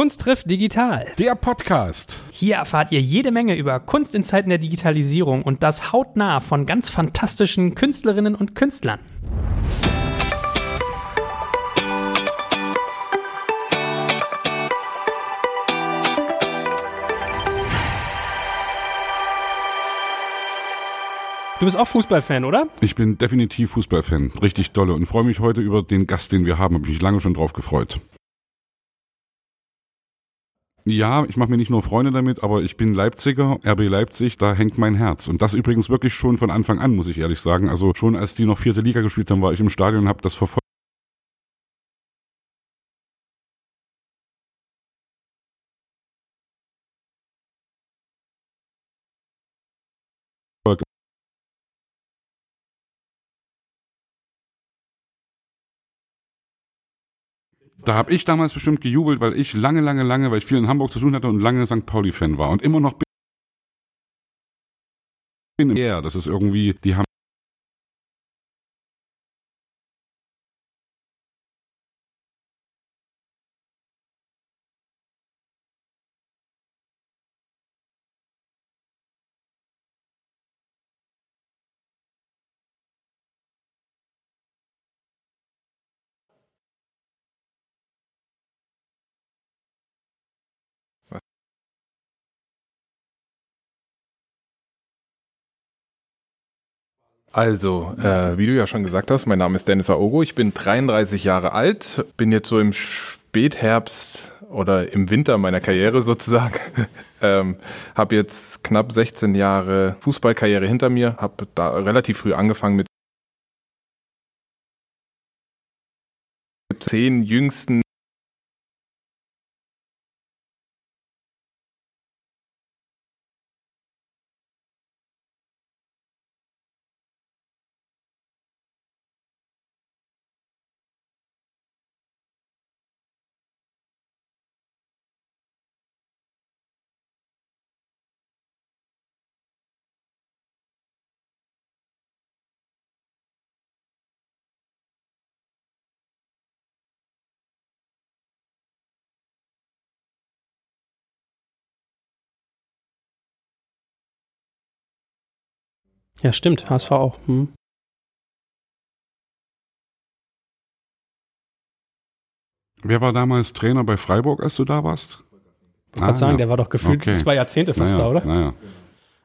Kunst trifft digital. Der Podcast. Hier erfahrt ihr jede Menge über Kunst in Zeiten der Digitalisierung und das hautnah von ganz fantastischen Künstlerinnen und Künstlern. Du bist auch Fußballfan, oder? Ich bin definitiv Fußballfan. Richtig dolle und freue mich heute über den Gast, den wir haben. Habe mich lange schon drauf gefreut. Ja, ich mache mir nicht nur Freunde damit, aber ich bin Leipziger, RB Leipzig, da hängt mein Herz. Und das übrigens wirklich schon von Anfang an, muss ich ehrlich sagen. Also schon als die noch vierte Liga gespielt haben, war ich im Stadion und habe das verfolgt. Da habe ich damals bestimmt gejubelt, weil ich lange, lange, lange, weil ich viel in Hamburg zu tun hatte und lange St. Pauli-Fan war und immer noch bin. Ja, das ist irgendwie, die haben Also, äh, wie du ja schon gesagt hast, mein Name ist Dennis Aogo, ich bin 33 Jahre alt, bin jetzt so im Spätherbst oder im Winter meiner Karriere sozusagen. ähm, habe jetzt knapp 16 Jahre Fußballkarriere hinter mir, habe da relativ früh angefangen mit zehn jüngsten Ja, stimmt, HSV auch. Hm. Wer war damals Trainer bei Freiburg, als du da warst? Ich kann ah, sagen, ja. der war doch gefühlt okay. zwei Jahrzehnte fast naja, da, oder? Naja.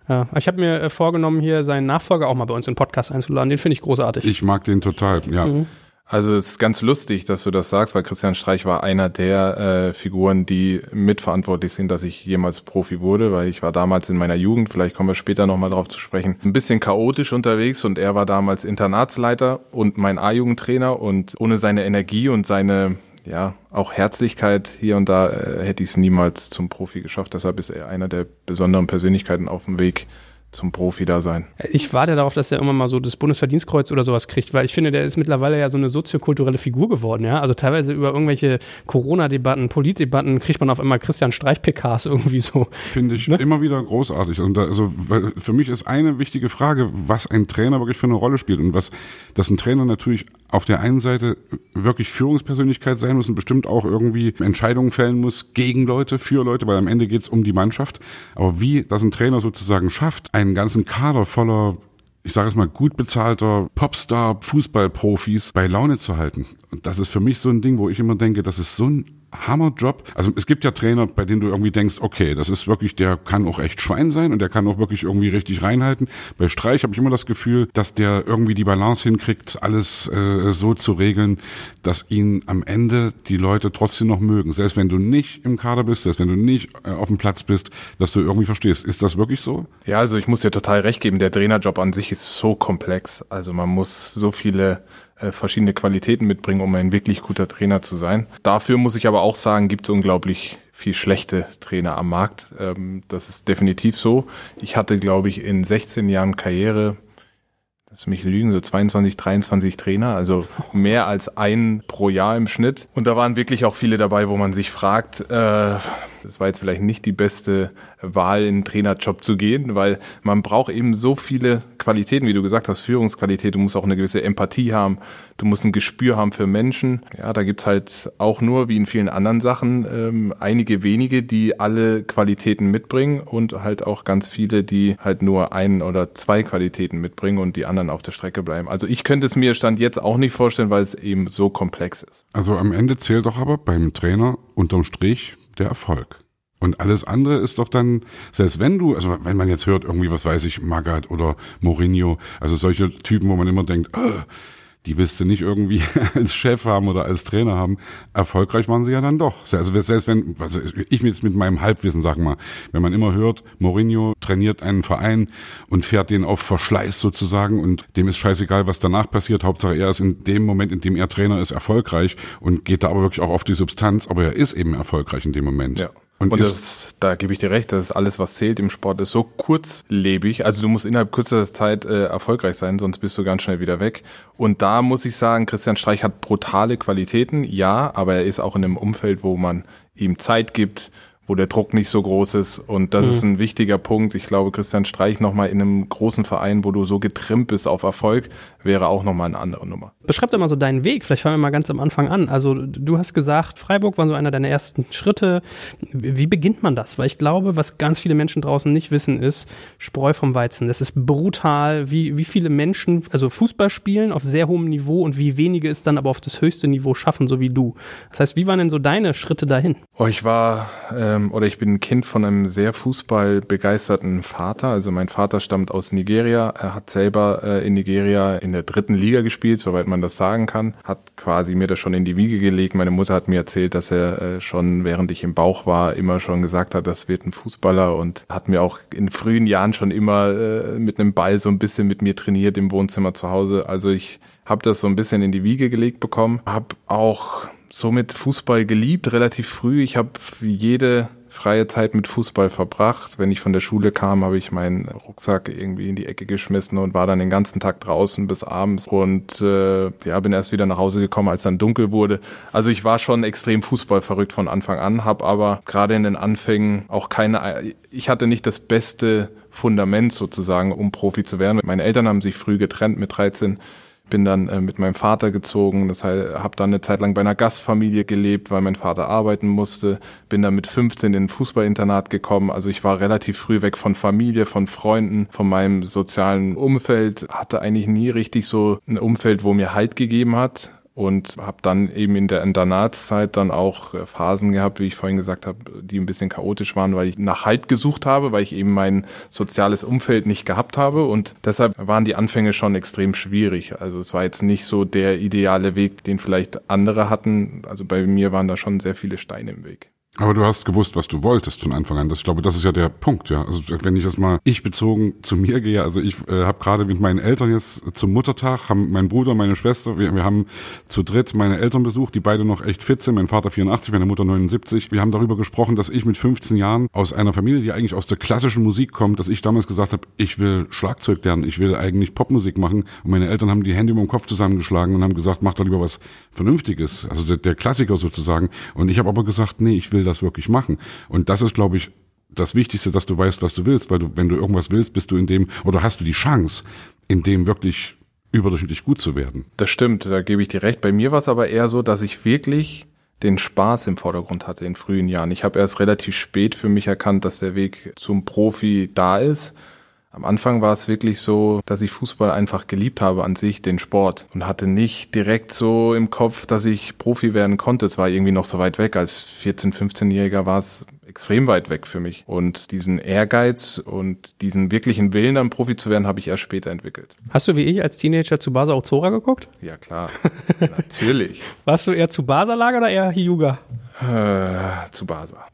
Ja, ich habe mir äh, vorgenommen, hier seinen Nachfolger auch mal bei uns in den Podcast einzuladen. Den finde ich großartig. Ich mag den total, ja. Mhm. Also es ist ganz lustig, dass du das sagst, weil Christian Streich war einer der äh, Figuren, die mitverantwortlich sind, dass ich jemals Profi wurde, weil ich war damals in meiner Jugend, vielleicht kommen wir später nochmal drauf zu sprechen, ein bisschen chaotisch unterwegs und er war damals Internatsleiter und mein A-Jugendtrainer und ohne seine Energie und seine ja, auch Herzlichkeit hier und da äh, hätte ich es niemals zum Profi geschafft. Deshalb ist er einer der besonderen Persönlichkeiten auf dem Weg zum Profi da sein. Ich warte darauf, dass er immer mal so das Bundesverdienstkreuz oder sowas kriegt, weil ich finde, der ist mittlerweile ja so eine soziokulturelle Figur geworden, ja. Also teilweise über irgendwelche Corona-Debatten, Politdebatten kriegt man auf einmal Christian Streich-PKs irgendwie so. Finde ich ne? immer wieder großartig. Und da, also für mich ist eine wichtige Frage, was ein Trainer wirklich für eine Rolle spielt und was, dass ein Trainer natürlich auf der einen Seite wirklich Führungspersönlichkeit sein muss und bestimmt auch irgendwie Entscheidungen fällen muss gegen Leute, für Leute, weil am Ende geht es um die Mannschaft. Aber wie das ein Trainer sozusagen schafft, ein einen ganzen Kader voller ich sage es mal, gut bezahlter Popstar, Fußballprofis bei Laune zu halten. Und das ist für mich so ein Ding, wo ich immer denke, das ist so ein Hammerjob. Also es gibt ja Trainer, bei denen du irgendwie denkst, okay, das ist wirklich, der kann auch echt Schwein sein und der kann auch wirklich irgendwie richtig reinhalten. Bei Streich habe ich immer das Gefühl, dass der irgendwie die Balance hinkriegt, alles äh, so zu regeln, dass ihn am Ende die Leute trotzdem noch mögen. Selbst wenn du nicht im Kader bist, selbst wenn du nicht äh, auf dem Platz bist, dass du irgendwie verstehst. Ist das wirklich so? Ja, also ich muss dir total recht geben, der Trainerjob an sich ist so komplex. Also man muss so viele verschiedene Qualitäten mitbringen, um ein wirklich guter Trainer zu sein. Dafür muss ich aber auch sagen, gibt es unglaublich viel schlechte Trainer am Markt. Ähm, das ist definitiv so. Ich hatte, glaube ich, in 16 Jahren Karriere lass mich lügen, so 22, 23 Trainer, also mehr als ein pro Jahr im Schnitt. Und da waren wirklich auch viele dabei, wo man sich fragt, äh, das war jetzt vielleicht nicht die beste Wahl, in den Trainerjob zu gehen, weil man braucht eben so viele Qualitäten, wie du gesagt hast, Führungsqualität, du musst auch eine gewisse Empathie haben, du musst ein Gespür haben für Menschen. Ja, da gibt's halt auch nur, wie in vielen anderen Sachen, ähm, einige wenige, die alle Qualitäten mitbringen und halt auch ganz viele, die halt nur ein oder zwei Qualitäten mitbringen und die anderen auf der Strecke bleiben. Also ich könnte es mir Stand jetzt auch nicht vorstellen, weil es eben so komplex ist. Also am Ende zählt doch aber beim Trainer unterm Strich der Erfolg. Und alles andere ist doch dann, selbst wenn du, also wenn man jetzt hört, irgendwie, was weiß ich, Magath oder Mourinho, also solche Typen, wo man immer denkt, oh, die willst du nicht irgendwie als Chef haben oder als Trainer haben. Erfolgreich waren sie ja dann doch. Also selbst wenn, also ich jetzt mit meinem Halbwissen sag mal, wenn man immer hört, Mourinho trainiert einen Verein und fährt den auf Verschleiß sozusagen und dem ist scheißegal, was danach passiert. Hauptsache er ist in dem Moment, in dem er Trainer ist, erfolgreich und geht da aber wirklich auch auf die Substanz, aber er ist eben erfolgreich in dem Moment. Ja. Und, und das, da gebe ich dir recht, das ist alles, was zählt im Sport, ist so kurzlebig. Also du musst innerhalb kürzester Zeit äh, erfolgreich sein, sonst bist du ganz schnell wieder weg. Und da muss ich sagen, Christian Streich hat brutale Qualitäten, ja, aber er ist auch in einem Umfeld, wo man ihm Zeit gibt, wo der Druck nicht so groß ist. Und das mhm. ist ein wichtiger Punkt. Ich glaube, Christian Streich nochmal in einem großen Verein, wo du so getrimmt bist auf Erfolg, wäre auch nochmal eine andere Nummer. Beschreib doch mal so deinen Weg. Vielleicht fangen wir mal ganz am Anfang an. Also du hast gesagt, Freiburg war so einer deiner ersten Schritte. Wie beginnt man das? Weil ich glaube, was ganz viele Menschen draußen nicht wissen, ist Spreu vom Weizen. Das ist brutal, wie, wie viele Menschen, also Fußball spielen auf sehr hohem Niveau und wie wenige es dann aber auf das höchste Niveau schaffen, so wie du. Das heißt, wie waren denn so deine Schritte dahin? Oh, ich war äh ähm, oder ich bin ein Kind von einem sehr fußballbegeisterten Vater. Also mein Vater stammt aus Nigeria. Er hat selber äh, in Nigeria in der dritten Liga gespielt, soweit man das sagen kann. Hat quasi mir das schon in die Wiege gelegt. Meine Mutter hat mir erzählt, dass er äh, schon während ich im Bauch war immer schon gesagt hat, das wird ein Fußballer und hat mir auch in frühen Jahren schon immer äh, mit einem Ball so ein bisschen mit mir trainiert im Wohnzimmer zu Hause. Also ich habe das so ein bisschen in die Wiege gelegt bekommen. Habe auch somit Fußball geliebt, relativ früh. Ich habe jede freie Zeit mit Fußball verbracht. Wenn ich von der Schule kam, habe ich meinen Rucksack irgendwie in die Ecke geschmissen und war dann den ganzen Tag draußen bis abends und äh, ja, bin erst wieder nach Hause gekommen, als dann dunkel wurde. Also ich war schon extrem Fußball verrückt von Anfang an, habe aber gerade in den Anfängen auch keine, ich hatte nicht das beste Fundament sozusagen, um Profi zu werden. Meine Eltern haben sich früh getrennt mit 13 bin dann äh, mit meinem Vater gezogen, das heißt, habe dann eine Zeit lang bei einer Gastfamilie gelebt, weil mein Vater arbeiten musste, bin dann mit 15 in ein Fußballinternat gekommen, also ich war relativ früh weg von Familie, von Freunden, von meinem sozialen Umfeld, hatte eigentlich nie richtig so ein Umfeld, wo mir Halt gegeben hat und habe dann eben in der Internatszeit dann auch äh, Phasen gehabt, wie ich vorhin gesagt habe, die ein bisschen chaotisch waren, weil ich nach Halt gesucht habe, weil ich eben mein soziales Umfeld nicht gehabt habe und deshalb waren die Anfänge schon extrem schwierig. Also es war jetzt nicht so der ideale Weg, den vielleicht andere hatten. Also bei mir waren da schon sehr viele Steine im Weg. Aber du hast gewusst, was du wolltest von Anfang an. Das, ich glaube, das ist ja der Punkt, ja. Also wenn ich das mal ich bezogen zu mir gehe, also ich äh, habe gerade mit meinen Eltern jetzt zum Muttertag, haben mein Bruder, meine Schwester, wir, wir haben zu dritt meine Eltern besucht, die beide noch echt fit sind, mein Vater 84, meine Mutter 79. Wir haben darüber gesprochen, dass ich mit 15 Jahren aus einer Familie, die eigentlich aus der klassischen Musik kommt, dass ich damals gesagt habe, ich will Schlagzeug lernen, ich will eigentlich Popmusik machen. Und meine Eltern haben die Hände über den Kopf zusammengeschlagen und haben gesagt, mach doch lieber was Vernünftiges, also der, der Klassiker sozusagen. Und ich habe aber gesagt, nee, ich will das wirklich machen. Und das ist, glaube ich, das Wichtigste, dass du weißt, was du willst, weil du, wenn du irgendwas willst, bist du in dem, oder hast du die Chance, in dem wirklich überdurchschnittlich gut zu werden. Das stimmt, da gebe ich dir recht. Bei mir war es aber eher so, dass ich wirklich den Spaß im Vordergrund hatte in frühen Jahren. Ich habe erst relativ spät für mich erkannt, dass der Weg zum Profi da ist am Anfang war es wirklich so, dass ich Fußball einfach geliebt habe an sich, den Sport. Und hatte nicht direkt so im Kopf, dass ich Profi werden konnte. Es war irgendwie noch so weit weg. Als 14-, 15-Jähriger war es extrem weit weg für mich. Und diesen Ehrgeiz und diesen wirklichen Willen, dann Profi zu werden, habe ich erst später entwickelt. Hast du wie ich als Teenager zu Basa auch Zora geguckt? Ja, klar. Natürlich. Warst du eher zu Basa-Lager oder eher Hyuga? Äh, zu Basa.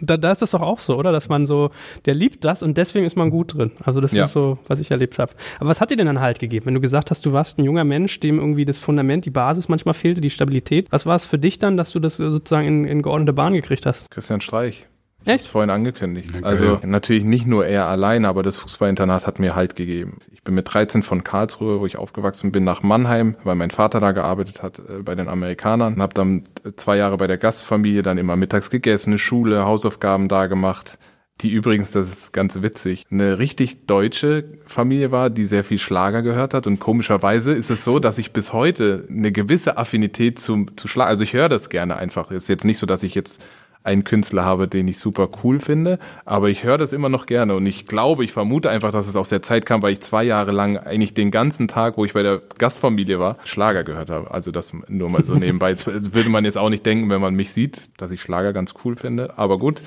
Da, da ist das doch auch so, oder? Dass man so, der liebt das und deswegen ist man gut drin. Also das ja. ist so, was ich erlebt habe. Aber was hat dir denn dann Halt gegeben? Wenn du gesagt hast, du warst ein junger Mensch, dem irgendwie das Fundament, die Basis manchmal fehlte, die Stabilität. Was war es für dich dann, dass du das sozusagen in, in geordnete Bahn gekriegt hast? Christian Streich. Echt? Vorhin angekündigt. Okay. Also natürlich nicht nur er allein, aber das Fußballinternat hat mir Halt gegeben. Ich bin mit 13 von Karlsruhe, wo ich aufgewachsen bin, nach Mannheim, weil mein Vater da gearbeitet hat äh, bei den Amerikanern. Habe dann zwei Jahre bei der Gastfamilie dann immer mittags gegessen, Schule, Hausaufgaben da gemacht die übrigens, das ist ganz witzig, eine richtig deutsche Familie war, die sehr viel Schlager gehört hat. Und komischerweise ist es so, dass ich bis heute eine gewisse Affinität zu, zu Schlager, also ich höre das gerne einfach. Es ist jetzt nicht so, dass ich jetzt einen Künstler habe, den ich super cool finde, aber ich höre das immer noch gerne und ich glaube, ich vermute einfach, dass es aus der Zeit kam, weil ich zwei Jahre lang eigentlich den ganzen Tag, wo ich bei der Gastfamilie war, Schlager gehört habe. Also das nur mal so nebenbei. Das würde man jetzt auch nicht denken, wenn man mich sieht, dass ich Schlager ganz cool finde, aber gut.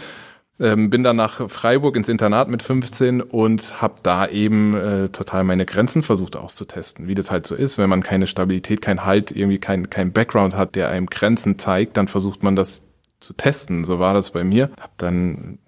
Ähm, bin dann nach Freiburg ins Internat mit 15 und habe da eben äh, total meine Grenzen versucht auszutesten, wie das halt so ist, wenn man keine Stabilität, kein Halt, irgendwie kein, kein Background hat, der einem Grenzen zeigt, dann versucht man das zu testen. So war das bei mir. Hab dann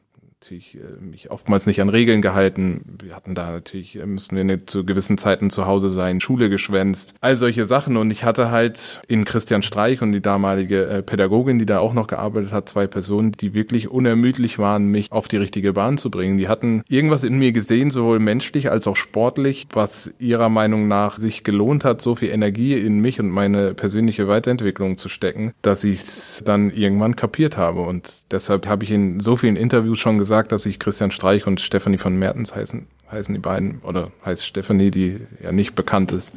natürlich äh, mich oftmals nicht an Regeln gehalten. Wir hatten da natürlich, äh, müssen wir nicht zu gewissen Zeiten zu Hause sein, Schule geschwänzt, all solche Sachen. Und ich hatte halt in Christian Streich und die damalige äh, Pädagogin, die da auch noch gearbeitet hat, zwei Personen, die wirklich unermüdlich waren, mich auf die richtige Bahn zu bringen. Die hatten irgendwas in mir gesehen, sowohl menschlich als auch sportlich, was ihrer Meinung nach sich gelohnt hat, so viel Energie in mich und meine persönliche Weiterentwicklung zu stecken, dass ich es dann irgendwann kapiert habe. Und deshalb habe ich in so vielen Interviews schon gesagt, gesagt, dass sich Christian Streich und Stefanie von Mertens heißen, heißen die beiden, oder heißt Stefanie, die ja nicht bekannt ist,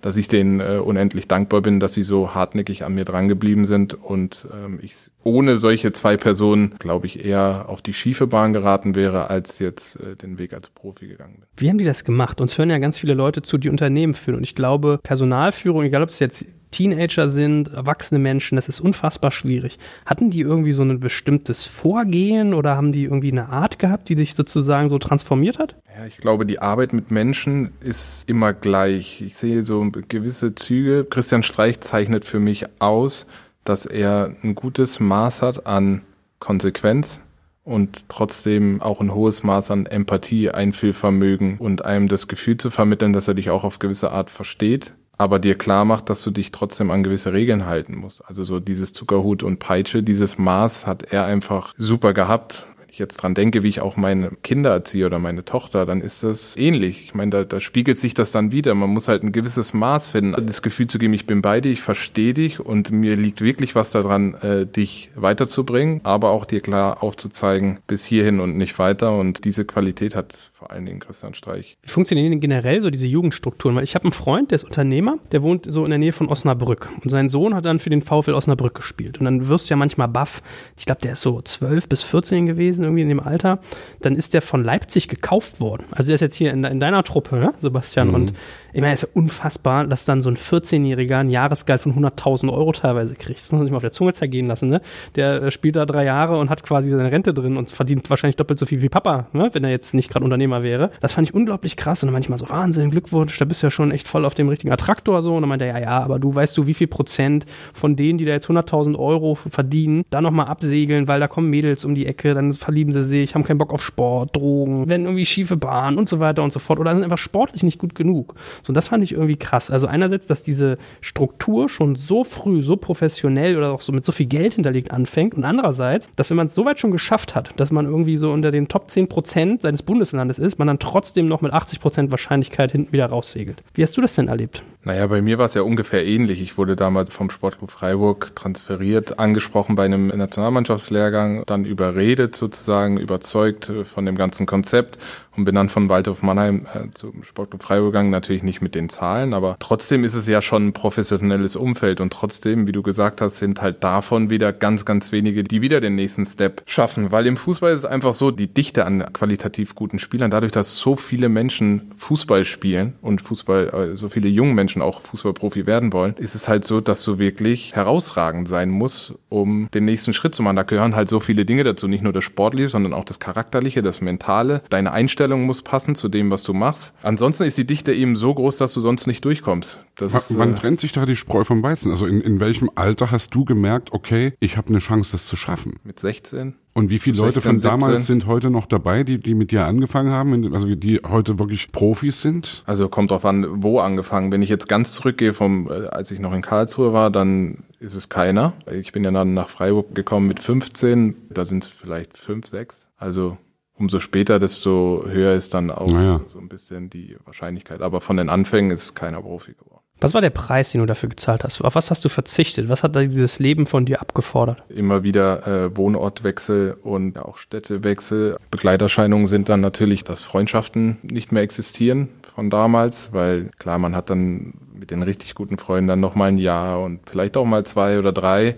dass ich denen äh, unendlich dankbar bin, dass sie so hartnäckig an mir dran geblieben sind und ähm, ich ohne solche zwei Personen, glaube ich, eher auf die schiefe Bahn geraten wäre, als jetzt äh, den Weg als Profi gegangen bin. Wie haben die das gemacht? Uns hören ja ganz viele Leute zu, die Unternehmen führen und ich glaube, Personalführung, egal ob es jetzt Teenager sind, erwachsene Menschen, das ist unfassbar schwierig. Hatten die irgendwie so ein bestimmtes Vorgehen oder haben die irgendwie eine Art gehabt, die sich sozusagen so transformiert hat? Ja, ich glaube, die Arbeit mit Menschen ist immer gleich. Ich sehe so gewisse Züge. Christian Streich zeichnet für mich aus, dass er ein gutes Maß hat an Konsequenz und trotzdem auch ein hohes Maß an Empathie, Einfühlvermögen und einem das Gefühl zu vermitteln, dass er dich auch auf gewisse Art versteht aber dir klar macht, dass du dich trotzdem an gewisse Regeln halten musst. Also so dieses Zuckerhut und Peitsche, dieses Maß hat er einfach super gehabt ich jetzt dran denke, wie ich auch meine Kinder erziehe oder meine Tochter, dann ist das ähnlich. Ich meine, da, da spiegelt sich das dann wieder. Man muss halt ein gewisses Maß finden, das Gefühl zu geben, ich bin bei dir, ich verstehe dich und mir liegt wirklich was daran, äh, dich weiterzubringen, aber auch dir klar aufzuzeigen, bis hierhin und nicht weiter. Und diese Qualität hat vor allen Dingen Christian Streich. Wie funktionieren denn generell so diese Jugendstrukturen? Weil ich habe einen Freund, der ist Unternehmer, der wohnt so in der Nähe von Osnabrück. Und sein Sohn hat dann für den VfL Osnabrück gespielt. Und dann wirst du ja manchmal baff. Ich glaube, der ist so 12 bis 14 gewesen irgendwie in dem Alter, dann ist der von Leipzig gekauft worden. Also der ist jetzt hier in, in deiner Truppe, ne, Sebastian. Mhm. Und ich meine, es ist ja unfassbar, dass dann so ein 14-Jähriger ein Jahresgeld von 100.000 Euro teilweise kriegt. Das muss man sich mal auf der Zunge zergehen lassen. Ne? Der äh, spielt da drei Jahre und hat quasi seine Rente drin und verdient wahrscheinlich doppelt so viel wie Papa, ne? wenn er jetzt nicht gerade Unternehmer wäre. Das fand ich unglaublich krass und dann manchmal so, Wahnsinn, Glückwunsch, da bist du ja schon echt voll auf dem richtigen Attraktor so. Und dann meinte er, ja, ja, aber du weißt du, wie viel Prozent von denen, die da jetzt 100.000 Euro verdienen, da nochmal absegeln, weil da kommen Mädels um die Ecke, dann verlieben sie sich, haben keinen Bock auf Sport, Drogen, werden irgendwie schiefe Bahn und so weiter und so fort oder sind einfach sportlich nicht gut genug. So, und das fand ich irgendwie krass. Also einerseits, dass diese Struktur schon so früh, so professionell oder auch so mit so viel Geld hinterlegt anfängt und andererseits, dass wenn man es so weit schon geschafft hat, dass man irgendwie so unter den Top 10 Prozent seines Bundeslandes ist, man dann trotzdem noch mit 80 Prozent Wahrscheinlichkeit hinten wieder raussegelt. Wie hast du das denn erlebt? Naja, bei mir war es ja ungefähr ähnlich. Ich wurde damals vom Sportclub Freiburg transferiert, angesprochen bei einem Nationalmannschaftslehrgang, dann überredet sozusagen, überzeugt von dem ganzen Konzept und bin dann von Waldhof Mannheim äh, zum Sportclub Freiburg gegangen, natürlich nicht mit den Zahlen, aber trotzdem ist es ja schon ein professionelles Umfeld und trotzdem, wie du gesagt hast, sind halt davon wieder ganz, ganz wenige, die wieder den nächsten Step schaffen, weil im Fußball ist es einfach so, die Dichte an qualitativ guten Spielern, dadurch, dass so viele Menschen Fußball spielen und Fußball, äh, so viele junge Menschen auch Fußballprofi werden wollen, ist es halt so, dass du wirklich herausragend sein musst, um den nächsten Schritt zu machen. Da gehören halt so viele Dinge dazu, nicht nur das Sportliche, sondern auch das Charakterliche, das Mentale, deine Einstellung muss passen zu dem, was du machst. Ansonsten ist die Dichte eben so groß, dass du sonst nicht durchkommst. Das, wann, äh, trennt sich da die Spreu vom Weizen? Also in, in welchem Alter hast du gemerkt, okay, ich habe eine Chance, das zu schaffen? Mit 16. Und wie viele 16, Leute von damals 17? sind heute noch dabei, die, die mit dir angefangen haben, also die heute wirklich Profis sind? Also kommt drauf an, wo angefangen. Wenn ich jetzt ganz zurückgehe vom, äh, als ich noch in Karlsruhe war, dann ist es keiner. Ich bin ja dann nach Freiburg gekommen mit 15, da sind es vielleicht fünf, sechs. Also umso später, desto höher ist dann auch naja. so ein bisschen die Wahrscheinlichkeit. Aber von den Anfängen ist keiner Profi geworden. Was war der Preis, den du dafür gezahlt hast? Auf was hast du verzichtet? Was hat dieses Leben von dir abgefordert? Immer wieder äh, Wohnortwechsel und auch Städtewechsel. Begleiterscheinungen sind dann natürlich, dass Freundschaften nicht mehr existieren von damals, weil klar, man hat dann mit den richtig guten Freunden dann noch mal ein Jahr und vielleicht auch mal zwei oder drei.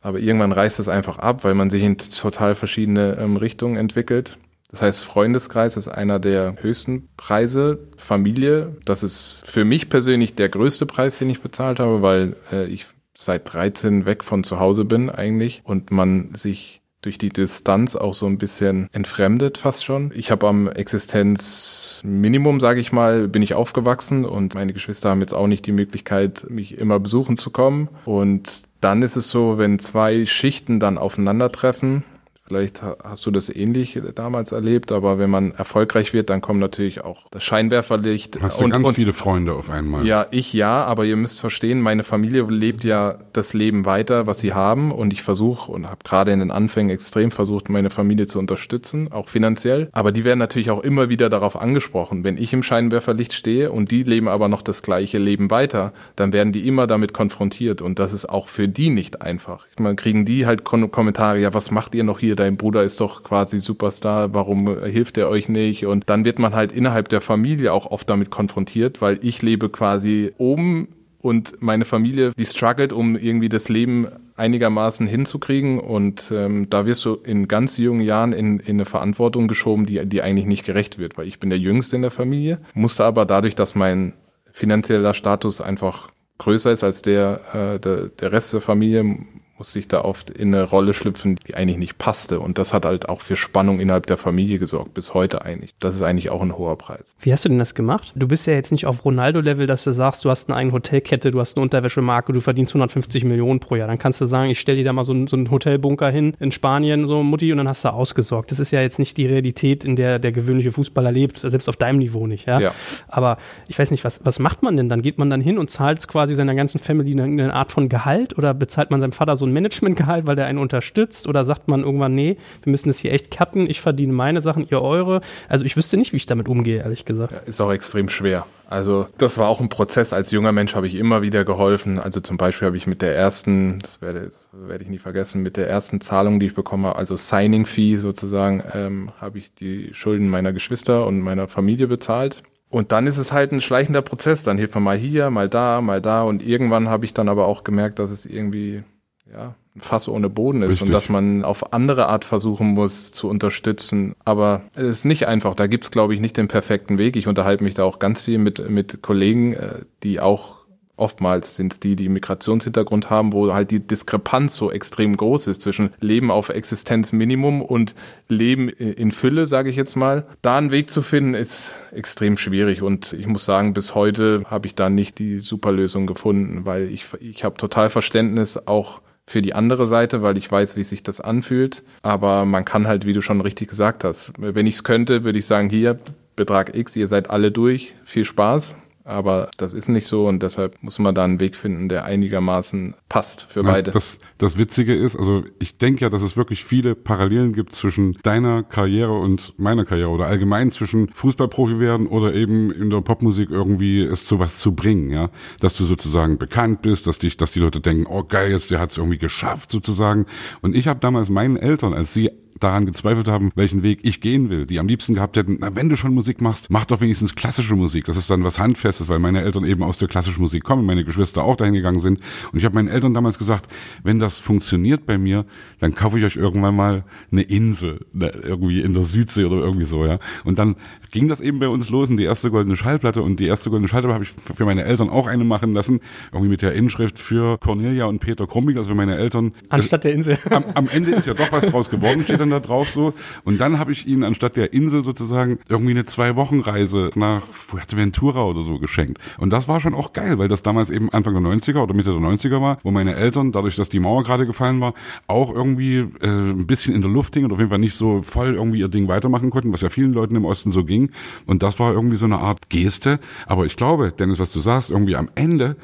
Aber irgendwann reißt es einfach ab, weil man sich in total verschiedene ähm, Richtungen entwickelt. Das heißt, Freundeskreis ist einer der höchsten Preise. Familie, das ist für mich persönlich der größte Preis, den ich bezahlt habe, weil äh, ich seit 13 weg von zu Hause bin eigentlich und man sich durch die Distanz auch so ein bisschen entfremdet fast schon. Ich habe am Existenzminimum, sage ich mal, bin ich aufgewachsen und meine Geschwister haben jetzt auch nicht die Möglichkeit, mich immer besuchen zu kommen. Und dann ist es so, wenn zwei Schichten dann aufeinandertreffen, Vielleicht hast du das ähnlich damals erlebt, aber wenn man erfolgreich wird, dann kommt natürlich auch das Scheinwerferlicht. Hast du und, ganz und, viele Freunde auf einmal? Ja, ich ja, aber ihr müsst verstehen, meine Familie lebt ja das Leben weiter, was sie haben und ich versuche und habe gerade in den Anfängen extrem versucht, meine Familie zu unterstützen, auch finanziell. Aber die werden natürlich auch immer wieder darauf angesprochen. Wenn ich im Scheinwerferlicht stehe und die leben aber noch das gleiche Leben weiter, dann werden die immer damit konfrontiert und das ist auch für die nicht einfach. Man kriegen die halt Kommentare, ja, was macht ihr noch hier? Dein Bruder ist doch quasi Superstar, warum hilft er euch nicht? Und dann wird man halt innerhalb der Familie auch oft damit konfrontiert, weil ich lebe quasi oben und meine Familie, die struggelt, um irgendwie das Leben einigermaßen hinzukriegen. Und ähm, da wirst du in ganz jungen Jahren in, in eine Verantwortung geschoben, die, die eigentlich nicht gerecht wird, weil ich bin der Jüngste in der Familie, musste aber dadurch, dass mein finanzieller Status einfach größer ist als der, äh, der, der Rest der Familie, musste ich da oft in eine Rolle schlüpfen, die eigentlich nicht passte. Und das hat halt auch für Spannung innerhalb der Familie gesorgt, bis heute eigentlich. Das ist eigentlich auch ein hoher Preis. Wie hast du denn das gemacht? Du bist ja jetzt nicht auf Ronaldo-Level, dass du sagst, du hast eine eigene Hotelkette, du hast eine Unterwäschemarke, du verdienst 150 Millionen pro Jahr. Dann kannst du sagen, ich stelle dir da mal so, so einen Hotelbunker hin in Spanien, so Mutti, und dann hast du ausgesorgt. Das ist ja jetzt nicht die Realität, in der der gewöhnliche Fußballer lebt, selbst auf deinem Niveau nicht. Ja. ja. Aber ich weiß nicht, was, was macht man denn dann? Geht man dann hin und zahlt quasi seiner ganzen Family eine, eine Art von Gehalt oder bezahlt man seinem Vater so ein Managementgehalt, weil der einen unterstützt? Oder sagt man irgendwann, nee, wir müssen das hier echt cutten, ich verdiene meine Sachen, ihr eure? Also ich wüsste nicht, wie ich damit umgehe, ehrlich gesagt. Ja, ist auch extrem schwer. Also das war auch ein Prozess. Als junger Mensch habe ich immer wieder geholfen. Also zum Beispiel habe ich mit der ersten, das werde, das werde ich nie vergessen, mit der ersten Zahlung, die ich bekomme, also Signing Fee sozusagen, ähm, habe ich die Schulden meiner Geschwister und meiner Familie bezahlt. Und dann ist es halt ein schleichender Prozess. Dann hilft man mal hier, mal da, mal da. Und irgendwann habe ich dann aber auch gemerkt, dass es irgendwie ja, ein Fass ohne Boden ist Richtig. und dass man auf andere Art versuchen muss zu unterstützen. Aber es ist nicht einfach. Da gibt's glaube ich, nicht den perfekten Weg. Ich unterhalte mich da auch ganz viel mit, mit Kollegen, äh, die auch oftmals sind die, die Migrationshintergrund haben, wo halt die Diskrepanz so extrem groß ist zwischen Leben auf Existenzminimum und Leben in Fülle, sage ich jetzt mal. Da einen Weg zu finden, ist extrem schwierig und ich muss sagen, bis heute habe ich da nicht die Superlösung gefunden, weil ich, ich habe total Verständnis auch für die andere Seite, weil ich weiß, wie sich das anfühlt. Aber man kann halt, wie du schon richtig gesagt hast, wenn ich es könnte, würde ich sagen, hier, Betrag X, ihr seid alle durch, viel Spaß. Aber das ist nicht so und deshalb muss man da einen Weg finden, der einigermaßen passt für ja, beide. Das, das Witzige ist, also ich denke ja, dass es wirklich viele Parallelen gibt zwischen deiner Karriere und meiner Karriere oder allgemein zwischen Fußballprofi werden oder eben in der Popmusik irgendwie es zu was zu bringen, ja. Dass du sozusagen bekannt bist, dass dich, dass die Leute denken, oh geil, jetzt der hat es irgendwie geschafft sozusagen. Und ich habe damals meinen Eltern, als sie daran gezweifelt haben, welchen Weg ich gehen will, die am liebsten gehabt hätten, na, wenn du schon Musik machst, mach doch wenigstens klassische Musik. Das ist dann was Handfestes, weil meine Eltern eben aus der klassischen Musik kommen, meine Geschwister auch dahin gegangen sind. Und ich habe meinen Eltern damals gesagt, wenn das funktioniert bei mir, dann kaufe ich euch irgendwann mal eine Insel, irgendwie in der Südsee oder irgendwie so, ja. Und dann ging das eben bei uns los in die erste goldene Schallplatte und die erste goldene Schallplatte habe ich für meine Eltern auch eine machen lassen, irgendwie mit der Inschrift für Cornelia und Peter Krummig, also für meine Eltern. Anstatt der Insel. Am, am Ende ist ja doch was draus geworden, steht dann da drauf so. Und dann habe ich ihnen anstatt der Insel sozusagen irgendwie eine Zwei-Wochen-Reise nach Fuerteventura oder so geschenkt. Und das war schon auch geil, weil das damals eben Anfang der 90er oder Mitte der 90er war, wo meine Eltern, dadurch, dass die Mauer gerade gefallen war, auch irgendwie äh, ein bisschen in der Luft hingen und auf jeden Fall nicht so voll irgendwie ihr Ding weitermachen konnten, was ja vielen Leuten im Osten so ging. Und das war irgendwie so eine Art Geste. Aber ich glaube, Dennis, was du sagst, irgendwie am Ende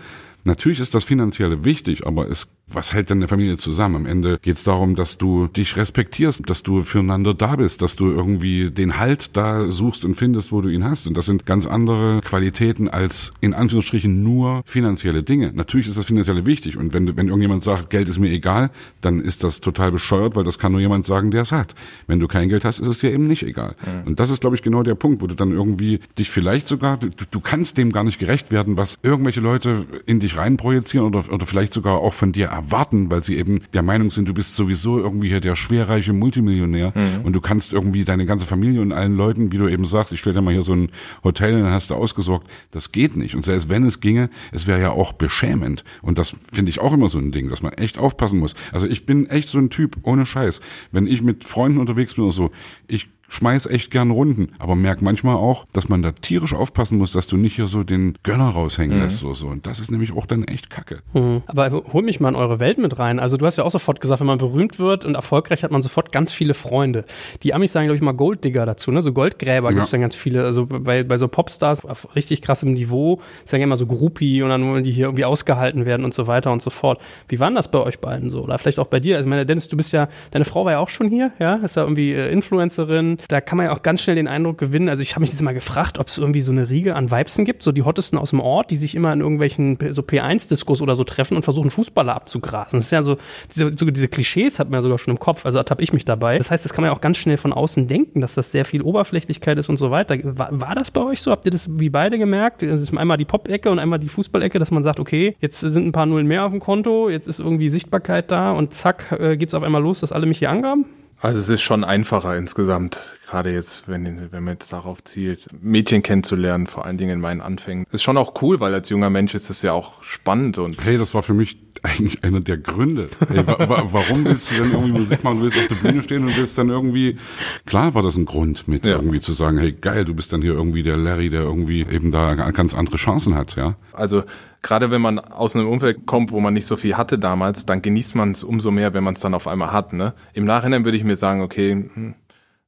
Natürlich ist das Finanzielle wichtig, aber es was hält denn eine Familie zusammen? Am Ende geht es darum, dass du dich respektierst, dass du füreinander da bist, dass du irgendwie den Halt da suchst und findest, wo du ihn hast. Und das sind ganz andere Qualitäten als in Anführungsstrichen nur finanzielle Dinge. Natürlich ist das Finanzielle wichtig. Und wenn, wenn irgendjemand sagt, Geld ist mir egal, dann ist das total bescheuert, weil das kann nur jemand sagen, der es hat. Wenn du kein Geld hast, ist es dir eben nicht egal. Mhm. Und das ist, glaube ich, genau der Punkt, wo du dann irgendwie dich vielleicht sogar, du, du kannst dem gar nicht gerecht werden, was irgendwelche Leute in dich reinprojizieren oder, oder vielleicht sogar auch von dir erwarten, weil sie eben der Meinung sind, du bist sowieso irgendwie hier der schwerreiche Multimillionär mhm. und du kannst irgendwie deine ganze Familie und allen Leuten, wie du eben sagst, ich stelle dir mal hier so ein Hotel und dann hast du ausgesorgt. Das geht nicht. Und selbst wenn es ginge, es wäre ja auch beschämend. Und das finde ich auch immer so ein Ding, dass man echt aufpassen muss. Also ich bin echt so ein Typ, ohne Scheiß. Wenn ich mit Freunden unterwegs bin oder so, ich schmeiß echt gern Runden, aber merk manchmal auch, dass man da tierisch aufpassen muss, dass du nicht hier so den Gönner raushängen mhm. lässt, so, so. Und das ist nämlich auch dann echt kacke. Mhm. Aber hol mich mal in eure Welt mit rein. Also du hast ja auch sofort gesagt, wenn man berühmt wird und erfolgreich hat man sofort ganz viele Freunde. Die Amis sagen, glaube ich, mal Golddigger dazu, ne? So Goldgräber ja. gibt es dann ganz viele. Also bei, bei so Popstars auf richtig krassem Niveau ja immer so Groupie und dann wollen die hier irgendwie ausgehalten werden und so weiter und so fort. Wie war denn das bei euch beiden so? Oder vielleicht auch bei dir? Also, meine, Dennis, du bist ja, deine Frau war ja auch schon hier, ja? Ist ja irgendwie äh, Influencerin da kann man ja auch ganz schnell den Eindruck gewinnen. Also ich habe mich dieses Mal gefragt, ob es irgendwie so eine Riege an Weibsen gibt, so die hottesten aus dem Ort, die sich immer in irgendwelchen so P1-Diskos oder so treffen und versuchen, Fußballer abzugrasen. Das ist ja so, diese, so, diese Klischees hat man ja sogar schon im Kopf, also ertappe ich mich dabei. Das heißt, das kann man ja auch ganz schnell von außen denken, dass das sehr viel Oberflächlichkeit ist und so weiter. War, war das bei euch so? Habt ihr das wie beide gemerkt? Das ist einmal die Pop-Ecke und einmal die Fußballecke, dass man sagt, okay, jetzt sind ein paar Nullen mehr auf dem Konto, jetzt ist irgendwie Sichtbarkeit da und zack, äh, geht's auf einmal los, dass alle mich hier angaben? Also es ist schon einfacher insgesamt, gerade jetzt, wenn, wenn man jetzt darauf zielt, Mädchen kennenzulernen, vor allen Dingen in meinen Anfängen. Ist schon auch cool, weil als junger Mensch ist es ja auch spannend und. Hey, das war für mich eigentlich einer der Gründe. Hey, wa wa warum willst du denn irgendwie Musik machen? Du willst auf der Bühne stehen und willst dann irgendwie, klar war das ein Grund mit ja. irgendwie zu sagen, hey geil, du bist dann hier irgendwie der Larry, der irgendwie eben da ganz andere Chancen hat, ja. Also gerade wenn man aus einem Umfeld kommt, wo man nicht so viel hatte damals, dann genießt man es umso mehr, wenn man es dann auf einmal hat. Ne? Im Nachhinein würde ich mir sagen, okay, hm,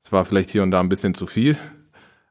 es war vielleicht hier und da ein bisschen zu viel.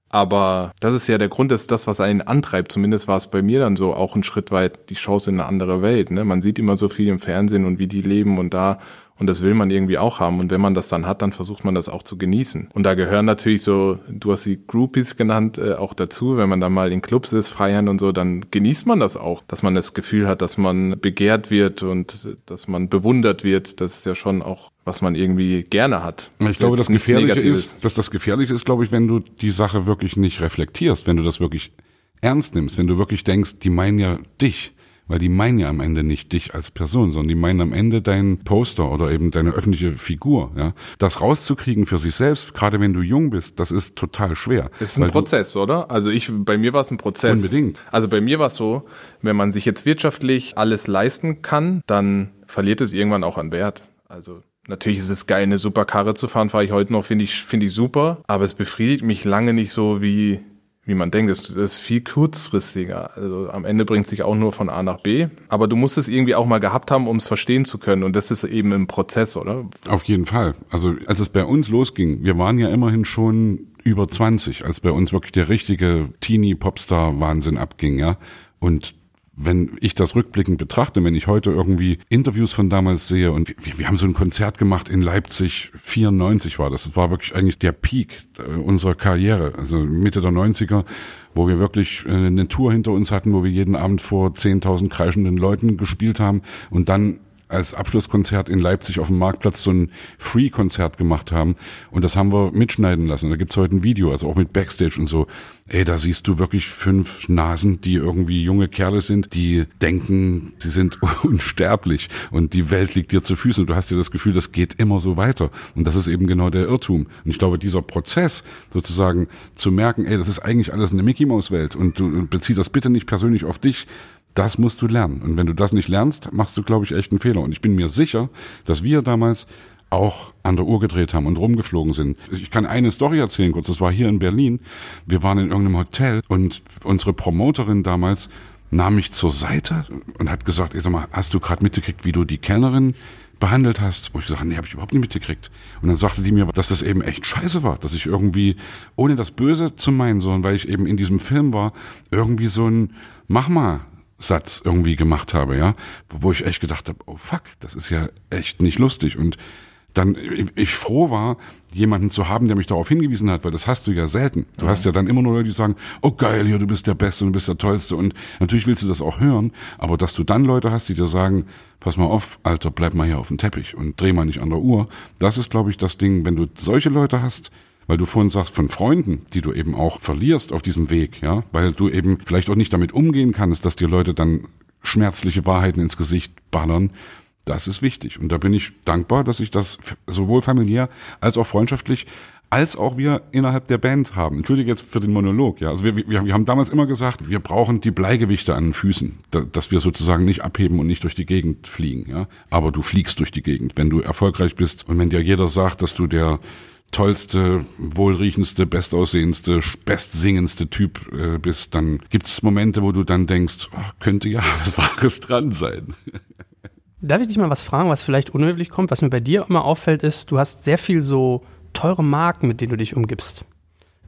Aber das ist ja der Grund, dass das, was einen antreibt, zumindest war es bei mir dann so auch ein Schritt weit die Chance in eine andere Welt. Ne? Man sieht immer so viel im Fernsehen und wie die leben und da und das will man irgendwie auch haben. Und wenn man das dann hat, dann versucht man das auch zu genießen. Und da gehören natürlich so, du hast sie Groupies genannt, äh, auch dazu. Wenn man dann mal in Clubs ist, feiern und so, dann genießt man das auch. Dass man das Gefühl hat, dass man begehrt wird und dass man bewundert wird. Das ist ja schon auch was man irgendwie gerne hat. Ich glaube, das Gefährliche ist, dass das Gefährliche ist, glaube ich, wenn du die Sache wirklich nicht reflektierst, wenn du das wirklich ernst nimmst, wenn du wirklich denkst, die meinen ja dich. Weil die meinen ja am Ende nicht dich als Person, sondern die meinen am Ende dein Poster oder eben deine öffentliche Figur. Ja, das rauszukriegen für sich selbst, gerade wenn du jung bist, das ist total schwer. Das ist ein Prozess, oder? Also ich, bei mir war es ein Prozess. Unbedingt. Also bei mir war es so, wenn man sich jetzt wirtschaftlich alles leisten kann, dann verliert es irgendwann auch an Wert. Also Natürlich ist es geil, eine super Karre zu fahren, fahre ich heute noch, finde ich, finde ich super. Aber es befriedigt mich lange nicht so, wie, wie man denkt. Das, ist viel kurzfristiger. Also am Ende bringt sich auch nur von A nach B. Aber du musst es irgendwie auch mal gehabt haben, um es verstehen zu können. Und das ist eben im Prozess, oder? Auf jeden Fall. Also als es bei uns losging, wir waren ja immerhin schon über 20, als bei uns wirklich der richtige Teenie-Popstar-Wahnsinn abging, ja. Und wenn ich das rückblickend betrachte, wenn ich heute irgendwie Interviews von damals sehe und wir, wir haben so ein Konzert gemacht in Leipzig, 94 war das. Das war wirklich eigentlich der Peak äh, unserer Karriere, also Mitte der 90er, wo wir wirklich äh, eine Tour hinter uns hatten, wo wir jeden Abend vor 10.000 kreischenden Leuten gespielt haben und dann als Abschlusskonzert in Leipzig auf dem Marktplatz so ein Free-Konzert gemacht haben. Und das haben wir mitschneiden lassen. Da gibt's heute ein Video, also auch mit Backstage und so. Ey, da siehst du wirklich fünf Nasen, die irgendwie junge Kerle sind, die denken, sie sind unsterblich und die Welt liegt dir zu Füßen. Und du hast dir das Gefühl, das geht immer so weiter. Und das ist eben genau der Irrtum. Und ich glaube, dieser Prozess sozusagen zu merken, ey, das ist eigentlich alles eine Mickey-Maus-Welt und du bezieh das bitte nicht persönlich auf dich, das musst du lernen. Und wenn du das nicht lernst, machst du, glaube ich, echt einen Fehler. Und ich bin mir sicher, dass wir damals auch an der Uhr gedreht haben und rumgeflogen sind. Ich kann eine Story erzählen kurz. Das war hier in Berlin. Wir waren in irgendeinem Hotel und unsere Promoterin damals nahm mich zur Seite und hat gesagt, ich sag mal, hast du gerade mitgekriegt, wie du die Kellnerin behandelt hast? Und ich gesagt, nee, habe ich überhaupt nicht mitgekriegt. Und dann sagte die mir, dass das eben echt scheiße war, dass ich irgendwie, ohne das Böse zu meinen, sondern weil ich eben in diesem Film war, irgendwie so ein, mach mal, Satz irgendwie gemacht habe, ja, wo ich echt gedacht habe, oh fuck, das ist ja echt nicht lustig und dann ich froh war, jemanden zu haben, der mich darauf hingewiesen hat, weil das hast du ja selten. Du ja. hast ja dann immer nur Leute, die sagen, oh geil, ja, du bist der Beste und du bist der Tollste und natürlich willst du das auch hören, aber dass du dann Leute hast, die dir sagen, pass mal auf, Alter, bleib mal hier auf dem Teppich und dreh mal nicht an der Uhr, das ist, glaube ich, das Ding, wenn du solche Leute hast, weil du vorhin sagst, von Freunden, die du eben auch verlierst auf diesem Weg, ja, weil du eben vielleicht auch nicht damit umgehen kannst, dass dir Leute dann schmerzliche Wahrheiten ins Gesicht ballern, das ist wichtig. Und da bin ich dankbar, dass ich das sowohl familiär als auch freundschaftlich als auch wir innerhalb der Band haben. Entschuldige jetzt für den Monolog, ja. Also wir, wir, wir haben damals immer gesagt, wir brauchen die Bleigewichte an den Füßen, da, dass wir sozusagen nicht abheben und nicht durch die Gegend fliegen, ja. Aber du fliegst durch die Gegend, wenn du erfolgreich bist und wenn dir jeder sagt, dass du der tollste, wohlriechendste, bestaussehendste, bestsingendste Typ äh, bist, dann gibt es Momente, wo du dann denkst, ach, könnte ja was Wahres dran sein. Darf ich dich mal was fragen, was vielleicht unhöflich kommt? Was mir bei dir immer auffällt, ist, du hast sehr viel so teure Marken, mit denen du dich umgibst.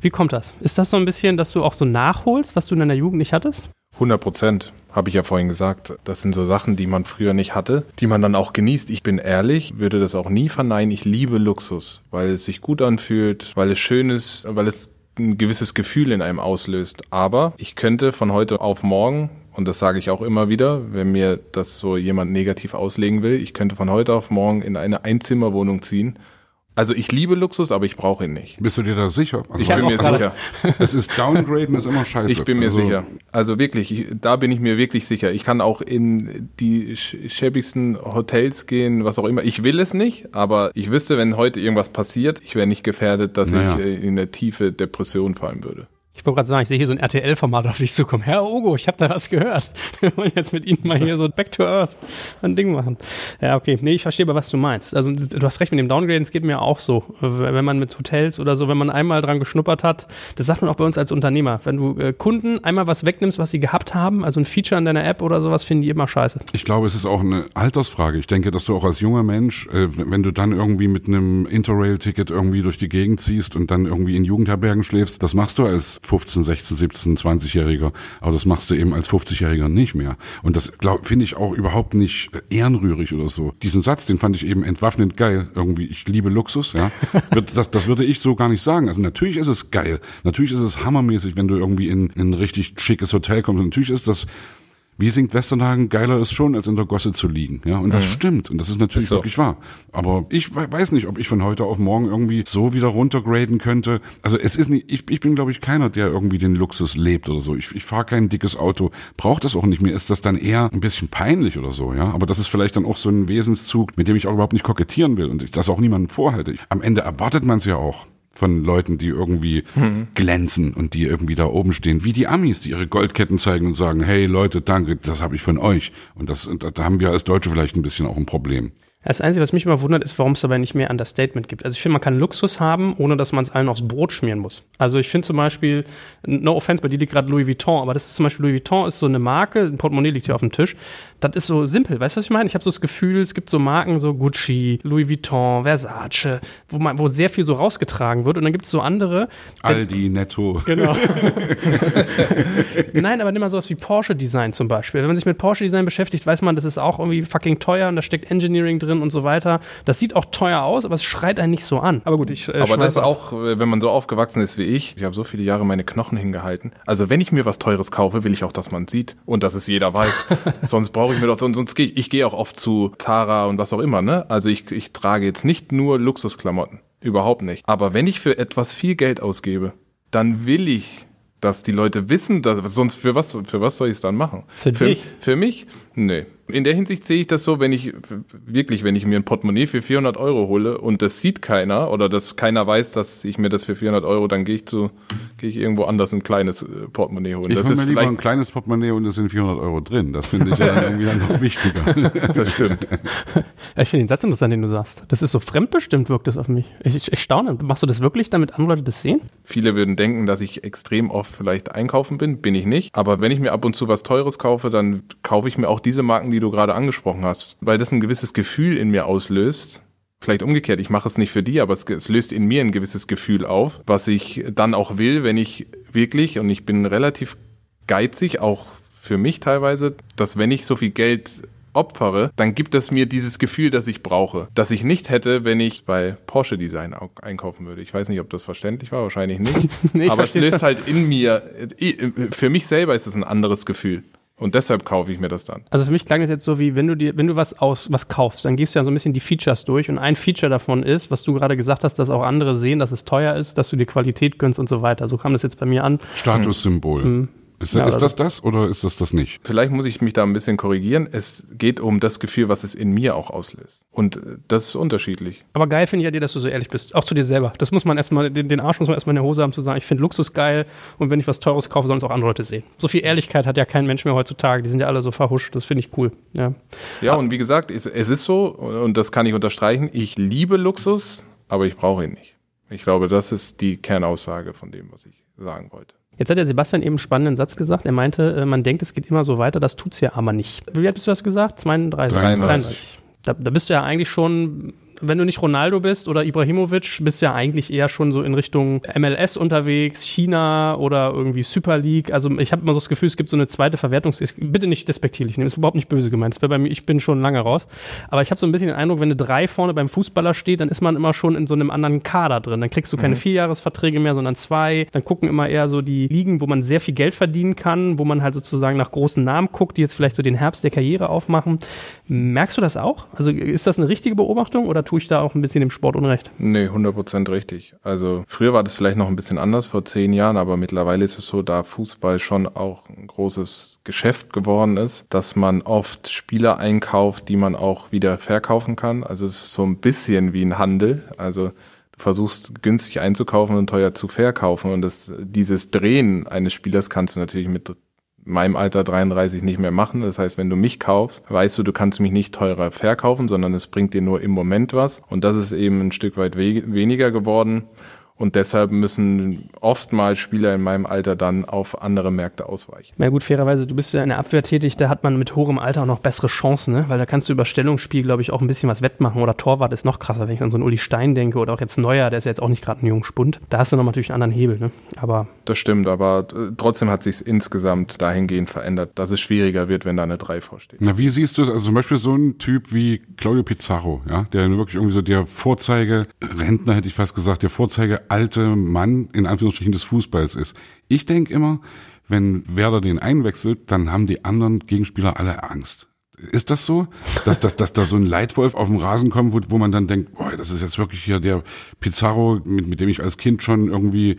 Wie kommt das? Ist das so ein bisschen, dass du auch so nachholst, was du in deiner Jugend nicht hattest? 100 Prozent, habe ich ja vorhin gesagt. Das sind so Sachen, die man früher nicht hatte, die man dann auch genießt. Ich bin ehrlich, würde das auch nie verneinen. Ich liebe Luxus, weil es sich gut anfühlt, weil es schön ist, weil es ein gewisses Gefühl in einem auslöst. Aber ich könnte von heute auf morgen und das sage ich auch immer wieder, wenn mir das so jemand negativ auslegen will, ich könnte von heute auf morgen in eine Einzimmerwohnung ziehen also ich liebe Luxus, aber ich brauche ihn nicht. Bist du dir da sicher? Also ich bin mir sicher. Es ist Downgraden ist immer scheiße. Ich bin mir also sicher. Also wirklich, ich, da bin ich mir wirklich sicher. Ich kann auch in die schäbigsten Hotels gehen, was auch immer. Ich will es nicht, aber ich wüsste, wenn heute irgendwas passiert, ich wäre nicht gefährdet, dass naja. ich äh, in eine tiefe Depression fallen würde. Ich wollte gerade sagen, ich sehe hier so ein RTL-Format auf dich zukommen. Herr Ogo, ich habe da was gehört. Wir wollen jetzt mit Ihnen mal hier so Back to Earth ein Ding machen. Ja, okay. Nee, ich verstehe aber, was du meinst. Also du hast recht mit dem Downgraden, es geht mir auch so. Wenn man mit Hotels oder so, wenn man einmal dran geschnuppert hat, das sagt man auch bei uns als Unternehmer. Wenn du äh, Kunden einmal was wegnimmst, was sie gehabt haben, also ein Feature in deiner App oder sowas, finden die immer scheiße. Ich glaube, es ist auch eine Altersfrage. Ich denke, dass du auch als junger Mensch, äh, wenn du dann irgendwie mit einem Interrail-Ticket irgendwie durch die Gegend ziehst und dann irgendwie in Jugendherbergen schläfst, das machst du als 15, 16, 17 17, 20-Jähriger, aber das machst du eben als 50-Jähriger nicht mehr. Und das finde ich auch überhaupt nicht äh, ehrenrührig oder so. Diesen Satz, den fand ich eben entwaffnend geil. Irgendwie, ich liebe Luxus, ja. Das, das würde ich so gar nicht sagen. Also natürlich ist es geil. Natürlich ist es hammermäßig, wenn du irgendwie in, in ein richtig schickes Hotel kommst. Und natürlich ist das wie singt Westernhagen, geiler ist schon, als in der Gosse zu liegen. Ja, und das mhm. stimmt. Und das ist natürlich ist so. wirklich wahr. Aber ich weiß nicht, ob ich von heute auf morgen irgendwie so wieder runtergraden könnte. Also es ist nicht, ich, ich bin, glaube ich, keiner, der irgendwie den Luxus lebt oder so. Ich, ich fahre kein dickes Auto, braucht das auch nicht mehr. Ist das dann eher ein bisschen peinlich oder so, ja. Aber das ist vielleicht dann auch so ein Wesenszug, mit dem ich auch überhaupt nicht kokettieren will und ich das auch niemandem vorhalte. Am Ende erwartet man es ja auch von Leuten, die irgendwie mhm. glänzen und die irgendwie da oben stehen, wie die Amis, die ihre Goldketten zeigen und sagen, hey Leute, danke, das habe ich von euch. Und das, da haben wir als Deutsche vielleicht ein bisschen auch ein Problem. Das Einzige, was mich immer wundert, ist, warum es dabei nicht mehr Understatement gibt. Also ich finde, man kann Luxus haben, ohne dass man es allen aufs Brot schmieren muss. Also ich finde zum Beispiel, no offense, bei dir liegt gerade Louis Vuitton, aber das ist zum Beispiel, Louis Vuitton ist so eine Marke, ein Portemonnaie liegt hier auf dem Tisch. Das ist so simpel, weißt du, was ich meine? Ich habe so das Gefühl, es gibt so Marken, so Gucci, Louis Vuitton, Versace, wo, man, wo sehr viel so rausgetragen wird. Und dann gibt es so andere. Aldi, Netto. Genau. Nein, aber nimm mal sowas wie Porsche Design zum Beispiel. Wenn man sich mit Porsche Design beschäftigt, weiß man, das ist auch irgendwie fucking teuer und da steckt Engineering drin und so weiter. Das sieht auch teuer aus, aber es schreit einen nicht so an. Aber gut, ich. Äh, aber das ist auch, äh, wenn man so aufgewachsen ist wie ich, ich habe so viele Jahre meine Knochen hingehalten. Also wenn ich mir was Teures kaufe, will ich auch, dass man sieht und dass es jeder weiß. sonst brauche ich mir doch, sonst gehe ich, ich gehe auch oft zu Tara und was auch immer, ne? Also ich, ich trage jetzt nicht nur Luxusklamotten. Überhaupt nicht. Aber wenn ich für etwas viel Geld ausgebe, dann will ich dass die Leute wissen, dass, sonst für was, für was soll ich es dann machen? Für, für dich? Für mich? Nee. In der Hinsicht sehe ich das so, wenn ich wirklich, wenn ich mir ein Portemonnaie für 400 Euro hole und das sieht keiner oder dass keiner weiß, dass ich mir das für 400 Euro, dann gehe ich zu, gehe ich irgendwo anders ein kleines äh, Portemonnaie holen. Ich das ist mir lieber ein kleines Portemonnaie und es sind 400 Euro drin. Das finde ich ja dann irgendwie dann noch wichtiger. das stimmt. ich finde den Satz interessant, den du sagst. Das ist so fremdbestimmt, wirkt das auf mich. Ich, ich, ich staune. Machst du das wirklich, damit andere Leute das sehen? Viele würden denken, dass ich extrem oft vielleicht einkaufen bin. Bin ich nicht. Aber wenn ich mir ab und zu was Teures kaufe, dann kaufe ich mir auch diese Marken, die du gerade angesprochen hast. Weil das ein gewisses Gefühl in mir auslöst. Vielleicht umgekehrt, ich mache es nicht für die, aber es, es löst in mir ein gewisses Gefühl auf, was ich dann auch will, wenn ich wirklich, und ich bin relativ geizig, auch für mich teilweise, dass wenn ich so viel Geld opfere, dann gibt es mir dieses Gefühl, das ich brauche, das ich nicht hätte, wenn ich bei Porsche Design einkaufen würde. Ich weiß nicht, ob das verständlich war, wahrscheinlich nicht. nee, aber es löst schon. halt in mir, für mich selber ist es ein anderes Gefühl. Und deshalb kaufe ich mir das dann. Also für mich klang das jetzt so wie, wenn du dir, wenn du was aus, was kaufst, dann gehst du ja so ein bisschen die Features durch und ein Feature davon ist, was du gerade gesagt hast, dass auch andere sehen, dass es teuer ist, dass du dir Qualität gönnst und so weiter. So kam das jetzt bei mir an. Statussymbol. Hm. Ist, ja, ist das das oder ist das das nicht? Vielleicht muss ich mich da ein bisschen korrigieren. Es geht um das Gefühl, was es in mir auch auslöst. Und äh, das ist unterschiedlich. Aber geil finde ich ja dir, dass du so ehrlich bist. Auch zu dir selber. Das muss man erstmal, den, den Arsch muss man erstmal in der Hose haben, zu sagen, ich finde Luxus geil und wenn ich was Teures kaufe, sollen es auch andere Leute sehen. So viel Ehrlichkeit hat ja kein Mensch mehr heutzutage. Die sind ja alle so verhuscht. Das finde ich cool. Ja, ja und wie gesagt, es, es ist so, und das kann ich unterstreichen, ich liebe Luxus, aber ich brauche ihn nicht. Ich glaube, das ist die Kernaussage von dem, was ich sagen wollte. Jetzt hat der Sebastian eben einen spannenden Satz gesagt. Er meinte, äh, man denkt, es geht immer so weiter, das tut's ja aber nicht. Wie alt bist du das gesagt? 32? 33. 33. Da, da bist du ja eigentlich schon wenn du nicht Ronaldo bist oder Ibrahimovic, bist du ja eigentlich eher schon so in Richtung MLS unterwegs, China oder irgendwie Super League. Also ich habe immer so das Gefühl, es gibt so eine zweite Verwertung. Bitte nicht despektierlich nehmen, ist überhaupt nicht böse gemeint. Das bei mir, ich bin schon lange raus. Aber ich habe so ein bisschen den Eindruck, wenn eine drei vorne beim Fußballer steht, dann ist man immer schon in so einem anderen Kader drin. Dann kriegst du keine mhm. Vierjahresverträge mehr, sondern zwei. Dann gucken immer eher so die Ligen, wo man sehr viel Geld verdienen kann, wo man halt sozusagen nach großen Namen guckt, die jetzt vielleicht so den Herbst der Karriere aufmachen. Merkst du das auch? Also ist das eine richtige Beobachtung oder tue ich da auch ein bisschen im Sport unrecht. Nee, 100% richtig. Also früher war das vielleicht noch ein bisschen anders, vor zehn Jahren, aber mittlerweile ist es so, da Fußball schon auch ein großes Geschäft geworden ist, dass man oft Spieler einkauft, die man auch wieder verkaufen kann. Also es ist so ein bisschen wie ein Handel. Also du versuchst günstig einzukaufen und teuer zu verkaufen und das, dieses Drehen eines Spielers kannst du natürlich mit meinem Alter 33 nicht mehr machen. Das heißt, wenn du mich kaufst, weißt du, du kannst mich nicht teurer verkaufen, sondern es bringt dir nur im Moment was. Und das ist eben ein Stück weit we weniger geworden. Und deshalb müssen oftmals Spieler in meinem Alter dann auf andere Märkte ausweichen. Na gut, fairerweise, du bist ja in der Abwehr tätig, da hat man mit hohem Alter auch noch bessere Chancen, ne? weil da kannst du über Stellungsspiel, glaube ich, auch ein bisschen was wettmachen. Oder Torwart ist noch krasser, wenn ich an so einen Uli Stein denke oder auch jetzt Neuer, der ist ja jetzt auch nicht gerade ein junger Spund. Da hast du noch natürlich einen anderen Hebel. Ne? Aber das stimmt, aber äh, trotzdem hat sich insgesamt dahingehend verändert, dass es schwieriger wird, wenn da eine 3 vorsteht. Na, wie siehst du, also zum Beispiel so ein Typ wie Claudio Pizarro, ja, der wirklich irgendwie so der Vorzeige, Rentner hätte ich fast gesagt, der Vorzeige alte Mann in Anführungsstrichen des Fußballs ist. Ich denke immer, wenn Werder den einwechselt, dann haben die anderen Gegenspieler alle Angst. Ist das so, dass, dass, dass da so ein Leitwolf auf dem Rasen kommt, wo, wo man dann denkt, boah, das ist jetzt wirklich hier der Pizarro, mit, mit dem ich als Kind schon irgendwie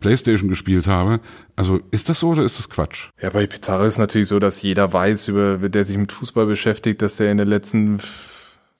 Playstation gespielt habe. Also ist das so oder ist das Quatsch? Ja, bei Pizarro ist natürlich so, dass jeder weiß, über der sich mit Fußball beschäftigt, dass er in den letzten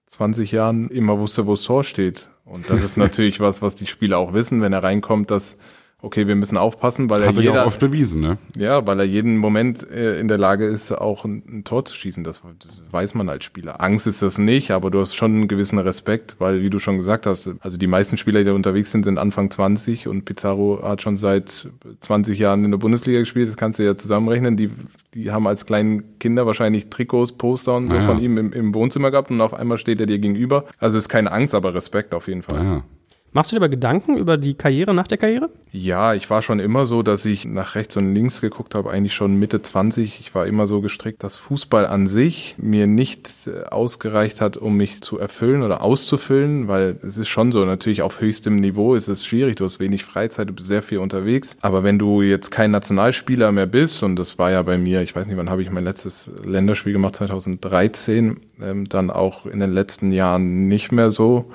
20 Jahren immer wusste, wo Sor steht. Und das ist natürlich was, was die Spieler auch wissen, wenn er reinkommt, dass okay, wir müssen aufpassen, weil Hat er jeder, ja oft bewiesen, ne? Ja, weil er jeden Moment äh, in der Lage ist, auch ein, ein Tor zu schießen. Das, das, weiß man als Spieler. Angst ist das nicht, aber du hast schon einen gewissen Respekt, weil, wie du schon gesagt hast, also die meisten Spieler, die da unterwegs sind, sind Anfang 20 und Pizarro hat schon seit 20 Jahren in der Bundesliga gespielt. Das kannst du ja zusammenrechnen. Die, die haben als kleinen Kinder wahrscheinlich Trikots, Poster und so ja. von ihm im, im Wohnzimmer gehabt und auf einmal steht er dir gegenüber. Also ist keine Angst, aber Respekt auf jeden Fall. Ja. Machst du dir aber Gedanken über die Karriere nach der Karriere? Ja, ich war schon immer so, dass ich nach rechts und links geguckt habe, eigentlich schon Mitte 20. Ich war immer so gestrickt, dass Fußball an sich mir nicht äh, ausgereicht hat, um mich zu erfüllen oder auszufüllen, weil es ist schon so, natürlich auf höchstem Niveau ist es schwierig, du hast wenig Freizeit, du bist sehr viel unterwegs. Aber wenn du jetzt kein Nationalspieler mehr bist, und das war ja bei mir, ich weiß nicht, wann habe ich mein letztes Länderspiel gemacht, 2013, ähm, dann auch in den letzten Jahren nicht mehr so,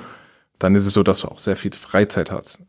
dann ist es so, dass du auch sehr viel Freizeit hast.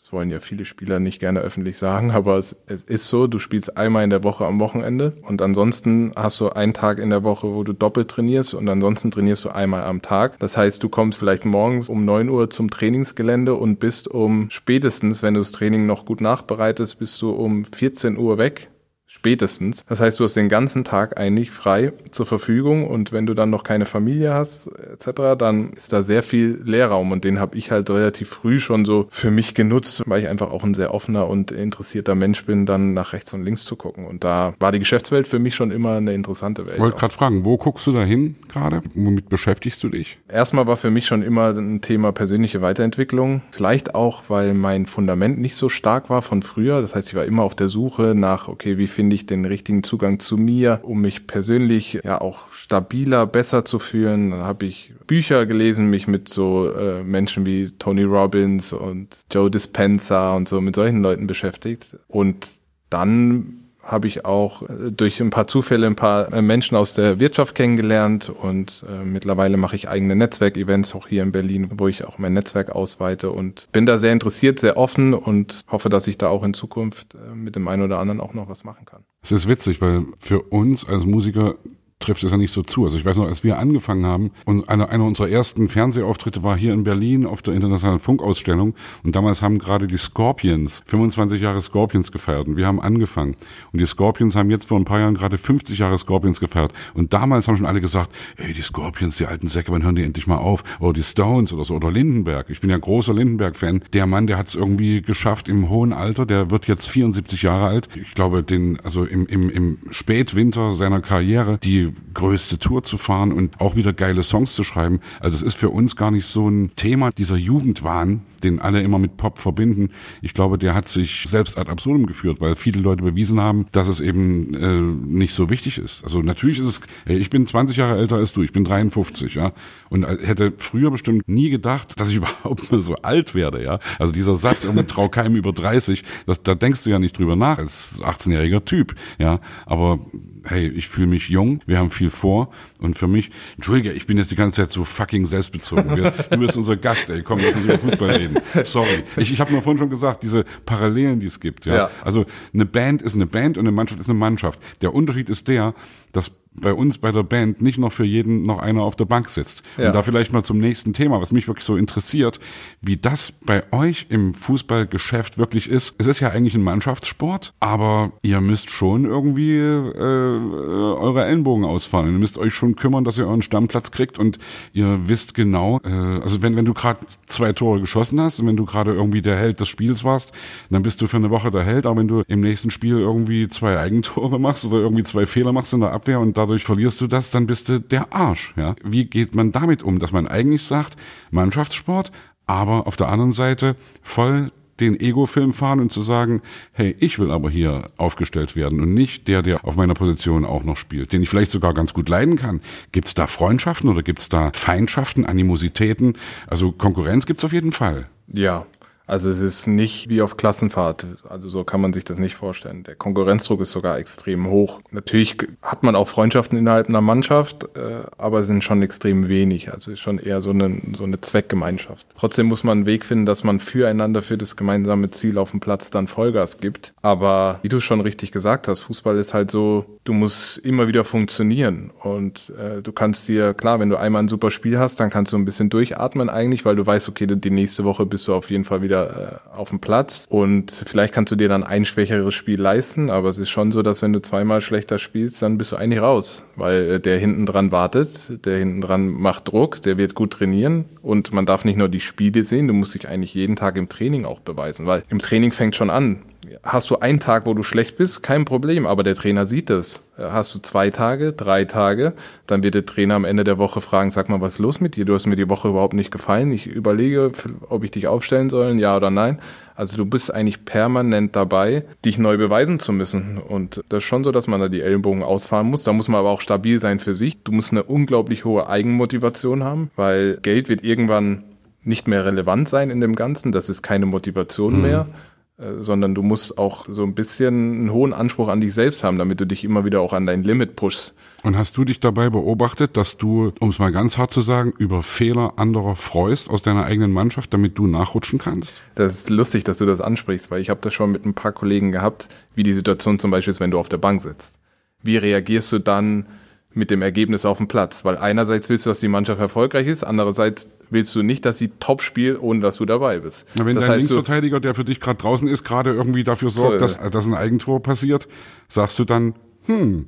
Das wollen ja viele Spieler nicht gerne öffentlich sagen, aber es, es, ist so, du spielst einmal in der Woche am Wochenende und ansonsten hast du einen Tag in der Woche, wo du doppelt trainierst und ansonsten trainierst du einmal am Tag. Das heißt, du kommst vielleicht morgens um neun Uhr zum Trainingsgelände und bist um spätestens, wenn du das Training noch gut nachbereitest, bist du um 14 Uhr weg Spätestens. Das heißt, du hast den ganzen Tag eigentlich frei zur Verfügung und wenn du dann noch keine Familie hast etc., dann ist da sehr viel Leerraum und den habe ich halt relativ früh schon so für mich genutzt, weil ich einfach auch ein sehr offener und interessierter Mensch bin, dann nach rechts und links zu gucken. Und da war die Geschäftswelt für mich schon immer eine interessante Welt. Ich wollte gerade fragen, wo guckst du da hin gerade? Womit beschäftigst du dich? Erstmal war für mich schon immer ein Thema persönliche Weiterentwicklung. Vielleicht auch, weil mein Fundament nicht so stark war von früher. Das heißt, ich war immer auf der Suche nach, okay, wie finde ich den richtigen Zugang zu mir, um mich persönlich ja auch stabiler, besser zu fühlen. Dann habe ich Bücher gelesen, mich mit so äh, Menschen wie Tony Robbins und Joe Dispenza und so mit solchen Leuten beschäftigt. Und dann habe ich auch äh, durch ein paar Zufälle ein paar äh, Menschen aus der Wirtschaft kennengelernt und äh, mittlerweile mache ich eigene Netzwerkevents auch hier in Berlin, wo ich auch mein Netzwerk ausweite und bin da sehr interessiert, sehr offen und hoffe, dass ich da auch in Zukunft äh, mit dem einen oder anderen auch noch was machen kann. Es ist witzig, weil für uns als Musiker trifft es ja nicht so zu. Also ich weiß noch, als wir angefangen haben und einer, einer unserer ersten Fernsehauftritte war hier in Berlin auf der internationalen Funkausstellung und damals haben gerade die Scorpions 25 Jahre Scorpions gefeiert und wir haben angefangen und die Scorpions haben jetzt vor ein paar Jahren gerade 50 Jahre Scorpions gefeiert und damals haben schon alle gesagt, ey, die Scorpions, die alten Säcke, wann hören die endlich mal auf? Oder die Stones oder so oder Lindenberg. Ich bin ja großer Lindenberg-Fan. Der Mann, der hat es irgendwie geschafft im hohen Alter, der wird jetzt 74 Jahre alt. Ich glaube, den, also im, im, im Spätwinter seiner Karriere, die größte Tour zu fahren und auch wieder geile Songs zu schreiben. Also es ist für uns gar nicht so ein Thema, dieser Jugendwahn, den alle immer mit Pop verbinden. Ich glaube, der hat sich selbst ad absurdum geführt, weil viele Leute bewiesen haben, dass es eben äh, nicht so wichtig ist. Also natürlich ist es, ey, ich bin 20 Jahre älter als du, ich bin 53, ja, und hätte früher bestimmt nie gedacht, dass ich überhaupt mal so alt werde, ja. Also dieser Satz, irgendwie trau keinem über 30, das, da denkst du ja nicht drüber nach als 18-jähriger Typ, ja. Aber hey, ich fühle mich jung, wir haben viel vor und für mich, entschuldige, ich bin jetzt die ganze Zeit so fucking selbstbezogen. Wir, du bist unser Gast, ey, komm, lass uns über Fußball reden. Sorry. Ich, ich habe nur vorhin schon gesagt, diese Parallelen, die es gibt, ja? ja. Also eine Band ist eine Band und eine Mannschaft ist eine Mannschaft. Der Unterschied ist der, dass bei uns bei der Band nicht noch für jeden noch einer auf der Bank sitzt. Ja. Und da vielleicht mal zum nächsten Thema, was mich wirklich so interessiert, wie das bei euch im Fußballgeschäft wirklich ist. Es ist ja eigentlich ein Mannschaftssport, aber ihr müsst schon irgendwie äh, eure Ellenbogen ausfahren. Ihr müsst euch schon kümmern, dass ihr euren Stammplatz kriegt und ihr wisst genau, äh, also wenn, wenn du gerade zwei Tore geschossen hast und wenn du gerade irgendwie der Held des Spiels warst, dann bist du für eine Woche der Held, aber wenn du im nächsten Spiel irgendwie zwei Eigentore machst oder irgendwie zwei Fehler machst in der Abwehr und dadurch verlierst du das, dann bist du der Arsch. Ja? Wie geht man damit um, dass man eigentlich sagt, Mannschaftssport, aber auf der anderen Seite voll den Ego-Film fahren und zu sagen, hey, ich will aber hier aufgestellt werden und nicht der, der auf meiner Position auch noch spielt, den ich vielleicht sogar ganz gut leiden kann. Gibt's da Freundschaften oder gibt's da Feindschaften, Animositäten? Also Konkurrenz gibt's auf jeden Fall. Ja, also es ist nicht wie auf Klassenfahrt. Also so kann man sich das nicht vorstellen. Der Konkurrenzdruck ist sogar extrem hoch. Natürlich hat man auch Freundschaften innerhalb einer Mannschaft, äh, aber sind schon extrem wenig. Also ist schon eher so eine, so eine Zweckgemeinschaft. Trotzdem muss man einen Weg finden, dass man füreinander für das gemeinsame Ziel auf dem Platz dann Vollgas gibt. Aber wie du schon richtig gesagt hast, Fußball ist halt so, du musst immer wieder funktionieren. Und äh, du kannst dir, klar, wenn du einmal ein super Spiel hast, dann kannst du ein bisschen durchatmen eigentlich, weil du weißt, okay, die nächste Woche bist du auf jeden Fall wieder wieder äh, auf dem Platz. Und vielleicht kannst du dir dann ein schwächeres Spiel leisten, aber es ist schon so, dass wenn du zweimal schlechter spielst, dann bist du eigentlich raus, weil äh, der hinten dran wartet, der hinten dran macht Druck, der wird gut trainieren. Und man darf nicht nur die Spiele sehen, du musst dich eigentlich jeden Tag im Training auch beweisen, weil im Training fängt schon an hast du einen Tag, wo du schlecht bist, kein Problem, aber der Trainer sieht das. Hast du zwei Tage, drei Tage, dann wird der Trainer am Ende der Woche fragen, sag mal, was ist los mit dir? Du hast mir die Woche überhaupt nicht gefallen. Ich überlege, ob ich dich aufstellen soll, ja oder nein. Also du bist eigentlich permanent dabei, dich neu beweisen zu müssen. Und das ist schon so, dass man da die Ellenbogen ausfahren muss. Da muss man aber auch stabil sein für sich. Du musst eine unglaublich hohe Eigenmotivation haben, weil Geld wird irgendwann nicht mehr relevant sein in dem Ganzen. Das ist keine Motivation mhm. mehr. Äh, sondern du musst auch so ein bisschen einen hohen Anspruch an dich selbst haben, damit du dich immer wieder auch an dein Limit pushst. Und hast du dich dabei beobachtet, dass du, um es mal ganz hart zu sagen, über Fehler anderer freust aus deiner eigenen Mannschaft, damit du nachrutschen kannst? Das ist lustig, dass du das ansprichst, weil ich habe das schon mit ein paar Kollegen gehabt, wie die Situation zum Beispiel ist, wenn du auf der Bank sitzt. Wie reagierst du dann, mit dem Ergebnis auf dem Platz. Weil einerseits willst du, dass die Mannschaft erfolgreich ist, andererseits willst du nicht, dass sie top spielt, ohne dass du dabei bist. Ja, wenn das dein Linksverteidiger, der für dich gerade draußen ist, gerade irgendwie dafür sorgt, so, dass, dass ein Eigentor passiert, sagst du dann, hm,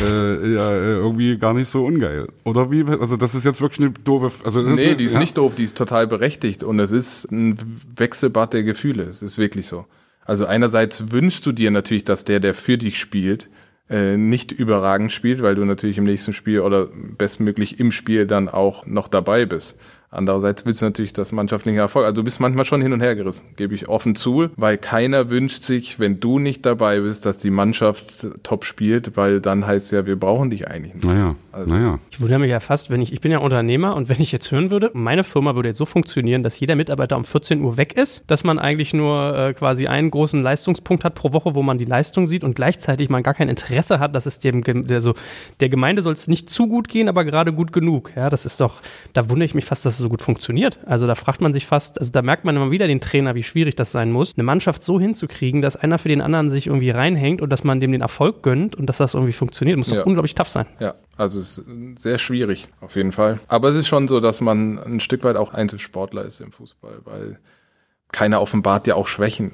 äh, ja, äh, irgendwie gar nicht so ungeil. Oder wie? Also das ist jetzt wirklich eine doofe. Also nee, eine, die ist ja? nicht doof, die ist total berechtigt und es ist ein Wechselbad der Gefühle. Es ist wirklich so. Also einerseits wünschst du dir natürlich, dass der, der für dich spielt, äh, nicht überragend spielt, weil du natürlich im nächsten Spiel oder bestmöglich im Spiel dann auch noch dabei bist. Andererseits willst du natürlich das mannschaftliche Erfolg. Also du bist manchmal schon hin und her gerissen, gebe ich offen zu, weil keiner wünscht sich, wenn du nicht dabei bist, dass die Mannschaft top spielt, weil dann heißt ja, wir brauchen dich eigentlich nicht. Naja, also. naja. Ich wundere mich ja fast, wenn ich, ich bin ja Unternehmer und wenn ich jetzt hören würde, meine Firma würde jetzt so funktionieren, dass jeder Mitarbeiter um 14 Uhr weg ist, dass man eigentlich nur äh, quasi einen großen Leistungspunkt hat pro Woche, wo man die Leistung sieht und gleichzeitig man gar kein Interesse hat, dass es dem, also der Gemeinde soll es nicht zu gut gehen, aber gerade gut genug. Ja, das ist doch, da wundere ich mich fast, dass es so gut funktioniert. Also da fragt man sich fast, also da merkt man immer wieder den Trainer, wie schwierig das sein muss, eine Mannschaft so hinzukriegen, dass einer für den anderen sich irgendwie reinhängt und dass man dem den Erfolg gönnt und dass das irgendwie funktioniert. Muss doch ja. unglaublich tough sein. Ja, also es ist sehr schwierig, auf jeden Fall. Aber es ist schon so, dass man ein Stück weit auch Einzelsportler ist im Fußball, weil keiner offenbart ja auch Schwächen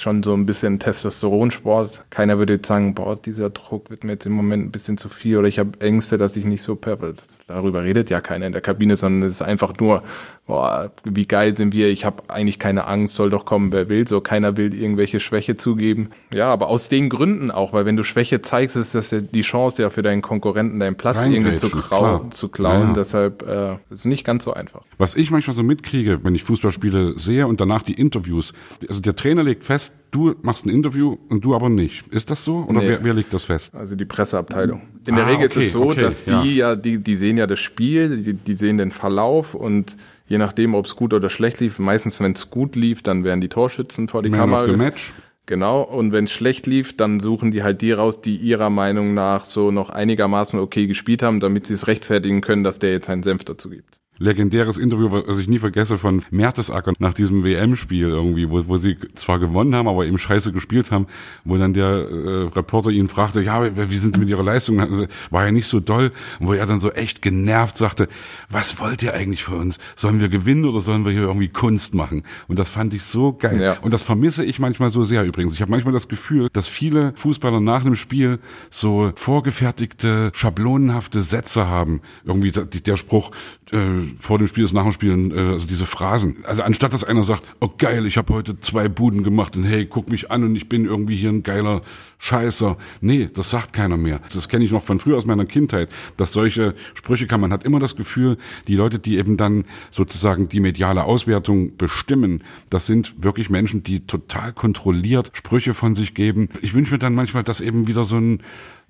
schon so ein bisschen Testosteronsport. Keiner würde jetzt sagen, boah, dieser Druck wird mir jetzt im Moment ein bisschen zu viel oder ich habe Ängste, dass ich nicht so perfekt. Darüber redet ja keiner in der Kabine, sondern es ist einfach nur, boah, wie geil sind wir, ich habe eigentlich keine Angst, soll doch kommen, wer will. So keiner will irgendwelche Schwäche zugeben. Ja, aber aus den Gründen auch, weil wenn du Schwäche zeigst, ist das ja die Chance ja für deinen Konkurrenten, deinen Platz irgendwie zu, krau zu klauen. Ja. Deshalb äh, ist nicht ganz so einfach. Was ich manchmal so mitkriege, wenn ich Fußballspiele sehe und danach die Interviews, also der Trainer legt fest, fest, du machst ein Interview und du aber nicht. Ist das so? Oder nee. wer, wer legt das fest? Also die Presseabteilung. In ah, der Regel okay, ist es so, okay, dass die ja, ja die, die sehen ja das Spiel, die, die sehen den Verlauf und je nachdem, ob es gut oder schlecht lief, meistens wenn es gut lief, dann werden die Torschützen vor die Man Kamera. Of the Match. Genau, und wenn es schlecht lief, dann suchen die halt die raus, die ihrer Meinung nach so noch einigermaßen okay gespielt haben, damit sie es rechtfertigen können, dass der jetzt seinen Senf dazu gibt legendäres Interview, was ich nie vergesse, von Mertesacker nach diesem WM-Spiel irgendwie, wo, wo sie zwar gewonnen haben, aber eben scheiße gespielt haben, wo dann der äh, Reporter ihn fragte, ja, wie sind Sie mit Ihrer Leistung? War ja nicht so doll. Und wo er dann so echt genervt sagte, was wollt ihr eigentlich für uns? Sollen wir gewinnen oder sollen wir hier irgendwie Kunst machen? Und das fand ich so geil. Ja. Und das vermisse ich manchmal so sehr übrigens. Ich habe manchmal das Gefühl, dass viele Fußballer nach einem Spiel so vorgefertigte, schablonenhafte Sätze haben. Irgendwie der, der Spruch, äh, vor dem Spiel ist nach dem Spiel, äh, also diese Phrasen. Also anstatt dass einer sagt, oh geil, ich habe heute zwei Buden gemacht und hey, guck mich an und ich bin irgendwie hier ein geiler Scheißer. Nee, das sagt keiner mehr. Das kenne ich noch von früher aus meiner Kindheit, dass solche Sprüche kann. Man hat immer das Gefühl, die Leute, die eben dann sozusagen die mediale Auswertung bestimmen, das sind wirklich Menschen, die total kontrolliert Sprüche von sich geben. Ich wünsche mir dann manchmal, dass eben wieder so ein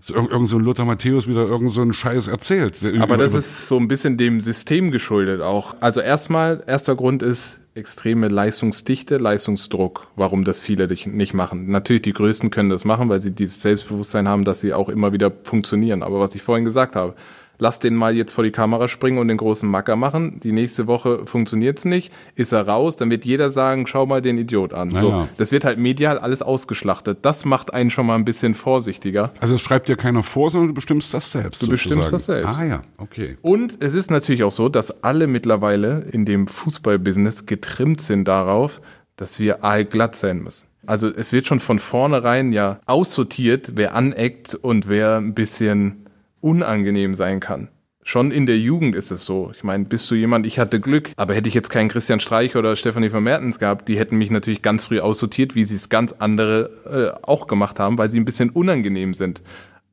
irgend so ein Lothar Matthäus wieder irgend so einen Scheiß erzählt. Aber das ist so ein bisschen dem System geschuldet auch. Also erstmal, erster Grund ist extreme Leistungsdichte, Leistungsdruck, warum das viele nicht machen. Natürlich, die Größten können das machen, weil sie dieses Selbstbewusstsein haben, dass sie auch immer wieder funktionieren. Aber was ich vorhin gesagt habe, lass den mal jetzt vor die Kamera springen und den großen Macker machen. Die nächste Woche funktioniert's nicht, ist er raus, dann wird jeder sagen, schau mal den Idiot an. Naja. So, das wird halt medial alles ausgeschlachtet. Das macht einen schon mal ein bisschen vorsichtiger. Also es schreibt dir keiner vor, sondern du bestimmst das selbst. Du sozusagen. bestimmst das selbst. Ah ja, okay. Und es ist natürlich auch so, dass alle mittlerweile in dem Fußballbusiness getrimmt sind darauf, dass wir allglatt sein müssen. Also es wird schon von vornherein ja aussortiert, wer aneckt und wer ein bisschen unangenehm sein kann. Schon in der Jugend ist es so. Ich meine, bist du jemand, ich hatte Glück, aber hätte ich jetzt keinen Christian Streich oder Stefanie von Mertens gehabt, die hätten mich natürlich ganz früh aussortiert, wie sie es ganz andere äh, auch gemacht haben, weil sie ein bisschen unangenehm sind.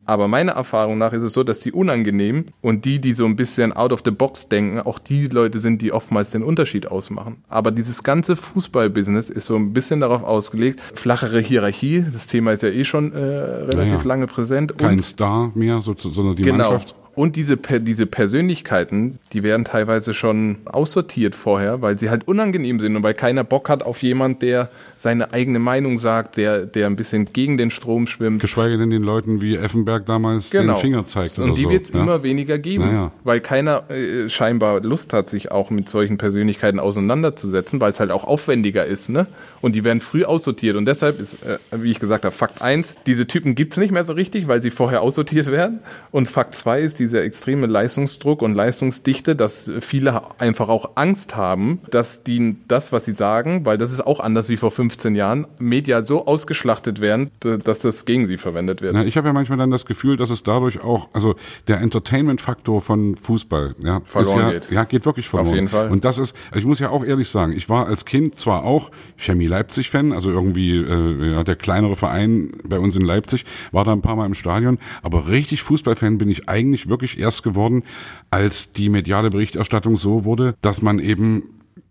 Aber meiner Erfahrung nach ist es so, dass die unangenehm und die, die so ein bisschen out of the box denken, auch die Leute sind, die oftmals den Unterschied ausmachen. Aber dieses ganze Fußballbusiness ist so ein bisschen darauf ausgelegt, flachere Hierarchie, das Thema ist ja eh schon äh, relativ naja, lange präsent. Kein Star mehr, sondern die genau. Mannschaft. Und diese, diese Persönlichkeiten, die werden teilweise schon aussortiert vorher, weil sie halt unangenehm sind und weil keiner Bock hat auf jemand, der seine eigene Meinung sagt, der, der ein bisschen gegen den Strom schwimmt. Geschweige denn den Leuten wie Effenberg damals genau. den Finger zeigt. Und die so. wird es ja? immer weniger geben, naja. weil keiner äh, scheinbar Lust hat, sich auch mit solchen Persönlichkeiten auseinanderzusetzen, weil es halt auch aufwendiger ist. Ne? Und die werden früh aussortiert. Und deshalb ist, äh, wie ich gesagt habe, Fakt 1, diese Typen gibt es nicht mehr so richtig, weil sie vorher aussortiert werden. Und Fakt 2 ist, dieser extreme Leistungsdruck und Leistungsdichte, dass viele einfach auch Angst haben, dass die das, was sie sagen, weil das ist auch anders wie vor 15 Jahren, medial so ausgeschlachtet werden, dass das gegen sie verwendet wird. Ja, ich habe ja manchmal dann das Gefühl, dass es dadurch auch, also der Entertainment-Faktor von Fußball, ja, verloren ja, geht. Ja, geht wirklich verloren. Auf jeden Fall. Und das ist, ich muss ja auch ehrlich sagen, ich war als Kind zwar auch Chemie Leipzig-Fan, also irgendwie äh, ja, der kleinere Verein bei uns in Leipzig, war da ein paar Mal im Stadion, aber richtig Fußballfan bin ich eigentlich wirklich wirklich erst geworden, als die mediale Berichterstattung so wurde, dass man eben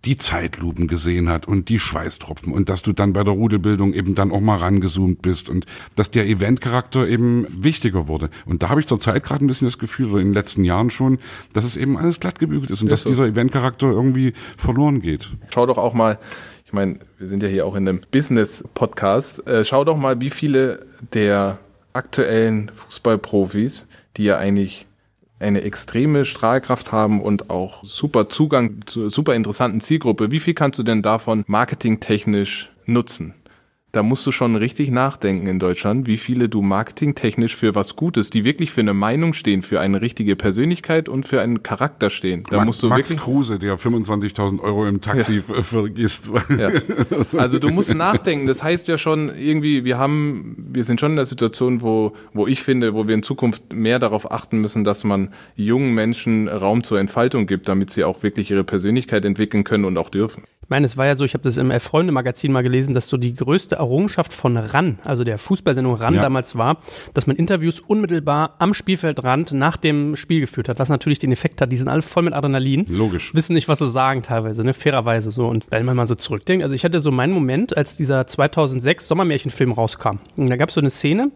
die Zeitlupen gesehen hat und die Schweißtropfen und dass du dann bei der Rudelbildung eben dann auch mal rangezoomt bist und dass der Eventcharakter eben wichtiger wurde. Und da habe ich zur Zeit gerade ein bisschen das Gefühl, oder in den letzten Jahren schon, dass es eben alles glatt gebügelt ist und ist dass so. dieser Eventcharakter irgendwie verloren geht. Schau doch auch mal, ich meine, wir sind ja hier auch in einem Business-Podcast, äh, schau doch mal, wie viele der aktuellen Fußballprofis, die ja eigentlich eine extreme Strahlkraft haben und auch super Zugang zur super interessanten Zielgruppe. Wie viel kannst du denn davon marketingtechnisch nutzen? Da musst du schon richtig nachdenken in Deutschland, wie viele du marketingtechnisch für was Gutes, die wirklich für eine Meinung stehen, für eine richtige Persönlichkeit und für einen Charakter stehen. Da Max, musst du Max wirklich Kruse, der 25.000 Euro im Taxi ja. vergisst. Ja. Also du musst nachdenken. Das heißt ja schon irgendwie, wir haben, wir sind schon in der Situation, wo, wo ich finde, wo wir in Zukunft mehr darauf achten müssen, dass man jungen Menschen Raum zur Entfaltung gibt, damit sie auch wirklich ihre Persönlichkeit entwickeln können und auch dürfen. Ich meine, es war ja so, ich habe das im Freunde-Magazin mal gelesen, dass so die größte Errungenschaft von RAN, also der Fußballsendung RAN ja. damals war, dass man Interviews unmittelbar am Spielfeldrand nach dem Spiel geführt hat, was natürlich den Effekt hat, die sind alle voll mit Adrenalin. Logisch. Wissen nicht, was sie sagen teilweise, ne, fairerweise so. Und wenn man mal so zurückdenkt, also ich hatte so meinen Moment, als dieser 2006 Sommermärchenfilm rauskam. Und da gab es so eine Szene,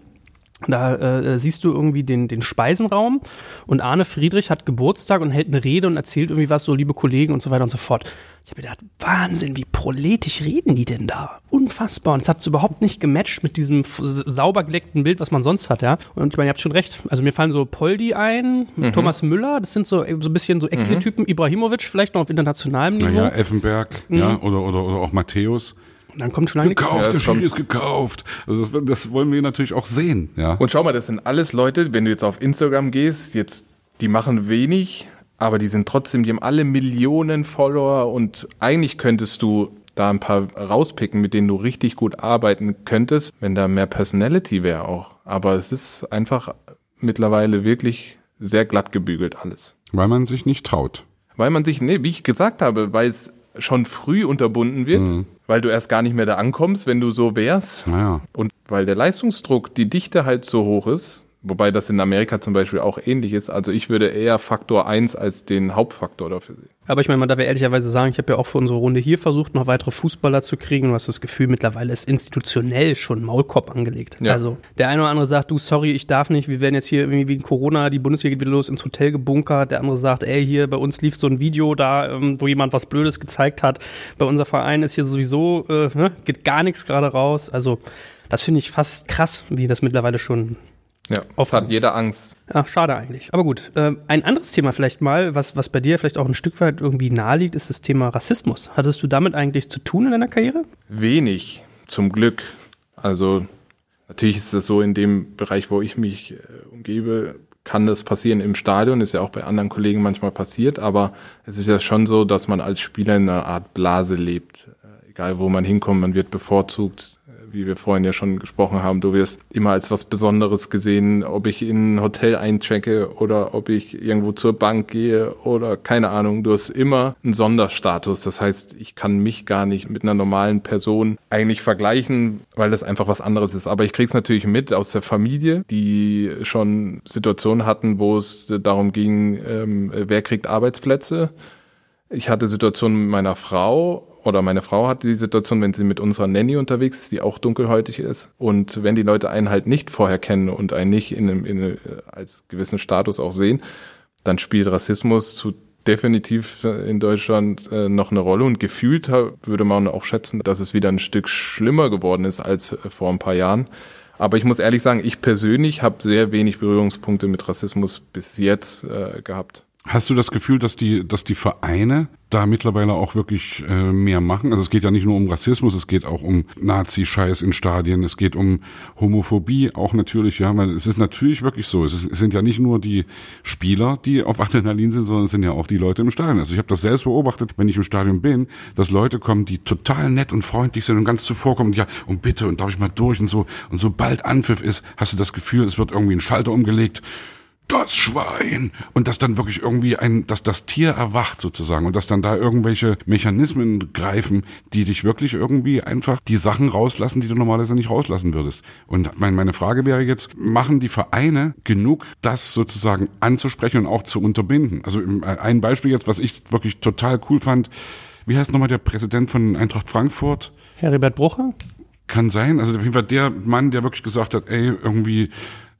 da äh, siehst du irgendwie den, den Speisenraum und Arne Friedrich hat Geburtstag und hält eine Rede und erzählt irgendwie was, so liebe Kollegen und so weiter und so fort. Ich habe gedacht, Wahnsinn, wie proletisch reden die denn da? Unfassbar. Und es hat überhaupt nicht gematcht mit diesem sauber geleckten Bild, was man sonst hat, ja. Und ich meine, ihr habt schon recht. Also mir fallen so Poldi ein, mhm. Thomas Müller, das sind so, so ein bisschen so eckige mhm. Typen. Ibrahimovic vielleicht noch auf internationalem Niveau. Naja, Effenberg, mhm. ja, oder, oder, oder auch Matthäus. Dann kommt schon lange gekauft, ja, der Schiri ist gekauft. Also das, das, wollen wir natürlich auch sehen, ja. Und schau mal, das sind alles Leute, wenn du jetzt auf Instagram gehst, jetzt die machen wenig, aber die sind trotzdem, die haben alle Millionen Follower und eigentlich könntest du da ein paar rauspicken, mit denen du richtig gut arbeiten könntest, wenn da mehr Personality wäre auch. Aber es ist einfach mittlerweile wirklich sehr glatt gebügelt alles. Weil man sich nicht traut. Weil man sich, nee, wie ich gesagt habe, weil es schon früh unterbunden wird, mhm. weil du erst gar nicht mehr da ankommst, wenn du so wärst. Naja. Und weil der Leistungsdruck, die Dichte halt so hoch ist, Wobei das in Amerika zum Beispiel auch ähnlich ist. Also ich würde eher Faktor 1 als den Hauptfaktor dafür sehen. Aber ich meine, man darf ja ehrlicherweise sagen, ich habe ja auch für unsere Runde hier versucht, noch weitere Fußballer zu kriegen. Du hast das Gefühl, mittlerweile ist institutionell schon Maulkorb angelegt. Ja. Also der eine oder andere sagt, du, sorry, ich darf nicht, wir werden jetzt hier irgendwie wegen Corona, die Bundesliga geht wieder los, ins Hotel gebunkert. Der andere sagt, ey, hier bei uns lief so ein Video da, ähm, wo jemand was Blödes gezeigt hat. Bei unser Verein ist hier sowieso, äh, ne, geht gar nichts gerade raus. Also das finde ich fast krass, wie das mittlerweile schon ja, oft hat jeder Angst. Ja, schade eigentlich. Aber gut, äh, ein anderes Thema vielleicht mal, was, was bei dir vielleicht auch ein Stück weit irgendwie naheliegt, ist das Thema Rassismus. Hattest du damit eigentlich zu tun in deiner Karriere? Wenig, zum Glück. Also natürlich ist es so, in dem Bereich, wo ich mich äh, umgebe, kann das passieren im Stadion, ist ja auch bei anderen Kollegen manchmal passiert, aber es ist ja schon so, dass man als Spieler in einer Art Blase lebt. Äh, egal wo man hinkommt, man wird bevorzugt wie wir vorhin ja schon gesprochen haben, du wirst immer als was Besonderes gesehen, ob ich in ein Hotel einchecke oder ob ich irgendwo zur Bank gehe oder keine Ahnung. Du hast immer einen Sonderstatus. Das heißt, ich kann mich gar nicht mit einer normalen Person eigentlich vergleichen, weil das einfach was anderes ist. Aber ich krieg's natürlich mit aus der Familie, die schon Situationen hatten, wo es darum ging, ähm, wer kriegt Arbeitsplätze. Ich hatte Situationen mit meiner Frau oder meine Frau hat die Situation, wenn sie mit unserer Nanny unterwegs ist, die auch dunkelhäutig ist. Und wenn die Leute einen halt nicht vorher kennen und einen nicht in einem, in einem, als gewissen Status auch sehen, dann spielt Rassismus zu definitiv in Deutschland äh, noch eine Rolle und gefühlt würde man auch schätzen, dass es wieder ein Stück schlimmer geworden ist als äh, vor ein paar Jahren. Aber ich muss ehrlich sagen, ich persönlich habe sehr wenig Berührungspunkte mit Rassismus bis jetzt äh, gehabt. Hast du das Gefühl, dass die, dass die Vereine da mittlerweile auch wirklich äh, mehr machen? Also es geht ja nicht nur um Rassismus, es geht auch um Nazi-Scheiß in Stadien, es geht um Homophobie auch natürlich, ja, weil es ist natürlich wirklich so. Es, ist, es sind ja nicht nur die Spieler, die auf Adrenalin sind, sondern es sind ja auch die Leute im Stadion. Also ich habe das selbst beobachtet, wenn ich im Stadion bin, dass Leute kommen, die total nett und freundlich sind und ganz zuvorkommen, ja, und bitte, und darf ich mal durch und so. Und sobald Anpfiff ist, hast du das Gefühl, es wird irgendwie ein Schalter umgelegt das Schwein. Und dass dann wirklich irgendwie ein, dass das Tier erwacht sozusagen und dass dann da irgendwelche Mechanismen greifen, die dich wirklich irgendwie einfach die Sachen rauslassen, die du normalerweise nicht rauslassen würdest. Und mein, meine Frage wäre jetzt, machen die Vereine genug, das sozusagen anzusprechen und auch zu unterbinden? Also ein Beispiel jetzt, was ich wirklich total cool fand, wie heißt nochmal der Präsident von Eintracht Frankfurt? Heribert Brucher? Kann sein. Also auf jeden Fall der Mann, der wirklich gesagt hat, ey, irgendwie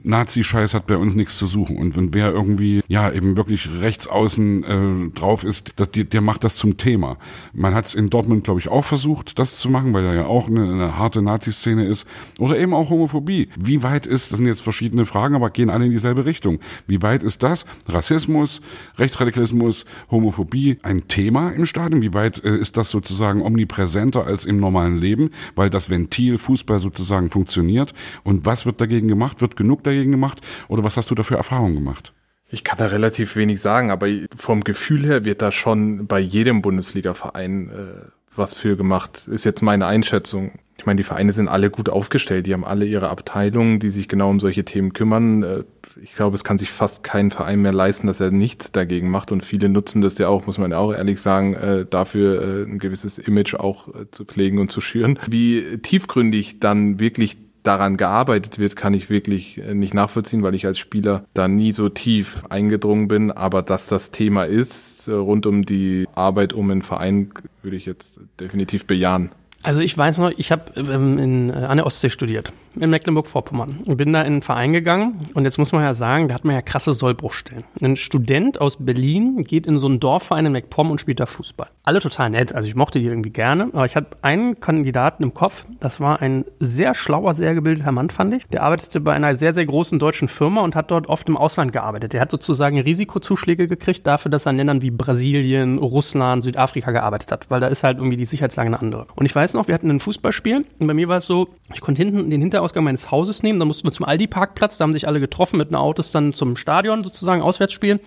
Nazi-Scheiß hat bei uns nichts zu suchen. Und wenn wer irgendwie, ja, eben wirklich rechts außen äh, drauf ist, das, der, der macht das zum Thema. Man hat es in Dortmund, glaube ich, auch versucht, das zu machen, weil da ja auch eine, eine harte Nazi-Szene ist. Oder eben auch Homophobie. Wie weit ist, das sind jetzt verschiedene Fragen, aber gehen alle in dieselbe Richtung. Wie weit ist das? Rassismus, Rechtsradikalismus, Homophobie ein Thema im Stadion? Wie weit äh, ist das sozusagen omnipräsenter als im normalen Leben? Weil das Ventil Fußball sozusagen funktioniert. Und was wird dagegen gemacht? Wird genug dagegen dagegen gemacht? Oder was hast du da für Erfahrungen gemacht? Ich kann da relativ wenig sagen, aber vom Gefühl her wird da schon bei jedem Bundesliga-Verein äh, was für gemacht, ist jetzt meine Einschätzung. Ich meine, die Vereine sind alle gut aufgestellt, die haben alle ihre Abteilungen, die sich genau um solche Themen kümmern. Äh, ich glaube, es kann sich fast kein Verein mehr leisten, dass er nichts dagegen macht und viele nutzen das ja auch, muss man ja auch ehrlich sagen, äh, dafür äh, ein gewisses Image auch zu pflegen und zu schüren. Wie tiefgründig dann wirklich daran gearbeitet wird, kann ich wirklich äh, nicht nachvollziehen, weil ich als Spieler da nie so tief eingedrungen bin. Aber dass das Thema ist, äh, rund um die Arbeit um einen Verein, würde ich jetzt definitiv bejahen. Also ich weiß noch, ich habe ähm, äh, an der Ostsee studiert, in Mecklenburg-Vorpommern. Ich bin da in einen Verein gegangen und jetzt muss man ja sagen, da hat man ja krasse Sollbruchstellen. Ein Student aus Berlin geht in so einen Dorfverein in MacPom und spielt da Fußball. Alle total nett, also ich mochte die irgendwie gerne, aber ich hatte einen Kandidaten im Kopf, das war ein sehr schlauer, sehr gebildeter Mann, fand ich. Der arbeitete bei einer sehr, sehr großen deutschen Firma und hat dort oft im Ausland gearbeitet. Der hat sozusagen Risikozuschläge gekriegt dafür, dass er in Ländern wie Brasilien, Russland, Südafrika gearbeitet hat, weil da ist halt irgendwie die Sicherheitslage eine andere. Und ich weiß noch, wir hatten ein Fußballspiel und bei mir war es so, ich konnte hinten den Hinterausgang meines Hauses nehmen, dann mussten wir zum Aldi-Parkplatz, da haben sich alle getroffen mit den Autos dann zum Stadion sozusagen, auswärts spielen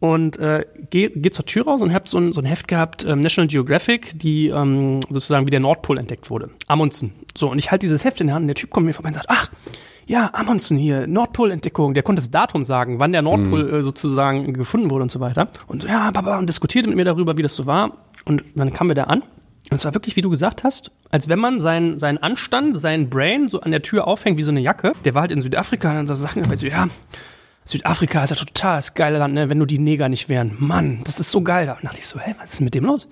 und äh, geh, geh zur Tür raus und hab so ein, so ein Heft gehabt, ähm, National Geographic, die ähm, sozusagen wie der Nordpol entdeckt wurde. Amundsen. So, und ich halte dieses Heft in der Hand und der Typ kommt mir vorbei und sagt, ach, ja, Amundsen hier, Nordpolentdeckung. Der konnte das Datum sagen, wann der Nordpol mhm. äh, sozusagen gefunden wurde und so weiter. Und so, ja, Baba, und diskutierte mit mir darüber, wie das so war. Und dann kam wir da an und es war wirklich, wie du gesagt hast, als wenn man seinen, seinen Anstand, seinen Brain so an der Tür aufhängt wie so eine Jacke. Der war halt in Südafrika und dann so Sachen, so, ja, Südafrika ist ja total das geile Land, ne, wenn nur die Neger nicht wären. Mann, das ist so geil. Da dachte ich so, hä, was ist mit dem los?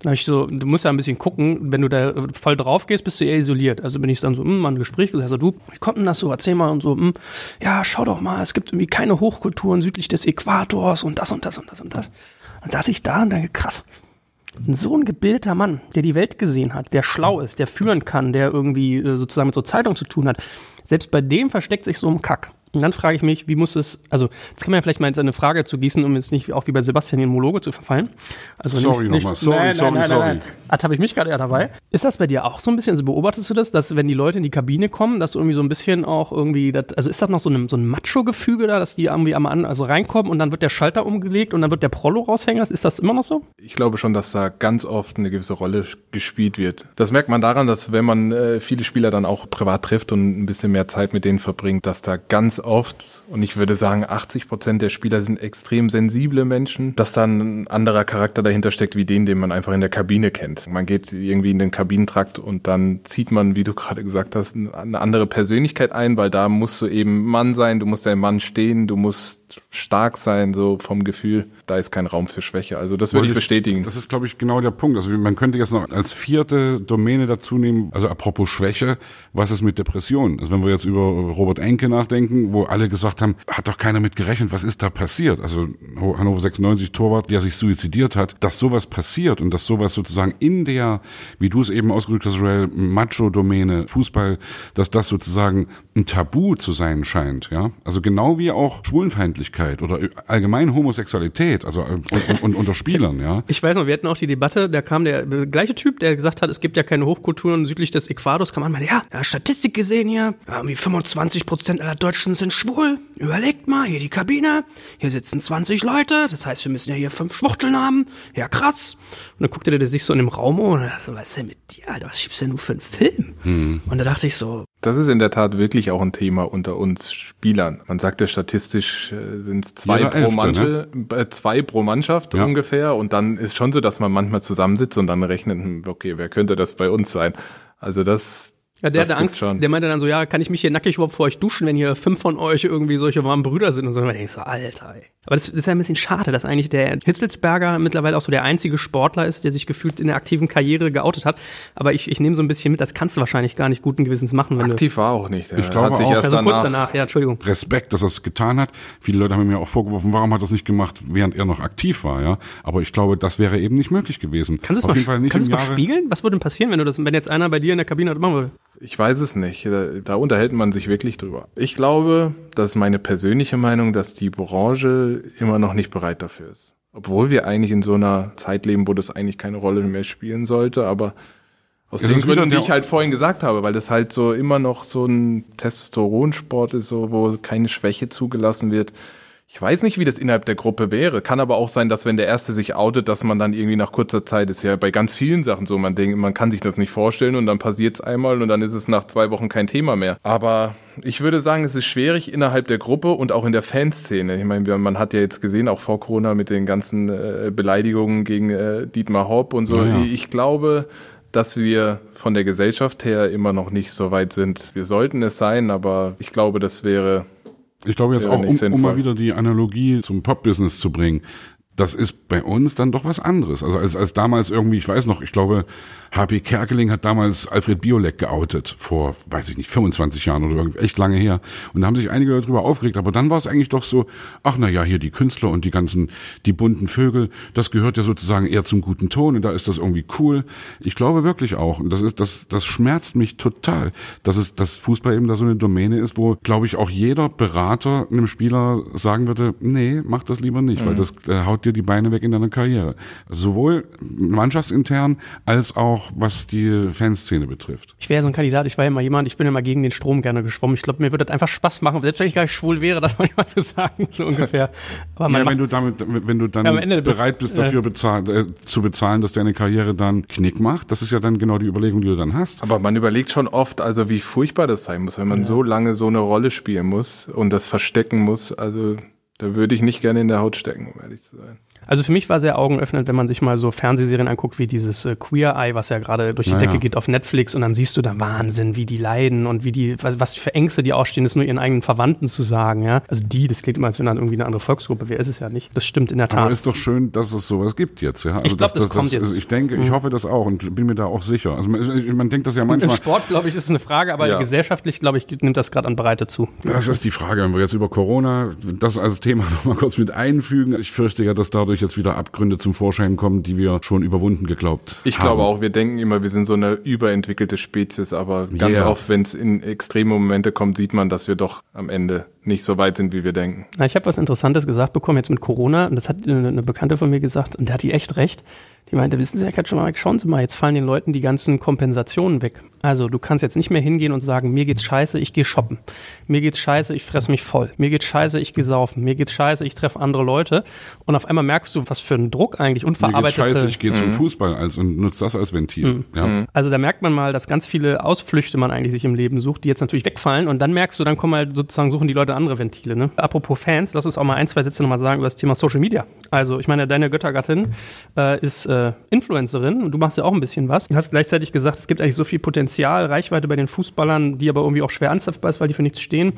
Dann habe ich so, du musst ja ein bisschen gucken, wenn du da voll drauf gehst, bist du eher isoliert. Also bin ich dann so, hm, mal ein Gespräch gesagt, so, du, wie kommt denn das so, erzähl mal und so, hm, ja, schau doch mal, es gibt irgendwie keine Hochkulturen südlich des Äquators und das und das und das und das. Und saß ich da und dachte, krass, so ein gebildeter Mann, der die Welt gesehen hat, der schlau ist, der führen kann, der irgendwie äh, sozusagen mit so Zeitung zu tun hat, selbst bei dem versteckt sich so ein Kack. Und dann frage ich mich, wie muss es, also jetzt kann man ja vielleicht mal jetzt eine Frage zu gießen, um jetzt nicht auch wie bei Sebastian in Monologe zu verfallen. Also sorry nochmal, sorry, nein, sorry, nein, sorry. Nein, nein. habe ich mich gerade eher dabei. Ist das bei dir auch so ein bisschen, also beobachtest du das, dass wenn die Leute in die Kabine kommen, dass du irgendwie so ein bisschen auch irgendwie, das, also ist das noch so ein, so ein Macho-Gefüge da, dass die irgendwie am an, also reinkommen und dann wird der Schalter umgelegt und dann wird der Prollo raushängen? Ist das immer noch so? Ich glaube schon, dass da ganz oft eine gewisse Rolle gespielt wird. Das merkt man daran, dass wenn man äh, viele Spieler dann auch privat trifft und ein bisschen mehr Zeit mit denen verbringt, dass da ganz oft und ich würde sagen, 80 Prozent der Spieler sind extrem sensible Menschen, dass dann ein anderer Charakter dahinter steckt, wie den, den man einfach in der Kabine kennt. Man geht irgendwie in den Kabinentrakt und dann zieht man, wie du gerade gesagt hast, eine andere Persönlichkeit ein, weil da musst du eben Mann sein, du musst dein Mann stehen, du musst stark sein, so vom Gefühl. Da ist kein Raum für Schwäche. Also das würde ich bestätigen. Das ist, glaube ich, genau der Punkt. Also man könnte jetzt noch als vierte Domäne dazu nehmen, also apropos Schwäche, was ist mit Depressionen? Also wenn wir jetzt über Robert Enke nachdenken, wo alle gesagt haben, hat doch keiner mit gerechnet, was ist da passiert? Also Hannover 96 Torwart, der sich suizidiert hat, dass sowas passiert und dass sowas sozusagen in der, wie du es eben ausgedrückt hast, Joel, Macho-Domäne, Fußball, dass das sozusagen ein Tabu zu sein scheint, ja? Also genau wie auch Schwulenfeindlichkeit oder allgemein Homosexualität, also und, und, und unter Spielern, ja? Ich weiß noch, wir hatten auch die Debatte, da kam der gleiche Typ, der gesagt hat, es gibt ja keine Hochkulturen südlich des Äquators, kam an, meinte, ja, ja, Statistik gesehen hier, irgendwie 25 Prozent aller Deutschen sind schwul, überlegt mal, hier die Kabine, hier sitzen 20 Leute, das heißt, wir müssen ja hier fünf Schwuchteln haben, ja krass. Und dann guckte der sich so in dem Raum um und dachte, was ist denn mit dir, Alter, was schiebst du denn du für einen Film? Hm. Und da dachte ich so, Das ist in der Tat wirklich auch ein Thema unter uns Spielern. Man sagt ja statistisch äh, sind es zwei pro Elfte, Manche, äh, zwei pro Mannschaft Ja. ungefähr. Und dann ist schon so, dass man manchmal zusammensitzt und dann rechnet, hm, okay, wer könnte das bei uns sein? Also das, Ja, der das hatte Angst, schon. der meinte dann so, ja, kann ich mich hier nackig überhaupt vor euch duschen, wenn hier fünf von euch irgendwie solche warmen Brüder sind und so. Und man denkt so, Alter, ey. Aber das ist ja ein bisschen schade, dass eigentlich der Hitzelsberger mittlerweile auch so der einzige Sportler ist, der sich gefühlt in der aktiven Karriere geoutet hat. Aber ich, ich nehme so ein bisschen mit, das kannst du wahrscheinlich gar nicht guten Gewissens machen, wenn Aktiv war auch nicht. Er Ich glaube hat sich auch. erst Also danach, kurz danach, ja, Entschuldigung. Respekt, dass er es getan hat. Viele Leute haben mir auch vorgeworfen, warum hat er es nicht gemacht, während er noch aktiv war, ja. Aber ich glaube, das wäre eben nicht möglich gewesen. Kannst du es mal, mal spiegeln? Was würde denn passieren, wenn du das, wenn jetzt einer bei dir in der Kabine das machen würde? Ich weiß es nicht. Da, da unterhält man sich wirklich drüber. Ich glaube, das ist meine persönliche Meinung, dass die Branche immer noch nicht bereit dafür ist. Obwohl wir eigentlich in so einer Zeit leben, wo das eigentlich keine Rolle mehr spielen sollte, aber aus den Gründen, die ich halt vorhin gesagt habe, weil das halt so immer noch so ein Testosteronsport ist, so, wo keine Schwäche zugelassen wird. Ich weiß nicht, wie das innerhalb der Gruppe wäre. Kann aber auch sein, dass wenn der Erste sich outet, dass man dann irgendwie nach kurzer Zeit, ist ja bei ganz vielen Sachen so, man denkt, man kann sich das nicht vorstellen und dann passiert es einmal und dann ist es nach zwei Wochen kein Thema mehr. Aber ich würde sagen, es ist schwierig innerhalb der Gruppe und auch in der Fanszene. Ich meine, man hat ja jetzt gesehen, auch vor Corona mit den ganzen äh, Beleidigungen gegen äh, Dietmar Hopp und so. Ja. Ich glaube, dass wir von der Gesellschaft her immer noch nicht so weit sind. Wir sollten es sein, aber ich glaube, das wäre Ich glaube jetzt auch, um, um mal wieder die Analogie zum Pop-Business zu bringen. Das ist bei uns dann doch was anderes. Also als, als damals irgendwie, ich weiß noch, ich glaube, HP Kerkeling hat damals Alfred Biolek geoutet, vor, weiß ich nicht, 25 Jahren oder irgendwie, echt lange her. Und da haben sich einige Leute drüber aufgeregt, aber dann war es eigentlich doch so, ach na ja, hier die Künstler und die ganzen, die bunten Vögel, das gehört ja sozusagen eher zum guten Ton und da ist das irgendwie cool. Ich glaube wirklich auch, und das ist, das, das schmerzt mich total, dass es, dass Fußball eben da so eine Domäne ist, wo, glaube ich, auch jeder Berater einem Spieler sagen würde, nee, mach das lieber nicht, weil das äh, haut dir die Beine weg in deiner Karriere. Sowohl mannschaftsintern als auch was die Fanszene betrifft. Ich wäre ja so ein Kandidat, ich war ja immer jemand, ich bin ja mal gegen den Strom gerne geschwommen. Ich glaube, mir würde das einfach Spaß machen, selbst wenn ich gar nicht schwul wäre, das manchmal zu sagen, so ungefähr. Aber man Ja, wenn du damit, wenn du dann Ja, bist- bereit bist, äh, dafür bezahlen, äh, zu bezahlen, dass deine Karriere dann Knick macht, das ist ja dann genau die Überlegung, die du dann hast. Aber man überlegt schon oft, also wie furchtbar das sein muss, wenn man so lange so eine Rolle spielen muss und das verstecken muss. Also da würde ich nicht gerne in der Haut stecken, um ehrlich zu sein. Also für mich war sehr augenöffnend, wenn man sich mal so Fernsehserien anguckt, wie dieses äh, Queer Eye, was ja gerade durch die Naja. Decke geht auf Netflix und dann siehst du da Wahnsinn, wie die leiden und wie die, was, was für Ängste die ausstehen, das nur ihren eigenen Verwandten zu sagen, ja. Also die, das klingt immer, als wenn dann irgendwie eine andere Volksgruppe wäre, ist es ja nicht. Das stimmt in der Aber Tat. ist doch schön, dass es sowas gibt jetzt. Ja? Also Ich glaub, das kommt jetzt. Ich denke, ich hoffe das auch und bin mir da auch sicher. Also man, man denkt das ja Im manchmal. Sport, glaube ich, ist eine Frage, aber Ja. gesellschaftlich, glaube ich, nimmt das gerade an Breite zu. Das ist die Frage, wenn wir jetzt über Corona das als Thema nochmal kurz mit einfügen. Ich fürchte ja, dass dadurch jetzt wieder Abgründe zum Vorschein kommen, die wir schon überwunden geglaubt Ich haben. glaube auch, wir denken immer, wir sind so eine überentwickelte Spezies, aber ganz Yeah. oft, wenn es in extreme Momente kommt, sieht man, dass wir doch am Ende nicht so weit sind, wie wir denken. Na, ich habe was Interessantes gesagt bekommen jetzt mit Corona und das hat eine, eine Bekannte von mir gesagt und da hat die echt recht. Die meinte, wissen Sie, Herr Kaczmarek, schauen Sie mal, jetzt fallen den Leuten die ganzen Kompensationen weg. Also du kannst jetzt nicht mehr hingehen und sagen, mir geht's scheiße, ich gehe shoppen. Mir geht's scheiße, ich fress mich voll. Mir geht's scheiße, ich gehe saufen. Mir geht's scheiße, ich treffe andere Leute. Und auf einmal merkst du, was für ein Druck eigentlich Mir geht's unverarbeitete... scheiße, ich gehe zum Fußball als, und nutze das als Ventil. Ja. Also da merkt man mal, dass ganz viele Ausflüchte man eigentlich sich im Leben sucht, die jetzt natürlich wegfallen und dann merkst du, dann kommen halt sozusagen, suchen die Leute andere Ventile. Ne? Apropos Fans, lass uns auch mal ein, zwei Sätze nochmal sagen über das Thema Social Media. Also ich meine, deine Göttergattin äh, ist äh, Influencerin und du machst ja auch ein bisschen was. Du hast gleichzeitig gesagt, es gibt eigentlich so viel Potenzial, Reichweite bei den Fußballern, die aber irgendwie auch schwer anzapfbar ist, weil die für nichts stehen.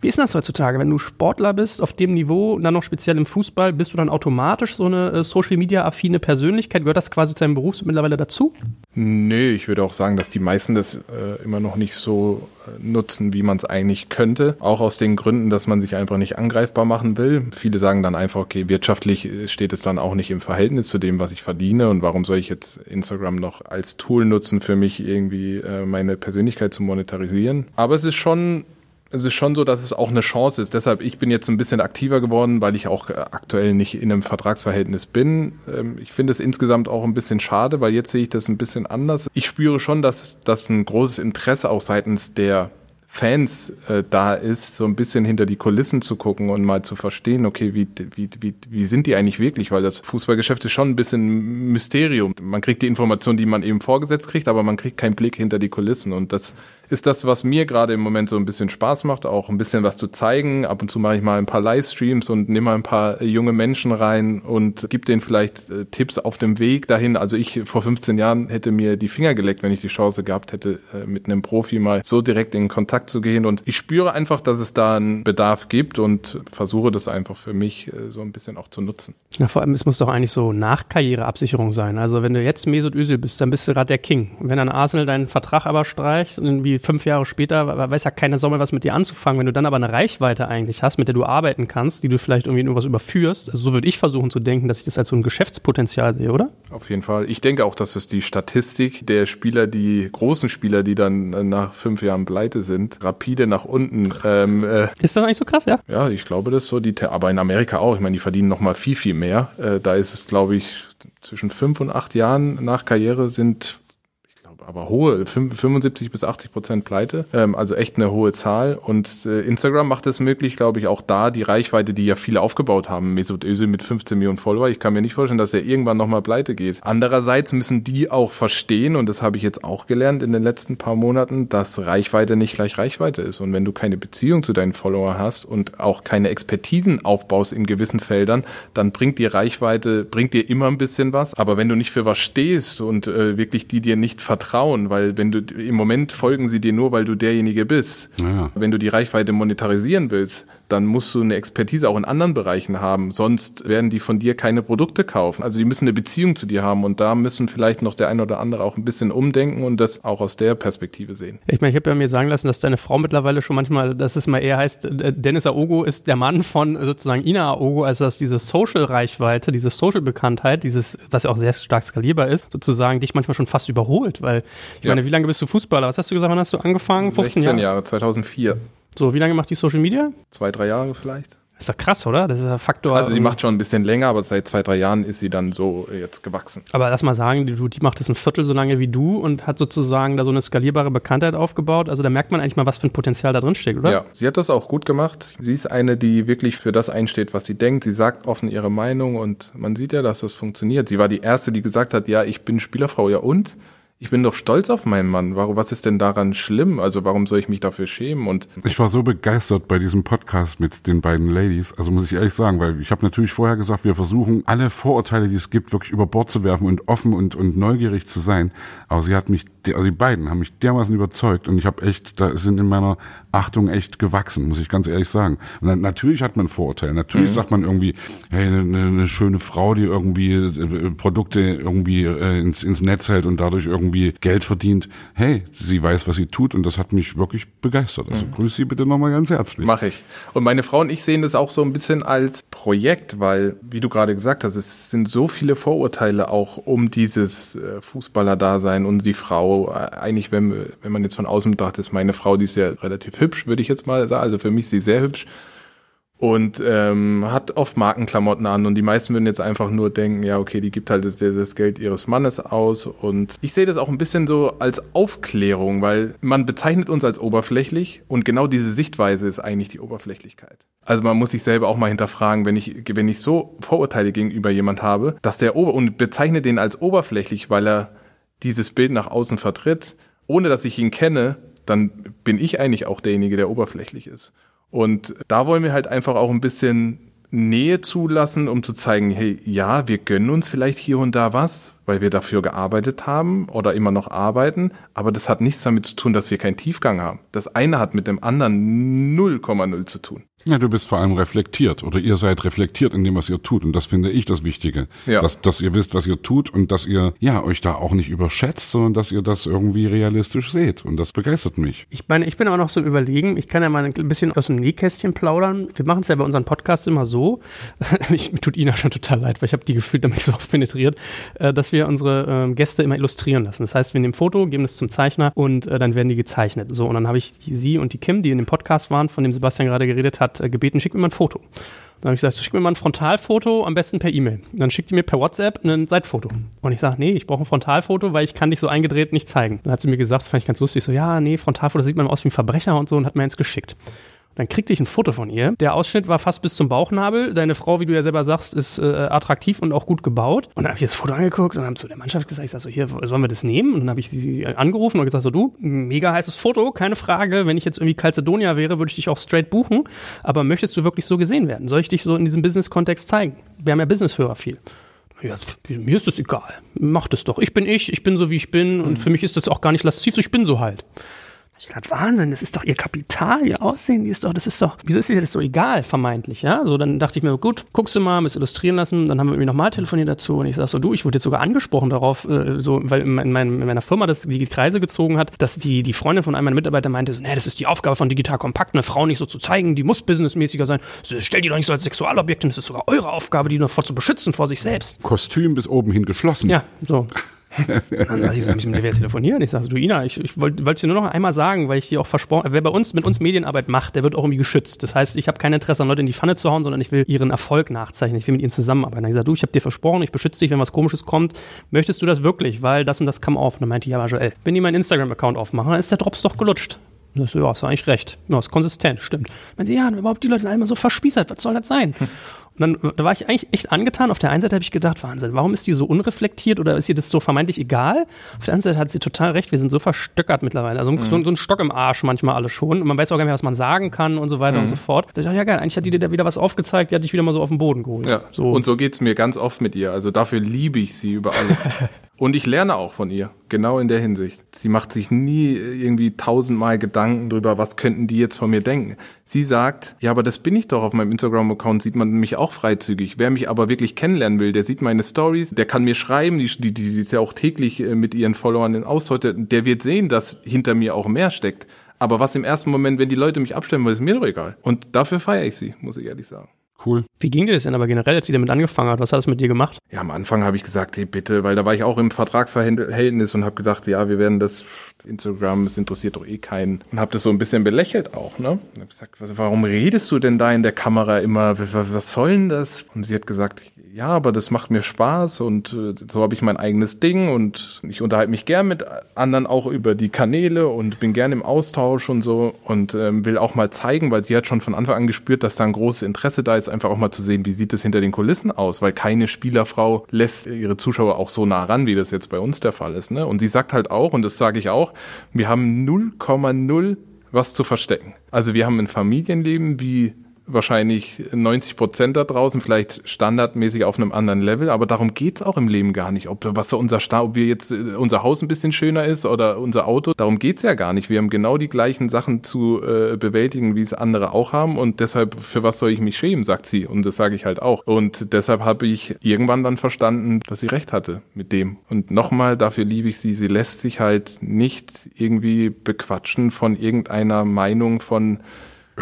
Wie ist das heutzutage? Wenn du Sportler bist, auf dem Niveau, und dann noch speziell im Fußball, bist du dann automatisch so eine äh, Social Media affine Persönlichkeit? Gehört das quasi zu deinem Beruf mittlerweile dazu? Nee, ich würde auch sagen, dass die meisten das äh, immer noch nicht so äh, nutzen, wie man es eigentlich könnte. Auch aus den Gründen, dass man sich einfach nicht angreifbar machen will. Viele sagen dann einfach, okay, wirtschaftlich äh, steht es dann auch nicht im Verhältnis zu dem, was ich verdiene und warum soll ich jetzt Instagram noch als Tool nutzen, für mich irgendwie äh, meine Persönlichkeit zu monetarisieren. Aber es ist schon es ist schon so, dass es auch eine Chance ist. Deshalb, ich bin jetzt ein bisschen aktiver geworden, weil ich auch äh, aktuell nicht in einem Vertragsverhältnis bin. Ähm, Ich finde es insgesamt auch ein bisschen schade, weil jetzt sehe ich das ein bisschen anders. Ich spüre schon, dass das ein großes Interesse auch seitens der Fans äh, da ist, so ein bisschen hinter die Kulissen zu gucken und mal zu verstehen, okay, wie, wie, wie, wie sind die eigentlich wirklich? Weil das Fußballgeschäft ist schon ein bisschen Mysterium. Man kriegt die Informationen, die man eben vorgesetzt kriegt, aber man kriegt keinen Blick hinter die Kulissen. Und das ist das, was mir gerade im Moment so ein bisschen Spaß macht, auch ein bisschen was zu zeigen. Ab und zu mache ich mal ein paar Livestreams und nehme mal ein paar junge Menschen rein und gebe denen vielleicht äh, Tipps auf dem Weg dahin. Also ich vor 15 Jahren hätte mir die Finger geleckt, wenn ich die Chance gehabt hätte, äh, mit einem Profi mal so direkt in Kontakt zu gehen. Und ich spüre einfach, dass es da einen Bedarf gibt und versuche das einfach für mich äh, so ein bisschen auch zu nutzen. Ja, vor allem, es muss doch eigentlich so Nachkarriereabsicherung sein. Also wenn du jetzt Mesut Özil bist, dann bist du gerade der King. wenn dann Arsenal deinen Vertrag aber streicht irgendwie fünf Jahre später weiß ja keiner Sommer was mit dir anzufangen. Wenn du dann aber eine Reichweite eigentlich hast, mit der du arbeiten kannst, die du vielleicht irgendwie nur was überführst, also so würde ich versuchen zu denken, dass ich das als so ein Geschäftspotenzial sehe, oder? Auf jeden Fall. Ich denke auch, dass es die Statistik der Spieler, die großen Spieler, die dann nach fünf Jahren pleite sind, rapide nach unten. Ähm, äh, ist das eigentlich so krass, ja? Ja, ich glaube das so. Die, aber in Amerika auch. Ich meine, die verdienen noch mal viel, viel mehr. Äh, da ist es, glaube ich, zwischen fünf und acht Jahren nach Karriere sind aber hohe, 75 bis 80 Prozent Pleite, ähm, also echt eine hohe Zahl. Und äh, Instagram macht es möglich, glaube ich, auch da die Reichweite, die ja viele aufgebaut haben. Mesut Özil mit 15 Millionen Follower, ich kann mir nicht vorstellen, dass er irgendwann nochmal pleite geht. Andererseits müssen die auch verstehen, und das habe ich jetzt auch gelernt in den letzten paar Monaten, dass Reichweite nicht gleich Reichweite ist. Und wenn du keine Beziehung zu deinen Followern hast und auch keine Expertisen aufbaust in gewissen Feldern, dann bringt die Reichweite, bringt dir immer ein bisschen was. Aber wenn du nicht für was stehst und äh, wirklich die dir nicht vertrauen, vertrauen, weil wenn du im Moment folgen sie dir nur, weil du derjenige bist. Ja. Wenn du die Reichweite monetarisieren willst, dann musst du eine Expertise auch in anderen Bereichen haben. Sonst werden die von dir keine Produkte kaufen. Also die müssen eine Beziehung zu dir haben und da müssen vielleicht noch der ein oder andere auch ein bisschen umdenken und das auch aus der Perspektive sehen. Ich meine, ich habe ja mir sagen lassen, dass deine Frau mittlerweile schon manchmal, dass es mal eher heißt, äh, Dennis Aogo ist der Mann von sozusagen Ina Aogo, also dass diese Social-Reichweite, diese Social-Bekanntheit, dieses, was ja auch sehr stark skalierbar ist, sozusagen dich manchmal schon fast überholt, weil ich ja. meine, wie lange bist du Fußballer? Was hast du gesagt, wann hast du angefangen? 15 Jahre? Jahre, 2004. So, wie lange macht die Social Media? Zwei, drei Jahre vielleicht. ist doch krass, oder? Das ist ein Faktor. Also sie macht schon ein bisschen länger, aber seit zwei, drei Jahren ist sie dann so jetzt gewachsen. Aber lass mal sagen, die, die macht das ein Viertel so lange wie du und hat sozusagen da so eine skalierbare Bekanntheit aufgebaut. Also da merkt man eigentlich mal, was für ein Potenzial da drin steckt, oder? Ja, sie hat das auch gut gemacht. Sie ist eine, die wirklich für das einsteht, was sie denkt. Sie sagt offen ihre Meinung und man sieht ja, dass das funktioniert. Sie war die Erste, die gesagt hat, ja, ich bin Spielerfrau, ja und? Ich bin doch stolz auf meinen Mann. Warum, was ist denn daran schlimm? Also warum soll ich mich dafür schämen? Und ich war so begeistert bei diesem Podcast mit den beiden Ladies. Also muss ich ehrlich sagen, weil ich habe natürlich vorher gesagt, wir versuchen alle Vorurteile, die es gibt, wirklich über Bord zu werfen und offen und, und neugierig zu sein. Aber sie hat mich, also die beiden haben mich dermaßen überzeugt und ich habe echt, da sind in meiner Achtung echt gewachsen, muss ich ganz ehrlich sagen. Und dann, natürlich hat man Vorurteile. Natürlich mhm. sagt man irgendwie, hey, eine, eine schöne Frau, die irgendwie äh, Produkte irgendwie äh, ins, ins Netz hält und dadurch irgendwie irgendwie Geld verdient. Hey, sie weiß, was sie tut und das hat mich wirklich begeistert. Also mhm. grüß sie bitte nochmal ganz herzlich. Mache ich. Und meine Frau und ich sehen das auch so ein bisschen als Projekt, weil, wie du gerade gesagt hast, es sind so viele Vorurteile auch um dieses äh, Fußballer-Dasein und die Frau. Äh, eigentlich, wenn, wenn man jetzt von außen betrachtet, ist meine Frau, die ist ja relativ hübsch, würde ich jetzt mal sagen. Also für mich ist sie sehr hübsch und ähm, hat oft Markenklamotten an und die meisten würden jetzt einfach nur denken, ja okay, die gibt halt das, das Geld ihres Mannes aus und ich sehe das auch ein bisschen so als Aufklärung, weil man bezeichnet uns als oberflächlich und genau diese Sichtweise ist eigentlich die Oberflächlichkeit. Also man muss sich selber auch mal hinterfragen, wenn ich wenn ich so Vorurteile gegenüber jemand habe, dass der Ober und bezeichne den als oberflächlich, weil er dieses Bild nach außen vertritt, ohne dass ich ihn kenne, dann bin ich eigentlich auch derjenige, der oberflächlich ist. Und da wollen wir halt einfach auch ein bisschen Nähe zulassen, um zu zeigen, hey, ja, wir gönnen uns vielleicht hier und da was, weil wir dafür gearbeitet haben oder immer noch arbeiten, aber das hat nichts damit zu tun, dass wir keinen Tiefgang haben. Das eine hat mit dem anderen 0,0 zu tun. Ja, du bist vor allem reflektiert oder ihr seid reflektiert in dem, was ihr tut. Und das finde ich das Wichtige. Ja. Dass, dass ihr wisst, was ihr tut und dass ihr ja euch da auch nicht überschätzt, sondern dass ihr das irgendwie realistisch seht. Und das begeistert mich. Ich meine, ich bin auch noch so überlegen, ich kann ja mal ein bisschen aus dem Nähkästchen plaudern. Wir machen es ja bei unseren Podcasts immer so. ich, tut Ina schon total leid, weil ich habe die gefühlt damit so oft penetriert, äh, dass wir unsere äh, Gäste immer illustrieren lassen. Das heißt, wir nehmen ein Foto, geben es zum Zeichner und äh, dann werden die gezeichnet. So, und dann habe ich die, sie und die Kim, die in dem Podcast waren, von dem Sebastian gerade geredet hat, hat äh, gebeten, schick mir mal ein Foto. Dann habe ich gesagt, schick mir mal ein Frontalfoto, am besten per E-Mail. Dann schickt die mir per WhatsApp ein Seitfoto. Und ich sage, nee, ich brauche ein Frontalfoto, weil ich kann dich so eingedreht nicht zeigen. Dann hat sie mir gesagt, das fand ich ganz lustig, so, ja, nee, Frontalfoto sieht man aus wie ein Verbrecher und so und hat mir eins geschickt. Dann kriegte ich ein Foto von ihr. Der Ausschnitt war fast bis zum Bauchnabel. Deine Frau, wie du ja selber sagst, ist äh, attraktiv und auch gut gebaut. Und dann habe ich das Foto angeguckt und haben zu der Mannschaft gesagt, ich sag so, hier, sollen wir das nehmen? Und dann habe ich sie angerufen und gesagt, so du, mega heißes Foto, keine Frage. Wenn ich jetzt irgendwie Calcedonia wäre, würde ich dich auch straight buchen. Aber möchtest du wirklich so gesehen werden? Soll ich dich so in diesem Business-Kontext zeigen? Wir haben ja Business-Hörer viel. Ja, mir ist das egal. Mach das doch. Ich bin ich, ich bin so, wie ich bin. Und mhm. für mich ist das auch gar nicht lasziv, so ich bin so halt. Ich dachte, Wahnsinn, das ist doch ihr Kapital, ihr Aussehen, die ist doch, das ist doch, wieso ist dir das so egal, vermeintlich, ja? So, dann dachte ich mir, gut, guckst du mal, müsst illustrieren lassen, dann haben wir irgendwie nochmal telefoniert dazu und ich sag so, du, ich wurde jetzt sogar angesprochen darauf, äh, so, weil in, mein, in, meiner Firma das die Kreise gezogen hat, dass die, die Freundin von einem meiner Mitarbeiter meinte, so, nee, das ist die Aufgabe von Digital Kompakt, eine Frau nicht so zu zeigen, die muss businessmäßiger sein, so, stellt die doch nicht so als Sexualobjekt hin, das ist sogar eure Aufgabe, die noch vor zu beschützen vor sich selbst. Kostüm bis oben hin geschlossen. Ja, so. Dann lasse ich bisschen mit der telefonieren. Ich sage, du Ina, ich, ich wollte wollt dir nur noch einmal sagen, weil ich dir auch versprochen, wer bei uns mit uns Medienarbeit macht, der wird auch irgendwie geschützt. Das heißt, ich habe kein Interesse an Leute in die Pfanne zu hauen, sondern ich will ihren Erfolg nachzeichnen. Ich will mit ihnen zusammenarbeiten. Dann ich gesagt, du, ich habe dir versprochen, ich beschütze dich, wenn was Komisches kommt. Möchtest du das wirklich? Weil das und das kam auf. Und dann meinte ich, ja, Joel, wenn die meinen Instagram-Account aufmachen, dann ist der Drops doch gelutscht. Und ich so, ja, hast du eigentlich recht. Ja, ist konsistent, stimmt. Meinen sie, ja, überhaupt die Leute sind alle immer so verspießert, was soll das sein? Und dann da war ich eigentlich echt angetan. Auf der einen Seite habe ich gedacht, Wahnsinn, warum ist die so unreflektiert oder ist ihr das so vermeintlich egal? Auf der anderen Seite hat sie total recht, wir sind so verstöckert mittlerweile. Also mhm. so, so, ein Stock im Arsch manchmal alles schon. Und man weiß auch gar nicht mehr, was man sagen kann und so weiter mhm. und so fort. Da dachte ich, ja geil, eigentlich hat die dir da wieder was aufgezeigt, die hat dich wieder mal so auf den Boden geholt. Ja. So. Und so geht es mir ganz oft mit ihr. Also dafür liebe ich sie über alles. Und ich lerne auch von ihr, genau in der Hinsicht. Sie macht sich nie irgendwie tausendmal Gedanken drüber, was könnten die jetzt von mir denken. Sie sagt, ja, aber das bin ich doch auf meinem Instagram-Account, sieht man mich auch freizügig. Wer mich aber wirklich kennenlernen will, der sieht meine Stories, der kann mir schreiben, die, die, die ist ja auch täglich äh, mit ihren Followern in Austausch, der wird sehen, dass hinter mir auch mehr steckt. Aber was im ersten Moment, wenn die Leute mich abstellen ist mir doch egal. Und dafür feiere ich sie, muss ich ehrlich sagen. Cool. Wie ging dir das denn aber generell, als sie damit angefangen hat? Was hat es mit dir gemacht? Ja, am Anfang habe ich gesagt, hey, bitte, weil da war ich auch im Vertragsverhältnis und habe gedacht, ja, wir werden das, Instagram, das interessiert doch eh keinen. Und habe das so ein bisschen belächelt auch, ne? Und habe gesagt, was, warum redest du denn da in der Kamera immer? Was, was soll denn das? Und sie hat gesagt, ja, aber das macht mir Spaß und äh, so habe ich mein eigenes Ding und ich unterhalte mich gern mit anderen auch über die Kanäle und bin gern im Austausch und so und ähm, will auch mal zeigen, weil sie hat schon von Anfang an gespürt, dass da ein großes Interesse da ist, einfach auch mal zu sehen, wie sieht es hinter den Kulissen aus, weil keine Spielerfrau lässt ihre Zuschauer auch so nah ran, wie das jetzt bei uns der Fall ist. Ne? Und sie sagt halt auch, und das sage ich auch, wir haben 0,0 was zu verstecken. Also wir haben ein Familienleben wie wahrscheinlich 90 Prozent da draußen, vielleicht standardmäßig auf einem anderen Level, aber darum geht's auch im Leben gar nicht. Ob, was unser Sta ob wir jetzt äh, unser Haus ein bisschen schöner ist oder unser Auto, darum geht's ja gar nicht. Wir haben genau die gleichen Sachen zu äh, bewältigen, wie es andere auch haben und deshalb, für was soll ich mich schämen, sagt sie. Und das sage ich halt auch. Und deshalb habe ich irgendwann dann verstanden, dass sie recht hatte mit dem. Und nochmal, dafür liebe ich sie. Sie lässt sich halt nicht irgendwie bequatschen von irgendeiner Meinung von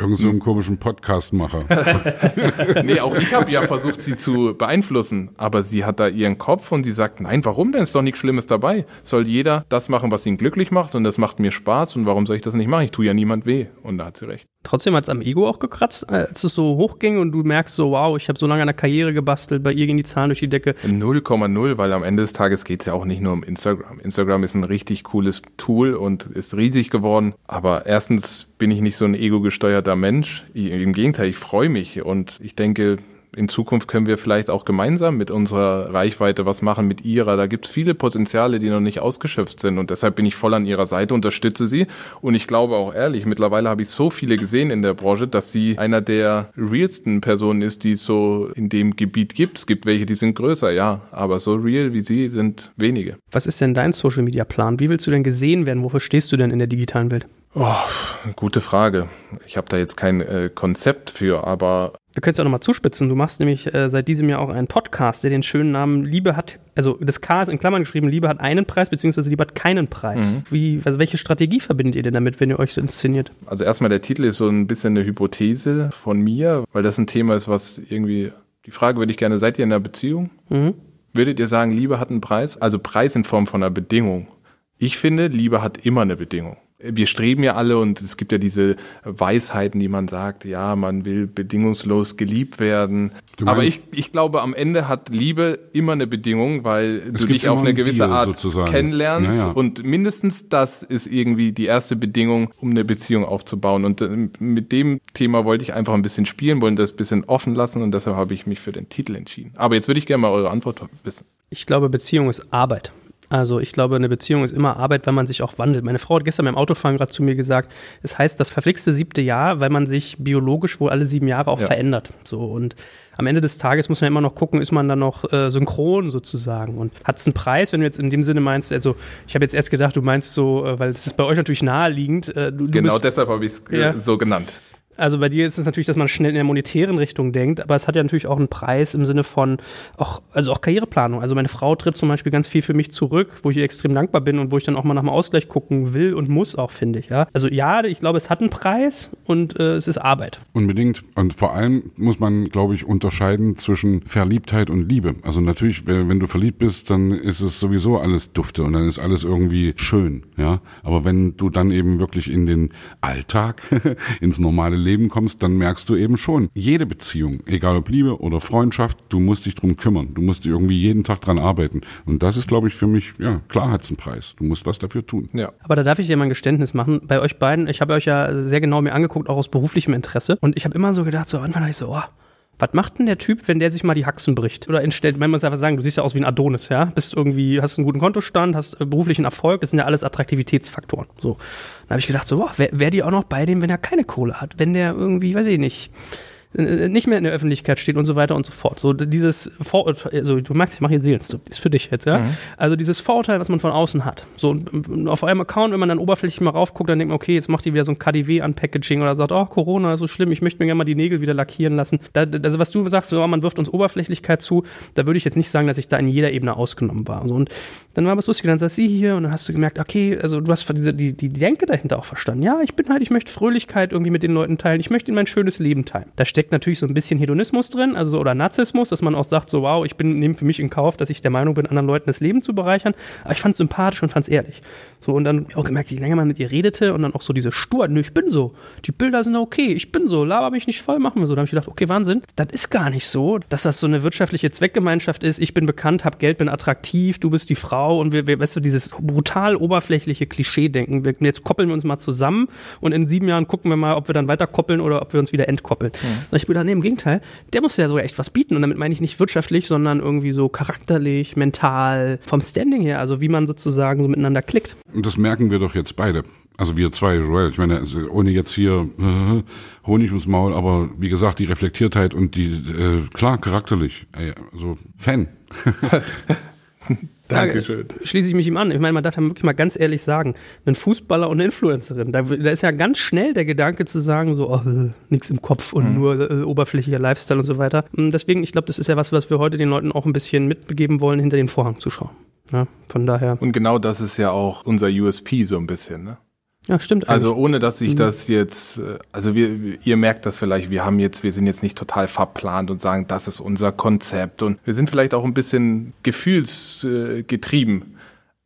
Irgend so einen komischen Podcastmacher. nee, auch ich habe ja versucht, sie zu beeinflussen, aber sie hat da ihren Kopf und sie sagt, nein, warum denn? Ist doch nichts Schlimmes dabei. Soll jeder das machen, was ihn glücklich macht und das macht mir Spaß und warum soll ich das nicht machen? Ich tue ja niemand weh. Und da hat sie recht. Trotzdem hat es am Ego auch gekratzt, als es so hochging und du merkst so, wow, ich habe so lange an der Karriere gebastelt, bei ihr gehen die Zahlen durch die Decke. 0,0, weil am Ende des Tages geht es ja auch nicht nur um Instagram. Instagram ist ein richtig cooles Tool und ist riesig geworden. Aber erstens bin ich nicht so ein ego-gesteuerter Mensch. Im Gegenteil, ich freue mich und ich denke, in Zukunft können wir vielleicht auch gemeinsam mit unserer Reichweite was machen, mit ihrer. Da gibt es viele Potenziale, die noch nicht ausgeschöpft sind. Und deshalb bin ich voll an ihrer Seite, unterstütze sie. Und ich glaube auch ehrlich, mittlerweile habe ich so viele gesehen in der Branche, dass sie einer der realsten Personen ist, die es so in dem Gebiet gibt. Es gibt welche, die sind größer, ja. Aber so real wie sie sind wenige. Was ist denn dein Social Media Plan? Wie willst du denn gesehen werden? Wofür stehst du denn in der digitalen Welt? Oh, gute Frage. Ich habe da jetzt kein äh, Konzept für, aber. Wir können es auch nochmal zuspitzen. Du machst nämlich äh, seit diesem Jahr auch einen Podcast, der den schönen Namen Liebe hat, also das K ist in Klammern geschrieben, Liebe hat einen Preis, beziehungsweise Liebe hat keinen Preis. Mhm. Wie, also welche Strategie verbindet ihr denn damit, wenn ihr euch so inszeniert? Also erstmal der Titel ist so ein bisschen eine Hypothese von mir, weil das ein Thema ist, was irgendwie. Die Frage würde ich gerne, seid ihr in einer Beziehung? Mhm. Würdet ihr sagen, Liebe hat einen Preis? Also Preis in Form von einer Bedingung. Ich finde, Liebe hat immer eine Bedingung. Wir streben ja alle und es gibt ja diese Weisheiten, die man sagt, ja, man will bedingungslos geliebt werden. Aber ich, ich glaube, am Ende hat Liebe immer eine Bedingung, weil du dich auf eine gewisse Deal, Art sozusagen. kennenlernst ja, ja. und mindestens das ist irgendwie die erste Bedingung, um eine Beziehung aufzubauen. Und äh, mit dem Thema wollte ich einfach ein bisschen spielen, wollen das ein bisschen offen lassen und deshalb habe ich mich für den Titel entschieden. Aber jetzt würde ich gerne mal eure Antwort wissen. Ich glaube, Beziehung ist Arbeit. Also ich glaube, eine Beziehung ist immer Arbeit, wenn man sich auch wandelt. Meine Frau hat gestern beim Autofahren gerade zu mir gesagt, es heißt das verflixte siebte Jahr, weil man sich biologisch wohl alle sieben Jahre auch ja. verändert. So und am Ende des Tages muss man immer noch gucken, ist man dann noch äh, synchron sozusagen und hat es einen Preis, wenn du jetzt in dem Sinne meinst, also ich habe jetzt erst gedacht, du meinst so, äh, weil es ist bei euch natürlich naheliegend. Äh, du, genau bist, deshalb habe ich es äh, ja. so genannt. Also bei dir ist es natürlich, dass man schnell in der monetären Richtung denkt, aber es hat ja natürlich auch einen Preis im Sinne von auch, also auch Karriereplanung. Also meine Frau tritt zum Beispiel ganz viel für mich zurück, wo ich ihr extrem dankbar bin und wo ich dann auch mal nach dem Ausgleich gucken will und muss auch, finde ich. Ja? Also ja, ich glaube, es hat einen Preis und äh, es ist Arbeit. Unbedingt. Und vor allem muss man, glaube ich, unterscheiden zwischen Verliebtheit und Liebe. Also natürlich, wenn du verliebt bist, dann ist es sowieso alles dufte und dann ist alles irgendwie schön. Ja, aber wenn du dann eben wirklich in den Alltag, ins normale Leben Leben kommst, dann merkst du eben schon, jede Beziehung, egal ob Liebe oder Freundschaft, du musst dich drum kümmern. Du musst irgendwie jeden Tag dran arbeiten. Und das ist, glaube ich, für mich, ja, klar hat's einen Preis. Du musst was dafür tun. Ja. Aber da darf ich dir mal ein Geständnis machen. Bei euch beiden, ich habe euch ja sehr genau mir angeguckt, auch aus beruflichem Interesse. Und ich habe immer so gedacht, so am Anfang dachte ich so, oh, was macht denn der Typ, wenn der sich mal die Haxen bricht? Oder entstellt, wenn man es einfach sagen, du siehst ja aus wie ein Adonis, ja? Bist irgendwie, hast einen guten Kontostand, hast äh, beruflichen Erfolg, das sind ja alles Attraktivitätsfaktoren. So. Dann habe ich gedacht, so, wäre wär die auch noch bei dem, wenn er keine Kohle hat? Wenn der irgendwie, weiß ich nicht, nicht mehr in der Öffentlichkeit steht und so weiter und so fort. So dieses Vorurteil, also du magst, ich mache hier Seelenstrip, ist für dich jetzt, ja. Mhm. Also dieses Vorurteil, was man von außen hat. So auf eurem Account, wenn man dann oberflächlich mal raufguckt, dann denkt man, okay, jetzt macht die wieder so ein KDW an Packaging oder sagt, oh, Corona ist so schlimm, ich möchte mir gerne mal die Nägel wieder lackieren lassen. Da, also was du sagst, so, man wirft uns Oberflächlichkeit zu, da würde ich jetzt nicht sagen, dass ich da in jeder Ebene ausgenommen war. So, und dann war es lustig, dann saß sie hier und dann hast du gemerkt, okay, also du hast diese, die, die Denke dahinter auch verstanden. Ja, ich bin halt, ich möchte Fröhlichkeit irgendwie mit den Leuten teilen, ich möchte in mein schönes Leben teilen. Da steckt natürlich so ein bisschen Hedonismus drin, also oder Narzissmus, dass man auch sagt, so wow, ich bin nehme für mich in Kauf, dass ich der Meinung bin, anderen Leuten das Leben zu bereichern. Aber ich fand es sympathisch und fand es ehrlich. So und dann auch gemerkt, je länger man mit ihr redete und dann auch so diese Stur, nö, ich bin so. Die Bilder sind okay, ich bin so, laber mich nicht voll, machen wir so. Da habe ich gedacht, okay, Wahnsinn, das ist gar nicht so, dass das so eine wirtschaftliche Zweckgemeinschaft ist. Ich bin bekannt, hab Geld, bin attraktiv, du bist die Frau und wir, wir weißt du, dieses brutal oberflächliche Klischee-Denken. Jetzt koppeln wir uns mal zusammen und in sieben Jahren gucken wir mal, ob wir dann weiter koppeln oder ob wir uns wieder entkoppeln. Mhm. Ich bin da, nee, im Gegenteil der muss ja sogar echt was bieten. Und damit meine ich nicht wirtschaftlich, sondern irgendwie so charakterlich, mental, vom Standing her, also wie man sozusagen so miteinander klickt. Und das merken wir doch jetzt beide. Also wir zwei, Joel, ich meine, also ohne jetzt hier äh, Honig ums Maul, aber wie gesagt, die Reflektiertheit und die, äh, klar, charakterlich, ey, also Fan. Dankeschön. Da schließe ich mich ihm an. Ich meine, man darf ja wirklich mal ganz ehrlich sagen, ein Fußballer und eine Influencerin, da, da ist ja ganz schnell der Gedanke zu sagen, so, oh, nichts im Kopf und mhm. nur äh, oberflächlicher Lifestyle und so weiter. Und deswegen, ich glaube, das ist ja was, was wir heute den Leuten auch ein bisschen mitbegeben wollen, hinter den Vorhang zu schauen. Ja, von daher. Und genau das ist ja auch unser USP so ein bisschen, ne? Ja, stimmt. Also eigentlich. Also ohne, dass ich mhm. das jetzt, äh, also wir, ihr merkt das vielleicht, wir haben jetzt, wir sind jetzt nicht total verplant und sagen, das ist unser Konzept und wir sind vielleicht auch ein bisschen gefühlsgetrieben.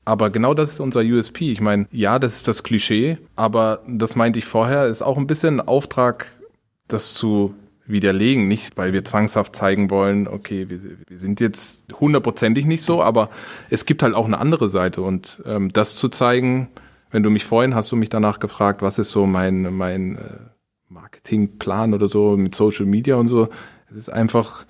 Aber genau das ist unser USP. Ich meine, ja, das ist das Klischee, aber das meinte ich vorher, ist auch ein bisschen ein Auftrag, das zu widerlegen. Nicht, weil wir zwangshaft zeigen wollen, okay, wir, wir sind jetzt hundertprozentig nicht so, aber es gibt halt auch eine andere Seite und ähm, das zu zeigen, wenn du mich vorhin hast du mich danach gefragt, was ist so mein, mein äh, Marketingplan oder so mit Social Media und so. Es ist einfach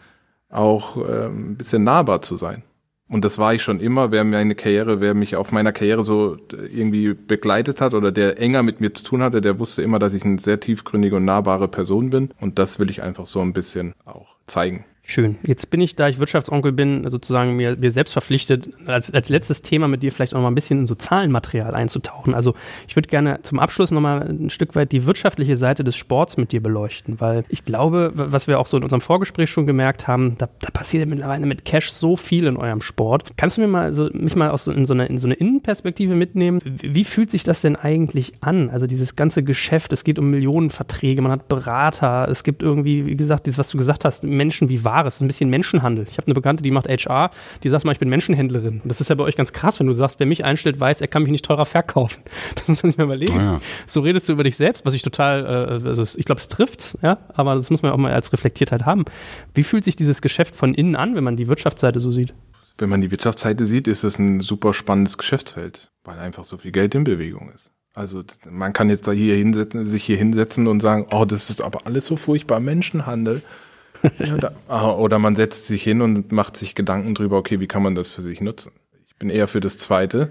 auch äh, ein bisschen nahbar zu sein. Und das war ich schon immer. Wer meine Karriere, wer mich auf meiner Karriere so irgendwie begleitet hat oder der enger mit mir zu tun hatte, der wusste immer, dass ich eine sehr tiefgründige und nahbare Person bin. Und das will ich einfach so ein bisschen auch zeigen. Schön. Jetzt bin ich, da ich Wirtschaftsonkel bin, sozusagen mir, mir selbst verpflichtet, als, als letztes Thema mit dir vielleicht auch noch mal ein bisschen in so Zahlenmaterial einzutauchen. Also ich würde gerne zum Abschluss noch mal ein Stück weit die wirtschaftliche Seite des Sports mit dir beleuchten, weil ich glaube, was wir auch so in unserem Vorgespräch schon gemerkt haben, da, da passiert ja mittlerweile mit Cash so viel in eurem Sport. Kannst du mir mal so, mich mal aus so, in, so eine, in so eine Innenperspektive mitnehmen? Wie, fühlt sich das denn eigentlich an? Also dieses ganze Geschäft, es geht um Millionenverträge, man hat Berater, es gibt irgendwie, wie gesagt, dieses, was du gesagt hast, Menschen wie Waren Wahres. Das ist ein bisschen Menschenhandel. Ich habe eine Bekannte, die macht HR, die sagt mal, ich bin Menschenhändlerin. Und das ist ja bei euch ganz krass, wenn du sagst, wer mich einstellt, weiß, er kann mich nicht teurer verkaufen. Das muss man sich mal überlegen. Ah, ja. So redest du über dich selbst, was ich total, äh, also ich glaube, es trifft, ja, aber das muss man auch mal als Reflektiertheit haben. Wie fühlt sich dieses Geschäft von innen an, wenn man die Wirtschaftsseite so sieht? Wenn man die Wirtschaftsseite sieht, ist es ein super spannendes Geschäftsfeld, weil einfach so viel Geld in Bewegung ist. Also man kann jetzt da hier hinsetzen, sich hier hinsetzen und sagen, oh, das ist aber alles so furchtbar Menschenhandel. Oder, ah, oder man setzt sich hin und macht sich Gedanken drüber, okay, wie kann man das für sich nutzen? Ich bin eher für das Zweite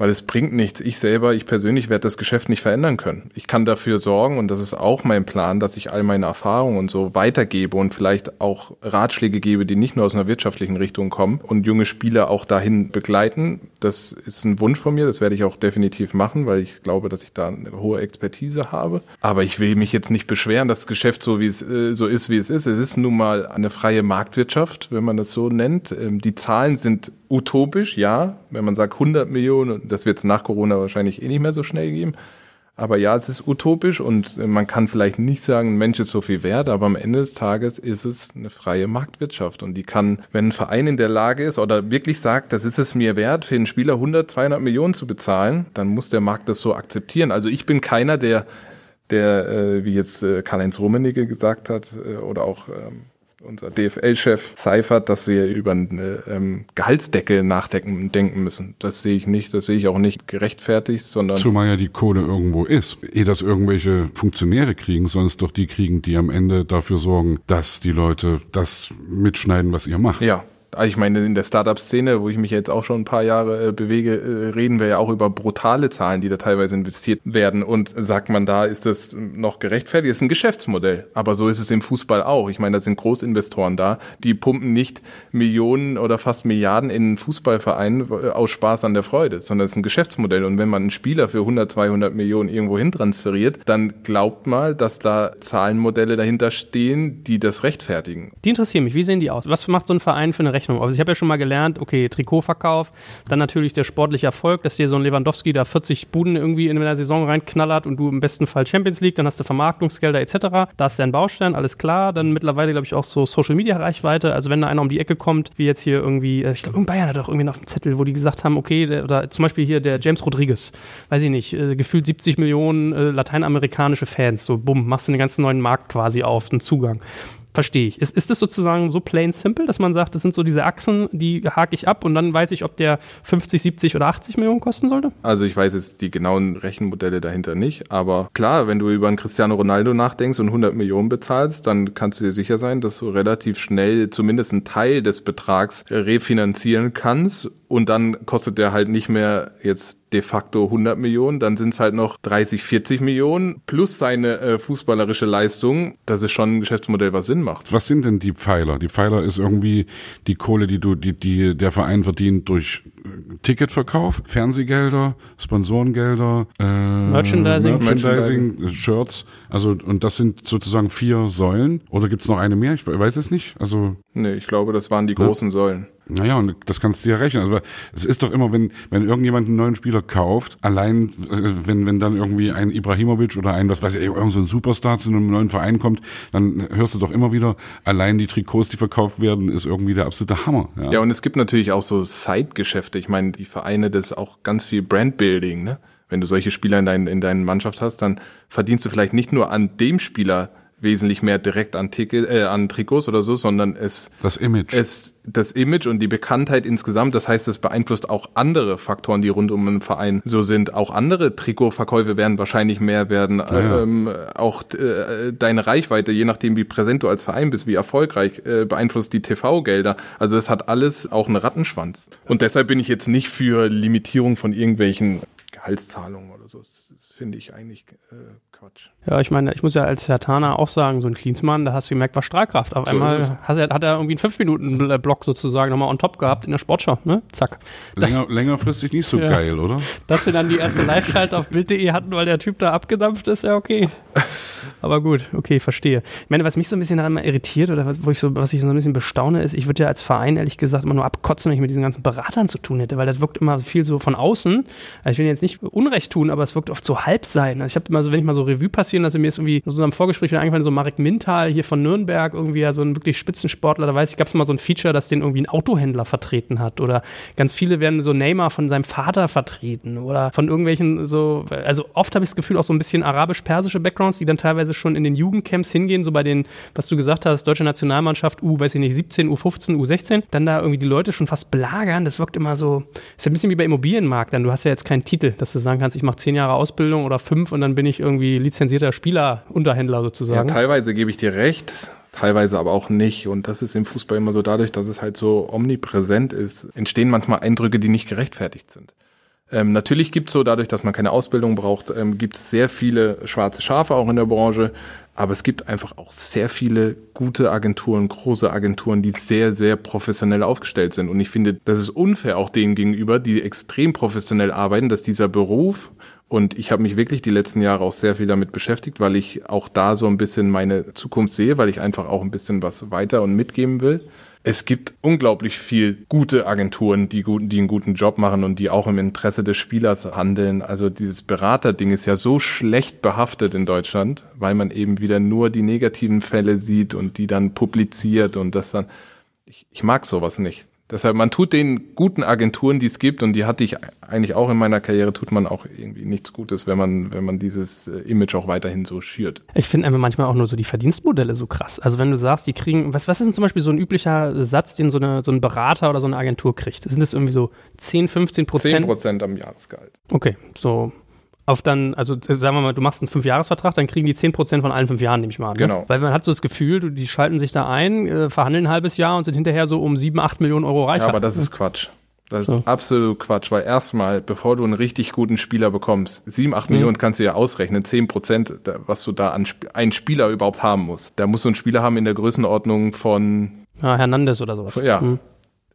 weil es bringt nichts. Ich selber, ich persönlich werde das Geschäft nicht verändern können. Ich kann dafür sorgen, und das ist auch mein Plan, dass ich all meine Erfahrungen und so weitergebe und vielleicht auch Ratschläge gebe, die nicht nur aus einer wirtschaftlichen Richtung kommen und junge Spieler auch dahin begleiten. Das ist ein Wunsch von mir, das werde ich auch definitiv machen, weil ich glaube, dass ich da eine hohe Expertise habe. Aber ich will mich jetzt nicht beschweren, dass das Geschäft so wie es äh, so ist, wie es ist. Es ist nun mal eine freie Marktwirtschaft, wenn man das so nennt. Ähm, die Zahlen sind utopisch, ja, wenn man sagt 100 Millionen, das wird es nach Corona wahrscheinlich eh nicht mehr so schnell geben. Aber ja, es ist utopisch und man kann vielleicht nicht sagen, ein Mensch ist so viel wert, aber am Ende des Tages ist es eine freie Marktwirtschaft und die kann, wenn ein Verein in der Lage ist oder wirklich sagt, das ist es mir wert, für einen Spieler 100, 200 Millionen zu bezahlen, dann muss der Markt das so akzeptieren. Also ich bin keiner, der, der äh, wie jetzt äh, Karl-Heinz Rummenigge gesagt hat äh, oder auch ähm, unser DFL-Chef Seifert, dass wir über eine ähm, Gehaltsdeckel nachdenken denken müssen. Das sehe ich nicht, das sehe ich auch nicht gerechtfertigt, sondern. Zumal ja die Kohle irgendwo ist. Ehe das irgendwelche Funktionäre kriegen, sollen es doch die kriegen, die am Ende dafür sorgen, dass die Leute das mitschneiden, was ihr macht. Ja, also ich meine, in der Startup-Szene, wo ich mich jetzt auch schon ein paar Jahre äh, bewege, äh, reden wir ja auch über brutale Zahlen, die da teilweise investiert werden. Und sagt man da, ist das noch gerechtfertigt? Das ist ein Geschäftsmodell. Aber so ist es im Fußball auch. Ich meine, da sind Großinvestoren da, die pumpen nicht Millionen oder fast Milliarden in einen Fußballverein äh, aus Spaß an der Freude, sondern es ist ein Geschäftsmodell. Und wenn man einen Spieler für 100, 200 Millionen irgendwo hin transferiert, dann glaubt mal, dass da Zahlenmodelle dahinter stehen, die das rechtfertigen. Die interessieren mich. Wie sehen die aus? Was macht so ein Verein für eine Rechnung. Also ich habe ja schon mal gelernt, okay, Trikotverkauf, dann natürlich der sportliche Erfolg, dass dir so ein Lewandowski da 40 Buden irgendwie in der Saison reinknallert und du im besten Fall Champions League, dann hast du Vermarktungsgelder etc. Da ist ja ein Baustein, alles klar. Dann mittlerweile, glaube ich, auch so Social Media Reichweite. Also wenn da einer um die Ecke kommt, wie jetzt hier irgendwie, äh, ich glaube, Bayern hat doch irgendwie auf dem Zettel, wo die gesagt haben, okay, der, oder zum Beispiel hier der James Rodriguez, weiß ich nicht, äh, gefühlt 70 Millionen äh, lateinamerikanische Fans, so bumm, machst du einen ganzen neuen Markt quasi auf, einen Zugang verstehe ich. Ist, ist das sozusagen so plain simple, dass man sagt, das sind so diese Achsen, die hake ich ab und dann weiß ich, ob der 50, 70 oder 80 Millionen kosten sollte? Also ich weiß jetzt die genauen Rechenmodelle dahinter nicht, aber klar, wenn du über einen Cristiano Ronaldo nachdenkst und 100 Millionen bezahlst, dann kannst du dir sicher sein, dass du relativ schnell zumindest einen Teil des Betrags refinanzieren kannst und dann kostet der halt nicht mehr jetzt de facto 100 Millionen, dann sind es halt noch 30, 40 Millionen plus seine äh, fußballerische Leistung. Das ist schon ein Geschäftsmodell, was Sinn macht. Was sind denn die Pfeiler? Die Pfeiler ist irgendwie die Kohle, die du, die, die der Verein verdient durch äh, Ticketverkauf, Fernsehgelder, Sponsorengelder, äh, Merchandising. Merchandising, Shirts. Also und das sind sozusagen vier Säulen. Oder gibt's noch eine mehr? Ich weiß es nicht. Also nee, ich glaube, das waren die großen ja. Säulen. Naja, und das kannst du ja rechnen. Also es ist doch immer, wenn, wenn irgendjemand einen neuen Spieler kauft, allein äh, wenn, wenn dann irgendwie ein Ibrahimovic oder ein, was weiß ich, irgend so ein Superstar zu einem neuen Verein kommt, dann hörst du doch immer wieder, allein die Trikots, die verkauft werden, ist irgendwie der absolute Hammer. Ja, ja und es gibt natürlich auch so Side-Geschäfte. Ich meine, die Vereine, das ist auch ganz viel Brandbuilding, ne? Wenn du solche Spieler in, dein, in deiner Mannschaft hast, dann verdienst du vielleicht nicht nur an dem Spieler wesentlich mehr direkt an, Ticket, äh, an Trikots oder so, sondern es das Image. Es, das Image und die Bekanntheit insgesamt. Das heißt, es beeinflusst auch andere Faktoren, die rund um den Verein so sind. Auch andere Trikotverkäufe werden wahrscheinlich mehr werden. Ja. Ähm, auch äh, deine Reichweite, je nachdem, wie präsent du als Verein bist, wie erfolgreich, äh, beeinflusst die TV-Gelder. Also es hat alles auch einen Rattenschwanz. Und deshalb bin ich jetzt nicht für Limitierung von irgendwelchen Gehaltszahlungen oder so. Das, das finde ich eigentlich äh, Quatsch. Ja, ich meine, ich muss ja als Herr Tana auch sagen, so ein Klinsmann, da hast du gemerkt, war Strahlkraft. Auf so einmal hat er, hat er irgendwie einen 5-Minuten-Block sozusagen nochmal on top gehabt in der Sportschau, ne? Zack. Das, Länger, längerfristig nicht so ja. geil, oder? Dass wir dann die erste Live-Schalte auf Bild.de hatten, weil der Typ da abgedampft ist, ja okay. Aber gut, okay, verstehe. Ich meine, was mich so ein bisschen daran mal irritiert oder was, wo ich so, was ich so ein bisschen bestaune, ist, ich würde ja als Verein ehrlich gesagt immer nur abkotzen, wenn ich mit diesen ganzen Beratern zu tun hätte, weil das wirkt immer viel so von außen. Also ich will jetzt nicht nicht Unrecht tun, aber es wirkt oft so halb sein. Also ich habe immer so, wenn ich mal so Revue passieren lasse, mir ist irgendwie so einem Vorgespräch wieder eingefallen, so Marek Mintal hier von Nürnberg, irgendwie ja so ein wirklich Spitzensportler, da weiß ich, gab es mal so ein Feature, dass den irgendwie ein Autohändler vertreten hat oder ganz viele werden so Neymar von seinem Vater vertreten oder von irgendwelchen so, also oft habe ich das Gefühl auch so ein bisschen arabisch-persische Backgrounds, die dann teilweise schon in den Jugendcamps hingehen, so bei den, was du gesagt hast, deutsche Nationalmannschaft U, weiß ich nicht, 17, U15, U16, dann da irgendwie die Leute schon fast belagern, das wirkt immer so, ist ein bisschen wie bei Immobilienmarkt, dann du hast ja jetzt keinen Titel, dass du sagen kannst, ich mache zehn Jahre Ausbildung oder fünf und dann bin ich irgendwie lizenzierter Spieler, Unterhändler sozusagen. Ja, teilweise gebe ich dir recht, teilweise aber auch nicht. Und das ist im Fußball immer so dadurch, dass es halt so omnipräsent ist, entstehen manchmal Eindrücke, die nicht gerechtfertigt sind. Ähm, natürlich gibt es so, dadurch, dass man keine Ausbildung braucht, ähm, gibt es sehr viele schwarze Schafe auch in der Branche. Aber es gibt einfach auch sehr viele gute Agenturen, große Agenturen, die sehr, sehr professionell aufgestellt sind. Und ich finde, das ist unfair auch denen gegenüber, die extrem professionell arbeiten, dass dieser Beruf und ich habe mich wirklich die letzten Jahre auch sehr viel damit beschäftigt, weil ich auch da so ein bisschen meine Zukunft sehe, weil ich einfach auch ein bisschen was weiter und mitgeben will. Es gibt unglaublich viel gute Agenturen, die, die einen guten Job machen und die auch im Interesse des Spielers handeln. Also dieses Beraterding ist ja so schlecht behaftet in Deutschland, weil man eben wieder nur die negativen Fälle sieht und die dann publiziert und das dann. Ich, ich mag sowas nicht. Deshalb, man tut den guten Agenturen, die es gibt, und die hatte ich eigentlich auch in meiner Karriere, tut man auch irgendwie nichts Gutes, wenn man, wenn man dieses äh, Image auch weiterhin so schürt. Ich finde einfach manchmal auch nur so die Verdienstmodelle so krass. Also wenn du sagst, die kriegen, was, was ist denn zum Beispiel so ein üblicher Satz, den so, eine, so ein Berater oder so eine Agentur kriegt? Sind das irgendwie so 10, 15 Prozent? 10 Prozent am Jahresgehalt. Okay, so auf dann, also sagen wir mal, du machst einen Fünfjahresvertrag, dann kriegen die 10% von allen fünf Jahren, nehme ich mal an. Ne? Genau. Weil man hat so das Gefühl, die schalten sich da ein, äh, verhandeln ein halbes Jahr und sind hinterher so um 7, 8 Millionen Euro reicher. Ja, aber das ist Quatsch. Das ist so. absolut Quatsch, weil erstmal, bevor du einen richtig guten Spieler bekommst, 7, 8 mhm. Millionen kannst du ja ausrechnen, 10 Prozent, was du da an einen Spieler überhaupt haben musst. Da musst du einen Spieler haben in der Größenordnung von ja, Hernandez oder sowas. Ja. Mhm.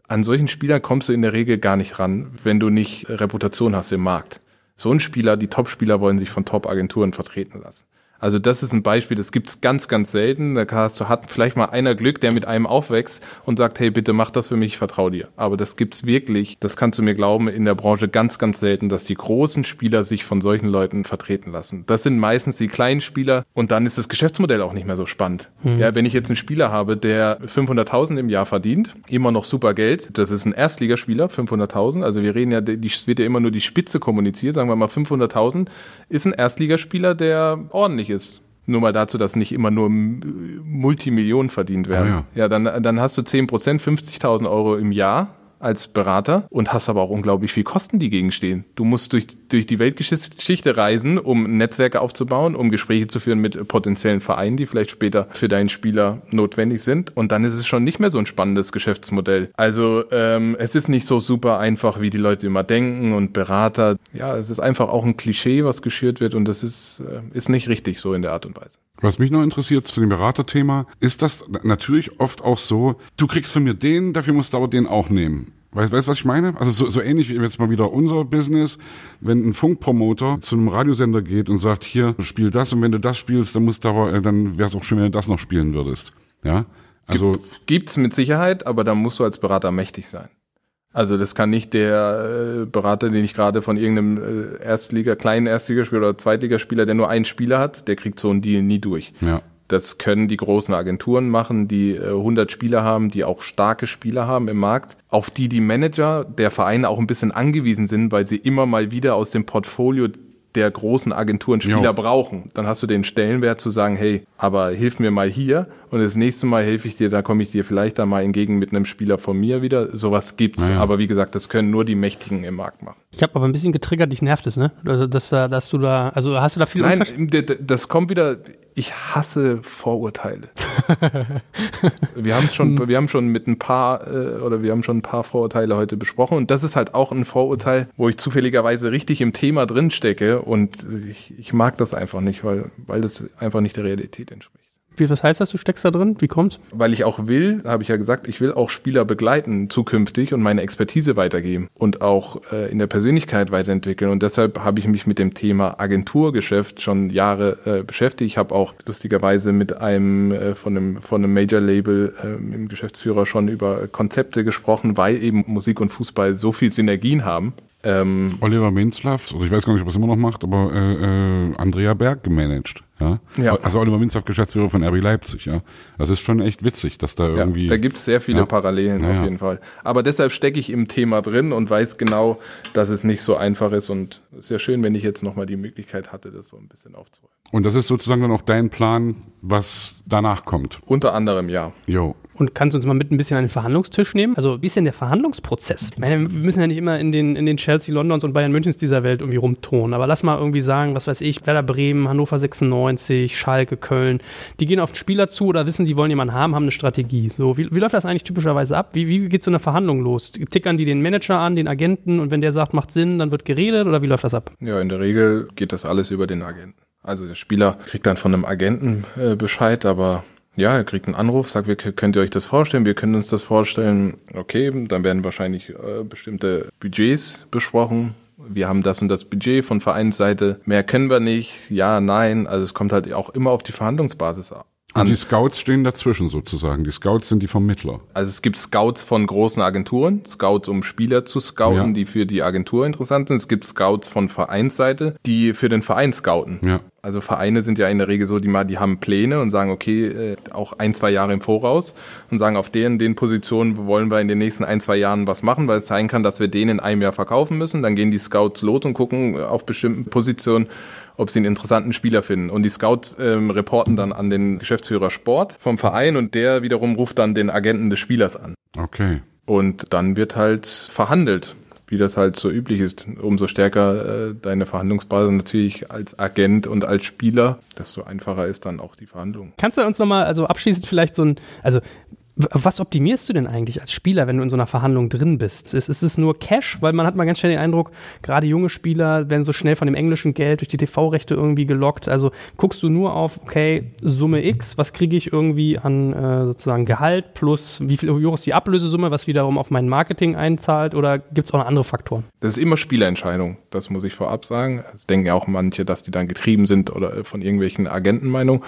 An solchen Spielern kommst du in der Regel gar nicht ran, wenn du nicht Reputation hast im Markt so ein Spieler, die Top-Spieler wollen sich von Top-Agenturen vertreten lassen. Also das ist ein Beispiel, das gibt's ganz, ganz selten. Da hast du, hat vielleicht mal einer Glück, der mit einem aufwächst und sagt, hey, bitte mach das für mich, ich vertraue dir. Aber das gibt's wirklich, das kannst du mir glauben, in der Branche ganz, ganz selten, dass die großen Spieler sich von solchen Leuten vertreten lassen. Das sind meistens die kleinen Spieler und dann ist das Geschäftsmodell auch nicht mehr so spannend. Mhm. Ja, wenn ich jetzt einen Spieler habe, der 500.000 im Jahr verdient, immer noch super Geld, das ist ein Erstligaspieler, 500.000, also wir reden ja, es wird ja immer nur die Spitze kommuniziert, sagen wir mal 500.000, ist ein Erstligaspieler, der ordentlich notwendig ist. Nur mal dazu, dass nicht immer nur Multimillionen verdient werden. Ja, ja. ja dann, dann hast du 10 Prozent, 50.000 Euro im Jahr als Berater und hast aber auch unglaublich viel Kosten, die gegenstehen. Du musst durch, durch die Weltgeschichte reisen, um Netzwerke aufzubauen, um Gespräche zu führen mit potenziellen Vereinen, die vielleicht später für deinen Spieler notwendig sind. Und dann ist es schon nicht mehr so ein spannendes Geschäftsmodell. Also ähm, es ist nicht so super einfach, wie die Leute immer denken und Berater. Ja, es ist einfach auch ein Klischee, was geschürt wird und das ist, äh, ist nicht richtig so in der Art und Weise. Was mich noch interessiert zu dem Beraterthema, ist das natürlich oft auch so, du kriegst von mir den, dafür musst du aber den auch nehmen. Weißt du, was ich meine? Also so, so ähnlich wie jetzt mal wieder unser Business, wenn ein Funkpromoter zu einem Radiosender geht und sagt, hier, spiel das und wenn du das spielst, dann musst du aber, äh, dann wäre es auch schön, wenn du das noch spielen würdest. Ja? Also. Gibt's mit Sicherheit, aber da musst du als Berater mächtig sein. Also das kann nicht der äh, Berater, den ich gerade von irgendeinem äh, Erstliga, kleinen Erstligaspieler oder Zweitligaspieler, der nur einen Spieler hat, der kriegt so einen Deal nie durch. Ja. Das können die großen Agenturen machen, die äh, 100 Spieler haben, die auch starke Spieler haben im Markt, auf die die Manager der Vereine auch ein bisschen angewiesen sind, weil sie immer mal wieder aus dem Portfolio der großen Agenturen Spieler jo. brauchen. Dann hast du den Stellenwert zu sagen, hey, aber hilf mir mal hier und das nächste Mal helfe ich dir, da komme ich dir vielleicht dann mal entgegen mit einem Spieler von mir wieder. Sowas gibt's, ja. aber wie gesagt, das können nur die Mächtigen im Markt machen. Ich habe aber ein bisschen getriggert, dich nervt es, ne? Also, dass, dass du da, also hast du da viel Nein, das kommt wieder, ich hasse Vorurteile. wir haben schon, wir haben schon mit ein paar äh, oder wir haben schon ein paar Vorurteile heute besprochen und das ist halt auch ein Vorurteil, wo ich zufälligerweise richtig im Thema drin stecke und ich, ich mag das einfach nicht, weil weil das einfach nicht der Realität entspricht. Wie, was heißt das, du steckst da drin? Wie kommt's? Weil ich auch will, habe ich ja gesagt, ich will auch Spieler begleiten zukünftig und meine Expertise weitergeben und auch äh, in der Persönlichkeit weiterentwickeln. Und deshalb habe ich mich mit dem Thema Agenturgeschäft schon Jahre äh, beschäftigt. Ich habe auch lustigerweise mit einem äh, von einem von einem Major Label äh, im Geschäftsführer schon über Konzepte gesprochen, weil eben Musik und Fußball so viel Synergien haben Ähm, Oliver Minzlaff, also ich weiß gar nicht, ob er es immer noch macht, aber äh, äh, Andrea Berg gemanagt. Ja? Ja. Also Oliver Minzlaff, Geschäftsführer von RB Leipzig, ja. Das ist schon echt witzig, dass da ja, irgendwie. da gibt es sehr viele Ja. Parallelen Ja, auf jeden Fall. Aber deshalb stecke ich im Thema drin und weiß genau, dass es nicht so einfach ist. Und es ist ja schön, wenn ich jetzt nochmal die Möglichkeit hatte, das so ein bisschen aufzuräumen. Und das ist sozusagen dann auch dein Plan, was danach kommt. Unter anderem ja. Jo. Und kannst du uns mal mit ein bisschen an den Verhandlungstisch nehmen? Also, wie ist denn der Verhandlungsprozess? Ich meine, wir müssen ja nicht immer in den, in den Chelsea, Londons und Bayern Münchens dieser Welt irgendwie rumtonen. Aber lass mal irgendwie sagen, was weiß ich, Werder Bremen, Hannover 96, Schalke, Köln. Die gehen auf den Spieler zu oder wissen, die wollen jemanden haben, haben eine Strategie. So, wie, wie läuft das eigentlich typischerweise ab? Wie, wie geht so eine Verhandlung los? Tickern die den Manager an, den Agenten und wenn der sagt, macht Sinn, dann wird geredet oder wie läuft das ab? Ja, in der Regel geht das alles über den Agenten. Also der Spieler kriegt dann von einem Agenten äh, Bescheid, aber ja, er kriegt einen Anruf, sagt, wir, könnt ihr euch das vorstellen? Wir können uns das vorstellen. Okay, dann werden wahrscheinlich äh, bestimmte Budgets besprochen. Wir haben das und das Budget von Vereinsseite. Mehr können wir nicht. Ja, nein. Also es kommt halt auch immer auf die Verhandlungsbasis an. Und die Scouts stehen dazwischen sozusagen. Die Scouts sind die Vermittler. Also es gibt Scouts von großen Agenturen, Scouts, um Spieler zu scouten, Ja. die für die Agentur interessant sind. Es gibt Scouts von Vereinsseite, die für den Verein scouten. Ja. Also Vereine sind ja in der Regel so, die mal, die haben Pläne und sagen, okay, äh, auch ein, zwei Jahre im Voraus und sagen, auf den, den Positionen wollen wir in den nächsten ein, zwei Jahren was machen, weil es sein kann, dass wir den in einem Jahr verkaufen müssen. Dann gehen die Scouts los und gucken auf bestimmten Positionen, ob sie einen interessanten Spieler finden. Und die Scouts ähm, reporten dann an den Geschäftsführer Sport vom Verein und der wiederum ruft dann den Agenten des Spielers an. Okay. Und dann wird halt verhandelt, wie das halt so üblich ist. Umso stärker äh, deine Verhandlungsbasis natürlich als Agent und als Spieler, desto einfacher ist dann auch die Verhandlung. Kannst du uns nochmal, also abschließend vielleicht so ein, also was optimierst du denn eigentlich als Spieler, wenn du in so einer Verhandlung drin bist? Ist, ist es nur Cash? Weil man hat mal ganz schnell den Eindruck, gerade junge Spieler werden so schnell von dem englischen Geld durch die TV-Rechte irgendwie gelockt. Also guckst du nur auf, okay, Summe X, was kriege ich irgendwie an äh, sozusagen Gehalt plus wie viel Euro ist die Ablösesumme, was wiederum auf mein Marketing einzahlt oder gibt es auch noch andere Faktoren? Das ist immer Spielerentscheidung, das muss ich vorab sagen. Es denken ja auch manche, dass die dann getrieben sind oder von irgendwelchen Agentenmeinungen.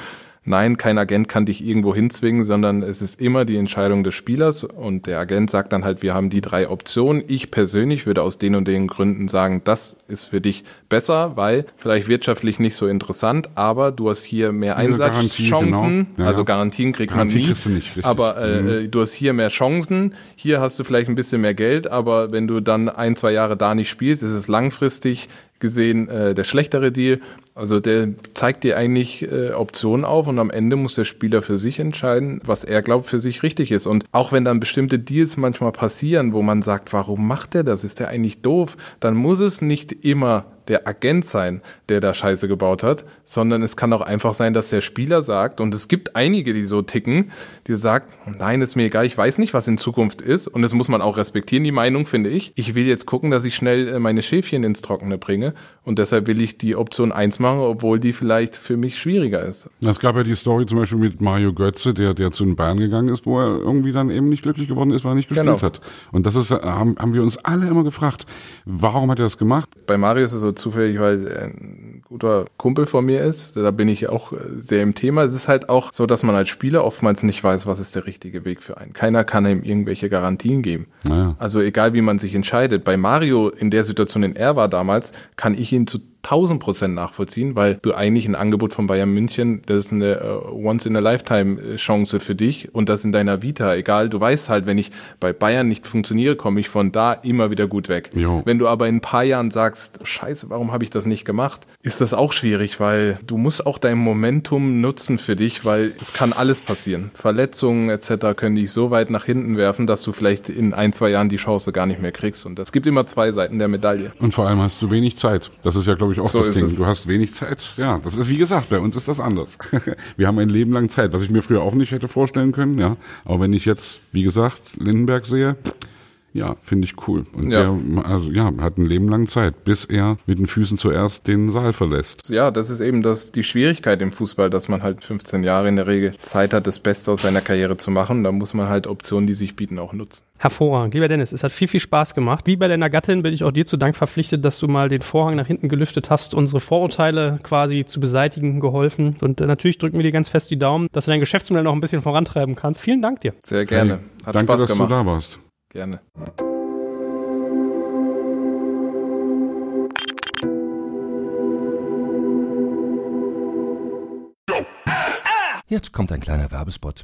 Nein, kein Agent kann dich irgendwo hinzwingen, sondern es ist immer die Entscheidung des Spielers und der Agent sagt dann halt, wir haben die drei Optionen. Ich persönlich würde aus den und den Gründen sagen, das ist für dich besser, weil vielleicht wirtschaftlich nicht so interessant, aber du hast hier mehr Einsatzchancen. genau. Ja, also. Garantien kriegt Garantie man nie. kriegst du nicht, aber äh, äh, du hast hier mehr Chancen, hier hast du vielleicht ein bisschen mehr Geld, aber wenn du dann ein, zwei Jahre da nicht spielst, ist es langfristig gesehen äh, der schlechtere Deal. Also der zeigt dir eigentlich äh, Optionen auf und am Ende muss der Spieler für sich entscheiden, was er glaubt für sich richtig ist. Und auch wenn dann bestimmte Deals manchmal passieren, wo man sagt, warum macht er das? Ist der eigentlich doof? Dann muss es nicht immer der Agent sein, der da Scheiße gebaut hat, sondern es kann auch einfach sein, dass der Spieler sagt, und es gibt einige, die so ticken, die sagt, nein, ist mir egal, ich weiß nicht, was in Zukunft ist, und das muss man auch respektieren, die Meinung, finde ich. Ich will jetzt gucken, dass ich schnell äh, meine Schäfchen ins Trockene bringe, und deshalb will ich die Option 1 machen, obwohl die vielleicht für mich schwieriger ist. Es gab ja die Story zum Beispiel mit Mario Götze, der, der zu den Bayern gegangen ist, wo er irgendwie dann eben nicht glücklich geworden ist, weil er nicht gespielt Genau. hat. Und das ist, haben, haben wir uns alle immer gefragt, warum hat er das gemacht? Bei Mario ist es so zufällig, weil er ein guter Kumpel von mir ist. Da bin ich auch äh, sehr im Thema. Es ist halt auch so, dass man als Spieler oftmals nicht weiß, was ist der richtige Weg für einen. Keiner kann ihm irgendwelche Garantien geben. Naja. Also egal, wie man sich entscheidet. Bei Mario in der Situation, in er war damals, kann ich ihn zu 1000 Prozent nachvollziehen, weil du eigentlich ein Angebot von Bayern München, das ist eine äh, Once-in-a-Lifetime-Chance für dich und das in deiner Vita. Egal, du weißt halt, wenn ich bei Bayern nicht funktioniere, komme ich von da immer wieder gut weg. Jo. Wenn du aber in ein paar Jahren sagst, scheiße, warum habe ich das nicht gemacht, ist das auch schwierig, weil du musst auch dein Momentum nutzen für dich, weil es kann alles passieren. Verletzungen etc. können dich so weit nach hinten werfen, dass du vielleicht in ein, zwei Jahren die Chance gar nicht mehr kriegst. Und es gibt immer zwei Seiten der Medaille. Und vor allem hast du wenig Zeit. Das ist ja, glaube ich, auch So das Ding. es. Du hast wenig Zeit. Ja, das ist wie gesagt, bei uns ist das anders. wir haben ein Leben lang Zeit, was ich mir früher auch nicht hätte vorstellen können. Ja, aber wenn ich jetzt, wie gesagt, Lindenberg sehe, ja, finde ich cool. Und Ja. der, also ja, hat ein Leben lang Zeit, bis er mit den Füßen zuerst den Saal verlässt. Ja, das ist eben das, die Schwierigkeit im Fußball, dass man halt 15 Jahre in der Regel Zeit hat, das Beste aus seiner Karriere zu machen. Da muss man halt Optionen, die sich bieten, auch nutzen. Hervorragend. Lieber Dennis, es hat viel, viel Spaß gemacht. Wie bei deiner Gattin bin ich auch dir zu Dank verpflichtet, dass du mal den Vorhang nach hinten gelüftet hast, unsere Vorurteile quasi zu beseitigen geholfen. Und äh, natürlich drücken wir dir ganz fest die Daumen, dass du dein Geschäftsmodell noch ein bisschen vorantreiben kannst. Vielen Dank dir. Sehr gerne. Hey, Hat danke, Spaß dass gemacht. du da warst. Gerne. Jetzt kommt ein kleiner Werbespot.